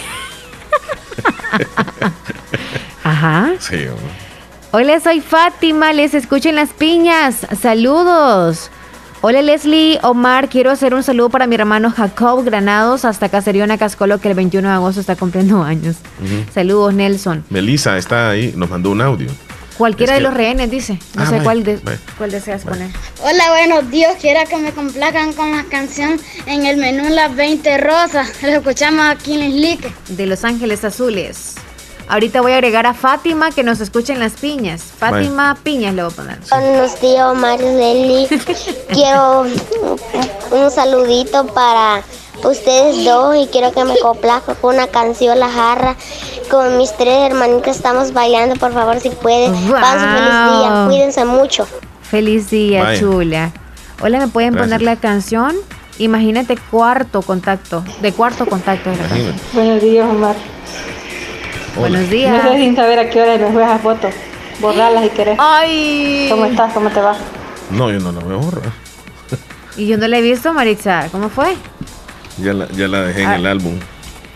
Ajá. Sí. Hola, soy Fátima, les escucho en las piñas. Saludos. Hola Leslie, Omar, quiero hacer un saludo para mi hermano Jacob Granados hasta Caseriona Cascolo que el 21 de agosto está cumpliendo años. Saludos Nelson. Melissa está ahí, nos mandó un audio. Cualquiera de los rehenes, dice. No ah, sé cuál, cuál deseas poner. Hola, buenos días. Quiero que me complacan con la canción en el menú Las 20 Rosas. Lo escuchamos aquí en Lislique. De Los Ángeles Azules. Ahorita voy a agregar a Fátima que nos escuche en las piñas. Fátima Piñas le voy a poner. Buenos días, Omar Quiero un saludito para ustedes dos y quiero que me complazca con una canción La Jarra. Con mis tres hermanitas estamos bailando, por favor, si pueden. Wow. feliz día, cuídense mucho. Feliz día, chula. Hola, ¿me pueden poner la canción? Imagínate cuarto contacto, de cuarto contacto. Buenos días, Omar. Buenos días. No sé sin saber a qué hora me juegas fotos. Borrarlas si querés. ¡Ay! ¿Cómo estás? ¿Cómo te va? No, yo no la voy a borrar. ¿Y yo no la he visto, Maritza? ¿Cómo fue? Ya la, ya la dejé en el álbum.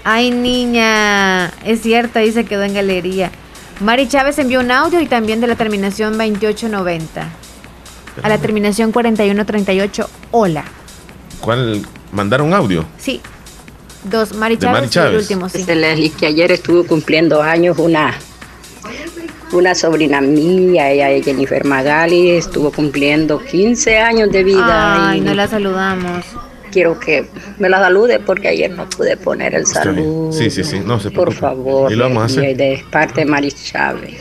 Ay, niña, es cierta, dice quedó en galería. Mari Chávez envió un audio y también de la terminación 2890. A la terminación 4138, hola. ¿Cuál? ¿Mandaron audio? Sí. Dos, Mari Chávez, y el último, sí. Leslie, que ayer estuvo cumpliendo años una, una sobrina mía, ella Jennifer Magali, estuvo cumpliendo 15 años de vida. Ay, no la saludamos quiero que me la salude porque ayer no pude poner el saludo. Sí, sí, sí, no se Por favor. Y lo vamos a hacer. De parte de Mari Chávez.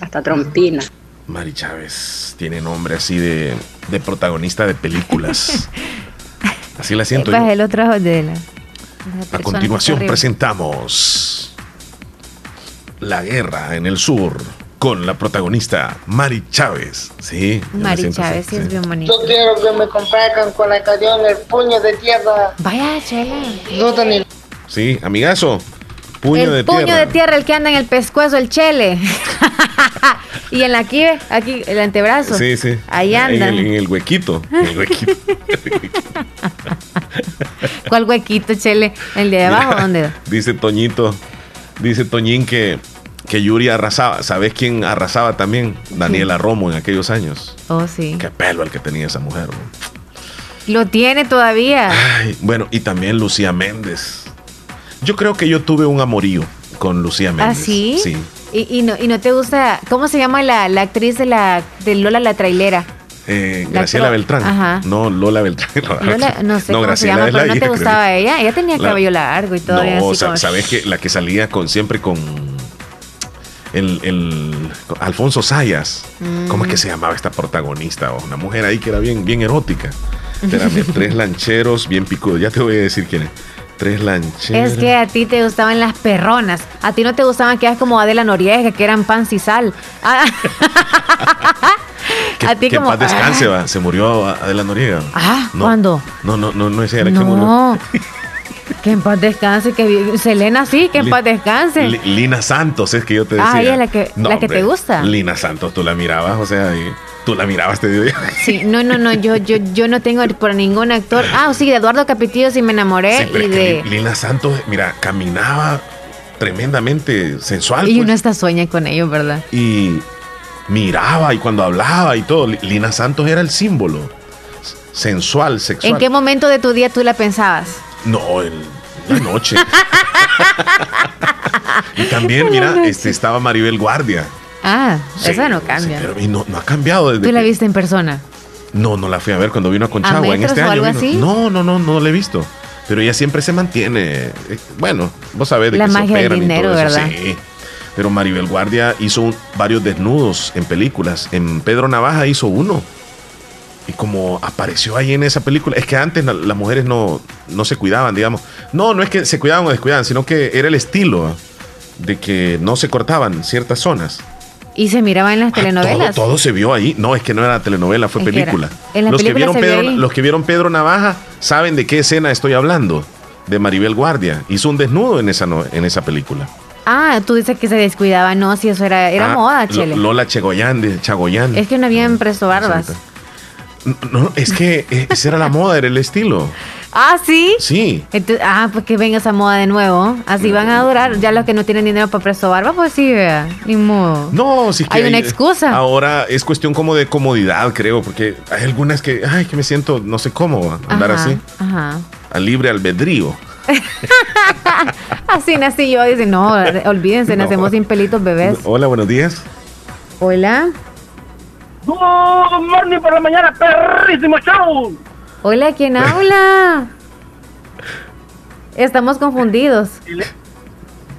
Hasta Trompina. Mari Chávez tiene nombre así de, de protagonista de películas. Así la siento. Pues yo. el otro de la. A continuación presentamos La guerra en el sur con la protagonista Mari Chávez. Sí. Mari Chávez, sí es bien bonito. Yo quiero que me complazcan con la canción El puño de tierra. Vaya, chela. No, Daniel. Sí, amigazo. Puño el de puño tierra. de tierra, el que anda en el pescuezo, el chele. y en la aquí, aquí, el antebrazo. Sí, sí. Ahí anda. en el huequito. en el huequito. ¿Cuál huequito, chele? ¿El de abajo Mira, dónde? Dice Toñito, dice Toñín que, que Yuri arrasaba. ¿Sabes quién arrasaba también? Daniela Romo en aquellos años. Oh, sí. Qué pelo el que tenía esa mujer. ¿no? Lo tiene todavía. Ay, bueno, y también Lucía Méndez. Yo creo que yo tuve un amorío con Lucía ¿Ah, Méndez. sí? Sí. Y, y no, y no te gusta, ¿cómo se llama la, la actriz de, la, de Lola la trailera? Eh, La Graciela Beltrán. Ajá. No, Lola Beltrán. Lola, no sé cómo se Graciela llama, la pero no te hija, creo. gustaba ella. Ella tenía La- cabello largo y todo. No, así como- sabes que la que salía con siempre con el, el- Alfonso Sayas. Mm. ¿Cómo es que se llamaba esta protagonista? O una mujer ahí que era bien, bien erótica. Tres lancheros bien picudos. Ya te voy a decir quién es. Tres lancheros. Es que a ti te gustaban las perronas. A ti no te gustaban que eras como Adela Noriega, que eran pan y sal. Ah, que, a ti que como- paz descanse, va. Se murió Adela Noriega. Ah, No, ¿cuándo? No, no, no, no es ella la que murió. Que en paz descanse. Que Selena sí, que en Li- paz descanse. Li- Lina Santos, es que yo te decía. Ah, ella es la que- la que te gusta. Lina Santos, tú la mirabas, o sea, y tú la mirabas, te digo yo. Sí, no, no, no, yo, yo, yo no tengo por ningún actor. Ah, sí, de Eduardo Capitillo sí me enamoré Sí, pero y es que de. Li- Lina Santos, mira, caminaba tremendamente sensual. Y pues, uno está sueña con ellos, ¿verdad? y miraba y cuando hablaba y todo, Li- Lina Santos era el símbolo sensual, sexual. ¿En qué momento de tu día tú la pensabas? No, en la noche. y también, mira, este, estaba Maribel Guardia. Ah, Sí, esa no sí, cambia. pero y no, no ha cambiado desde ¿Tú la que- viste en persona? No, no la fui a ver cuando vino a Conchagua en metros este o año. algo vino. así? No, no, no, no la he visto. Pero ella siempre se mantiene. eh, Bueno, vos sabés de La que se magia del operan y dinero, todo eso, ¿verdad? Sí. Pero Maribel Guardia hizo varios desnudos en películas. En Pedro Navaja hizo uno. Y como apareció ahí en esa película, es que antes la- las mujeres no, no se cuidaban, digamos. No, no es que se cuidaban o descuidaban, sino que era el estilo ¿ah? de que no se cortaban ciertas zonas. ¿Y se miraba en las telenovelas? Todo, todo se vio ahí. No, es que no era telenovela, fue Es que era- película. en los, que vieron Pedro, los que vieron Pedro Navaja saben de qué escena estoy hablando. De Maribel Guardia. Hizo un desnudo en esa, en esa película. Ah, tú dices que se descuidaba. No, si eso era, era Ah, moda, Chele. Lola Chegoyán de Chagoyán. Es que no habían presto barbas. No, es que eh, esa era la moda, era el estilo. Ah, sí. Sí. Entonces, ah, pues que venga esa moda de nuevo. Así van a durar. Ya los que no tienen dinero para presto barba, pues sí, vea. Ni modo. No, sí que Hay una excusa. Ahora es cuestión como de comodidad, creo, porque hay algunas que, ay, que me siento, no sé cómo andar Ajá, así, Ajá. a libre albedrío. Así nací yo. Dice, no, olvídense, No. nacemos sin pelitos bebés. Hola, buenos días. Hola. Good morning por la mañana, perrísimo show. Hola, ¿quién habla? Estamos confundidos.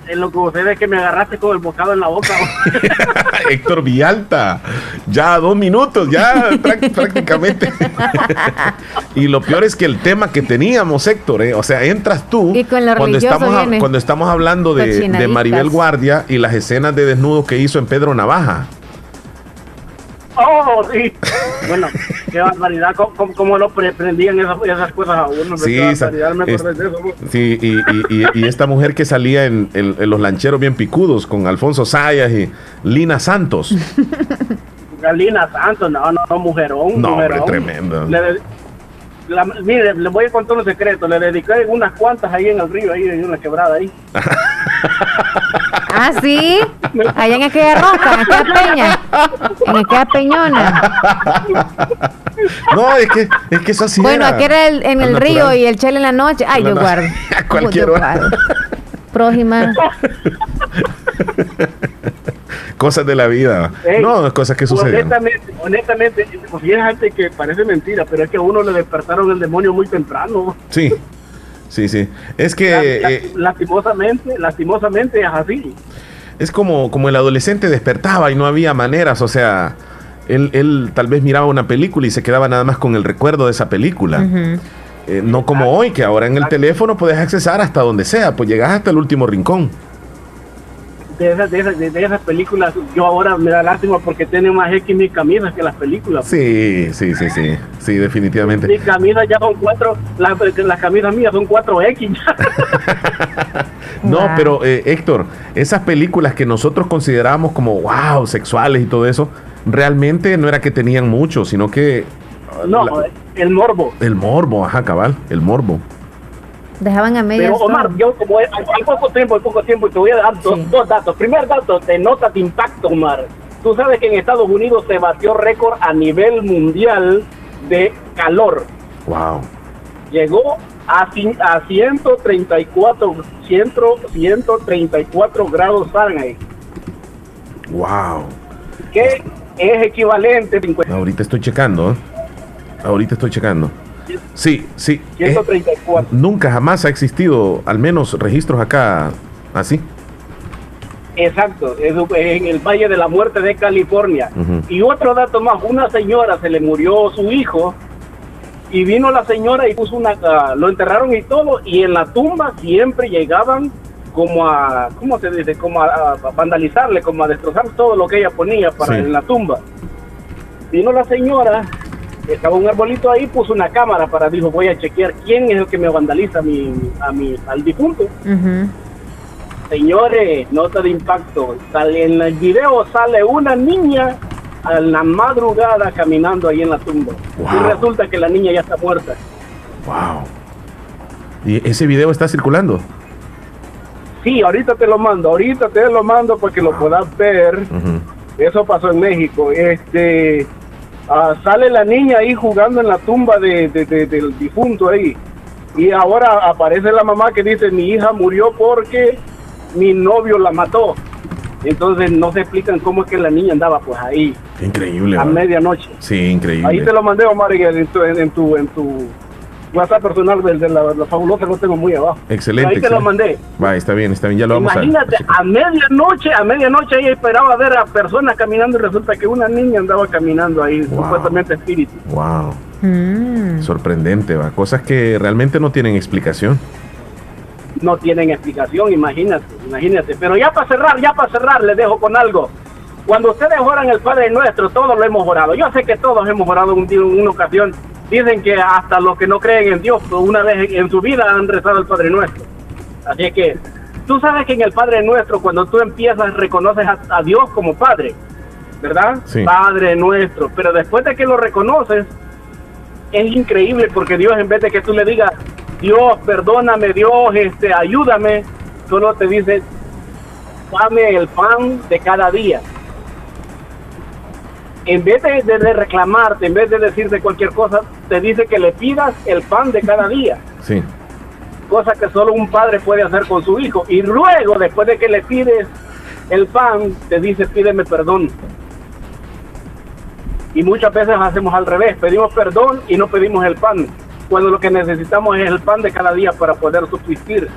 En lo que usted ve que me agarraste con el bocado en la boca. Héctor Villalta, ya dos minutos, ya prá- prácticamente. y lo peor es que el tema que teníamos, Héctor, eh, o sea, entras tú Y con lo cuando, estamos, a- viene. cuando estamos hablando de, de. Maribel Guardia y las escenas de desnudo que hizo en Pedro Navaja. Oh, sí. Bueno, qué barbaridad. ¿Cómo, cómo, lo pre- prendían esas, esas cosas a uno? Sí, qué esa- barbaridad, me acordé es- de eso. Sí, y, y- y- y esta mujer que salía en, en- en los lancheros bien picudos con Alfonso Sayas y Lina Santos. Galina Santos, no, no, no, mujerón. No, hombre, mujerón. tremendo. Le la- mire, le voy a contar un secreto. Le dediqué unas cuantas ahí en el río, ahí en una quebrada ahí. Ah, sí. Allá en aquella roca, en aquella peña. En aquella peñona. No, es que, es que eso sí Bueno, era aquí era el- en el río y el chele en la noche. Ay, yo no- guardo. A cualquier Yo hora. guardo. Prójima. Cosas de la vida. No, cosas que suceden. Honestamente, honestamente, pues, fíjate que parece mentira, pero es que a uno le despertaron el demonio muy temprano. Sí, sí, sí. Es que La- la- eh, lastimosamente, lastimosamente es así. es como, como el adolescente despertaba y no había maneras, o sea, Él, él tal vez miraba una película y se quedaba nada más con el recuerdo de esa película. Eh, no como hoy, que ahora en el teléfono puedes accesar hasta donde sea, pues llegas hasta el último rincón. De esas, de, esas, de, esas películas, yo ahora me da lástima porque tiene más X mis camisas que las películas. Sí, sí, sí, sí, sí, definitivamente. Mis camisas ya son cuatro, las, las camisas mías son cuatro X. No, pero eh, Héctor, esas películas que nosotros considerábamos como wow, sexuales y todo eso, realmente no era que tenían mucho, sino que no, el morbo. el morbo, ajá, cabal, el morbo. Dejaban a medias. Pero Omar, todo. yo como hay, hay poco tiempo, hay poco tiempo, y te voy a dar dos, dos datos. Primer dato, de nota de impacto, Omar. Tú sabes que en Estados Unidos se batió récord a nivel mundial de calor. Wow. Llegó a, a 134, 100, 134 grados Fahrenheit, Wow. que es equivalente a 50 Ahorita estoy checando. ¿eh? Ahorita estoy checando. Sí, sí. eh, 134. nunca jamás ha existido, al menos registros acá así. Exacto, es en el Valle de la Muerte de California. Y otro dato más, una señora se le murió su hijo y vino la señora y puso una, ah, lo enterraron y todo y en la tumba siempre llegaban como a, ¿cómo se dice? Como a, a vandalizarle, como a destrozar todo lo que ella ponía para Sí. en la tumba. Vino la señora, estaba un arbolito ahí, puso una cámara para, dijo, voy a chequear quién es el que me vandaliza a mi, a mi, al difunto. Señores, nota de impacto. Sale, en el video sale una niña a la madrugada caminando ahí en la tumba. Y resulta que la niña ya está muerta. Wow. ¿Y ese video está circulando? Sí, ahorita te lo mando, ahorita te lo mando para que lo puedas ver. Eso pasó en México. Este, ah, sale la niña ahí jugando en la tumba de, de- de- del difunto ahí. Y ahora aparece la mamá que dice, mi hija murió porque mi novio la mató. Entonces no se explican cómo es que la niña andaba pues ahí increíble. a medianoche. Sí, increíble. Ahí te lo mandé, Omar, en tu, en, en tu, en tu WhatsApp personal del de la, la fabulosa, lo tengo muy abajo. Excelente. Ahí te lo mandé. Va, está bien, está bien, ya lo vamos Imagínate, a medianoche, a medianoche ella esperaba ver a personas caminando y resulta que una niña andaba caminando ahí, supuestamente espíritu. a... Wow. Mm. Sorprendente, va. Cosas que realmente no tienen explicación. No tienen explicación, imagínate, imagínate. Pero ya para cerrar, ya para cerrar, les dejo con algo. Cuando ustedes oran el Padre Nuestro, todos lo hemos orado. Yo sé que todos hemos orado un día, en una ocasión. Dicen que hasta los que no creen en Dios, una vez en su vida han rezado el Padre Nuestro. Así que tú sabes que en el Padre Nuestro, cuando tú empiezas, reconoces a, a Dios como Padre, ¿verdad? Sí. Padre Nuestro. Pero después de que lo reconoces, es increíble porque Dios, en vez de que tú le digas, Dios, perdóname, Dios, este, ayúdame, solo te dice, dame el pan de cada día. En vez de, de- de reclamarte, en vez de decirte cualquier cosa, te dice que le pidas el pan de cada día Sí. cosa que solo un padre puede hacer con su hijo. Y luego, después de que le pides el pan, te dice, pídeme perdón. Y muchas veces hacemos al revés, pedimos perdón y no pedimos el pan, cuando lo que necesitamos es el pan de cada día para poder subsistir.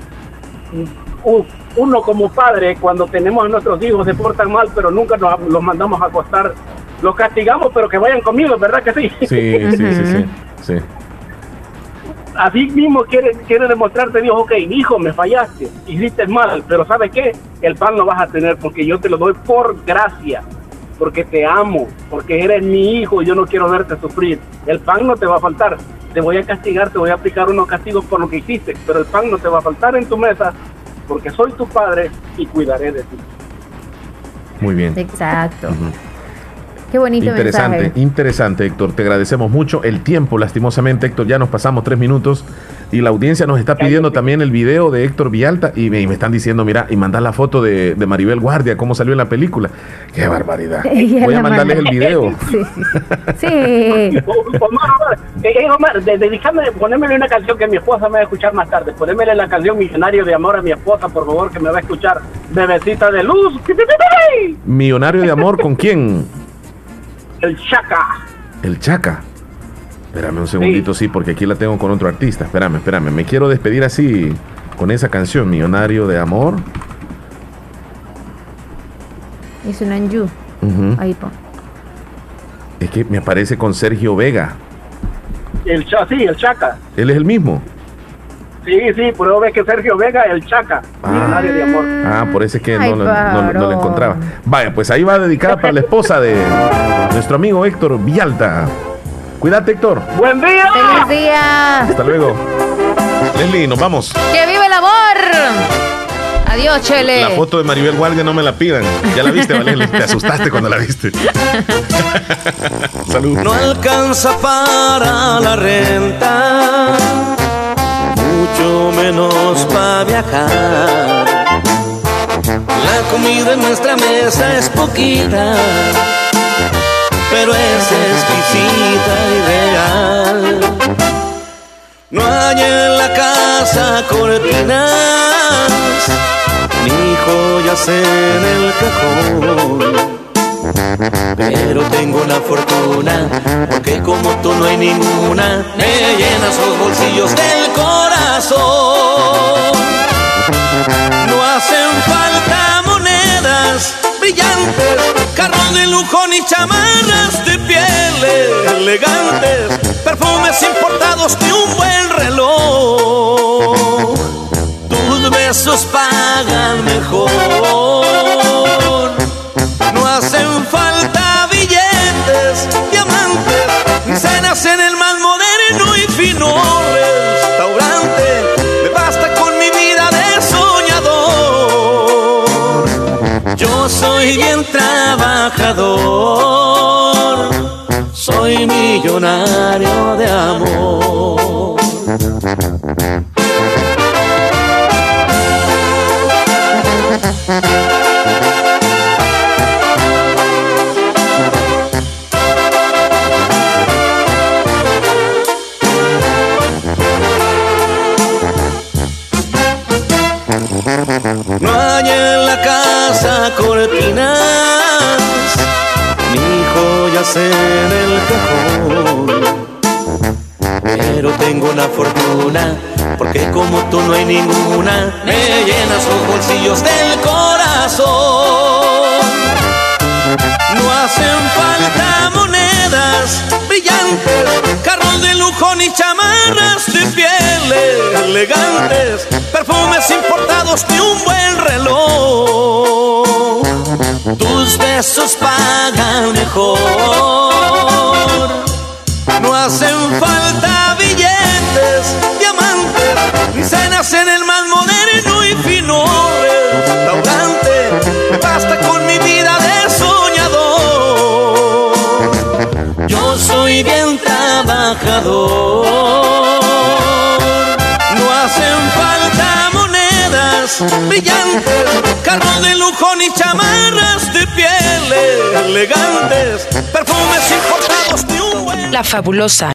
Uno como padre, cuando tenemos a nuestros hijos, se portan mal, pero nunca nos, los mandamos a acostar. Los castigamos, pero que vayan conmigo, ¿verdad que sí? Sí, sí, sí, sí. sí. así mismo quiere, quiere demostrarte Dios, ok, hijo, me fallaste, hiciste mal, pero ¿sabes qué? El pan lo vas a tener porque yo te lo doy por gracia, porque te amo, porque eres mi hijo y yo no quiero verte sufrir. El pan no te va a faltar, te voy a castigar, te voy a aplicar unos castigos por lo que hiciste, pero el pan no te va a faltar en tu mesa porque soy tu padre y cuidaré de ti. Muy bien. Exacto. Qué bonito Interesante, mensaje. interesante, Héctor. Te agradecemos mucho. El tiempo, lastimosamente, Héctor, ya nos pasamos tres minutos y la audiencia nos está pidiendo también el video de Héctor Vialta y me, y me están diciendo, mira, y mandar la foto de, de Maribel Guardia, cómo salió en la película. Qué barbaridad. Voy a mandarles el video. Sí. Omar, Omar, eh, eh, Omar, dedícame, ponémele una canción que mi esposa me va a escuchar más tarde. Ponémele la canción Millonario de Amor a mi esposa, por favor, que me va a escuchar. Bebecita de luz. Millonario de amor, ¿con quién? El Chaca. El Chaca. Espérame un segundito, sí. porque aquí la tengo con otro artista. Espérame, espérame. Me quiero despedir así con esa canción, Millonario de Amor. Es un Anju. Ujú. Ahí pon. Es que me aparece con Sergio Vega. El sí, el Chaca. Él es el mismo. Sí, sí, pero ves que Sergio Vega, el Chaca, de amor. Ah, por eso es que Ay, no, lo- no- no lo encontraba. Vaya, pues ahí va dedicada para la esposa de nuestro amigo Héctor Villalta. Cuídate, Héctor. ¡Buen día! ¡Feliz día! Hasta luego. Leslie, nos vamos. ¡Que vive el amor! Adiós, Chele. La foto de Maribel Guardia no me la pidan. Ya la viste, Valeria. Te asustaste cuando la viste. Salud. No alcanza para la renta, mucho menos para viajar. La comida en nuestra mesa es poquita, pero es exquisita y real. No hay en la casa cortinas, ni joyas en el cajón. Pero tengo una fortuna, porque como tú no hay ninguna, me llenas los bolsillos del corazón. No hacen falta monedas brillantes, carros de lujo ni chamarras de pieles elegantes, perfumes importados ni un buen reloj. Tus besos pagan mejor. No hacen falta billetes, diamantes, ni cenas en el más moderno y fino restaurante. Me basta con mi vida de soñador. Yo soy bien trabajador, soy millonario de amor. No hay en la casa cortinas, ni joyas en el cajón. Pero tengo una fortuna, porque como tú no hay ninguna, me llenas los bolsillos del corazón. No hacen falta monedas brillantes, carros de lujo ni chamarras de pieles elegantes, perfumes importados ni un buen reloj. Tus besos pagan mejor. No hacen falta billetes, diamantes, ni cenas en el más moderno y fino restaurante. Basta con No hacen falta monedas brillantes, carros de lujo ni chamarras de pieles elegantes, perfumes importados ni un buen La fabulosa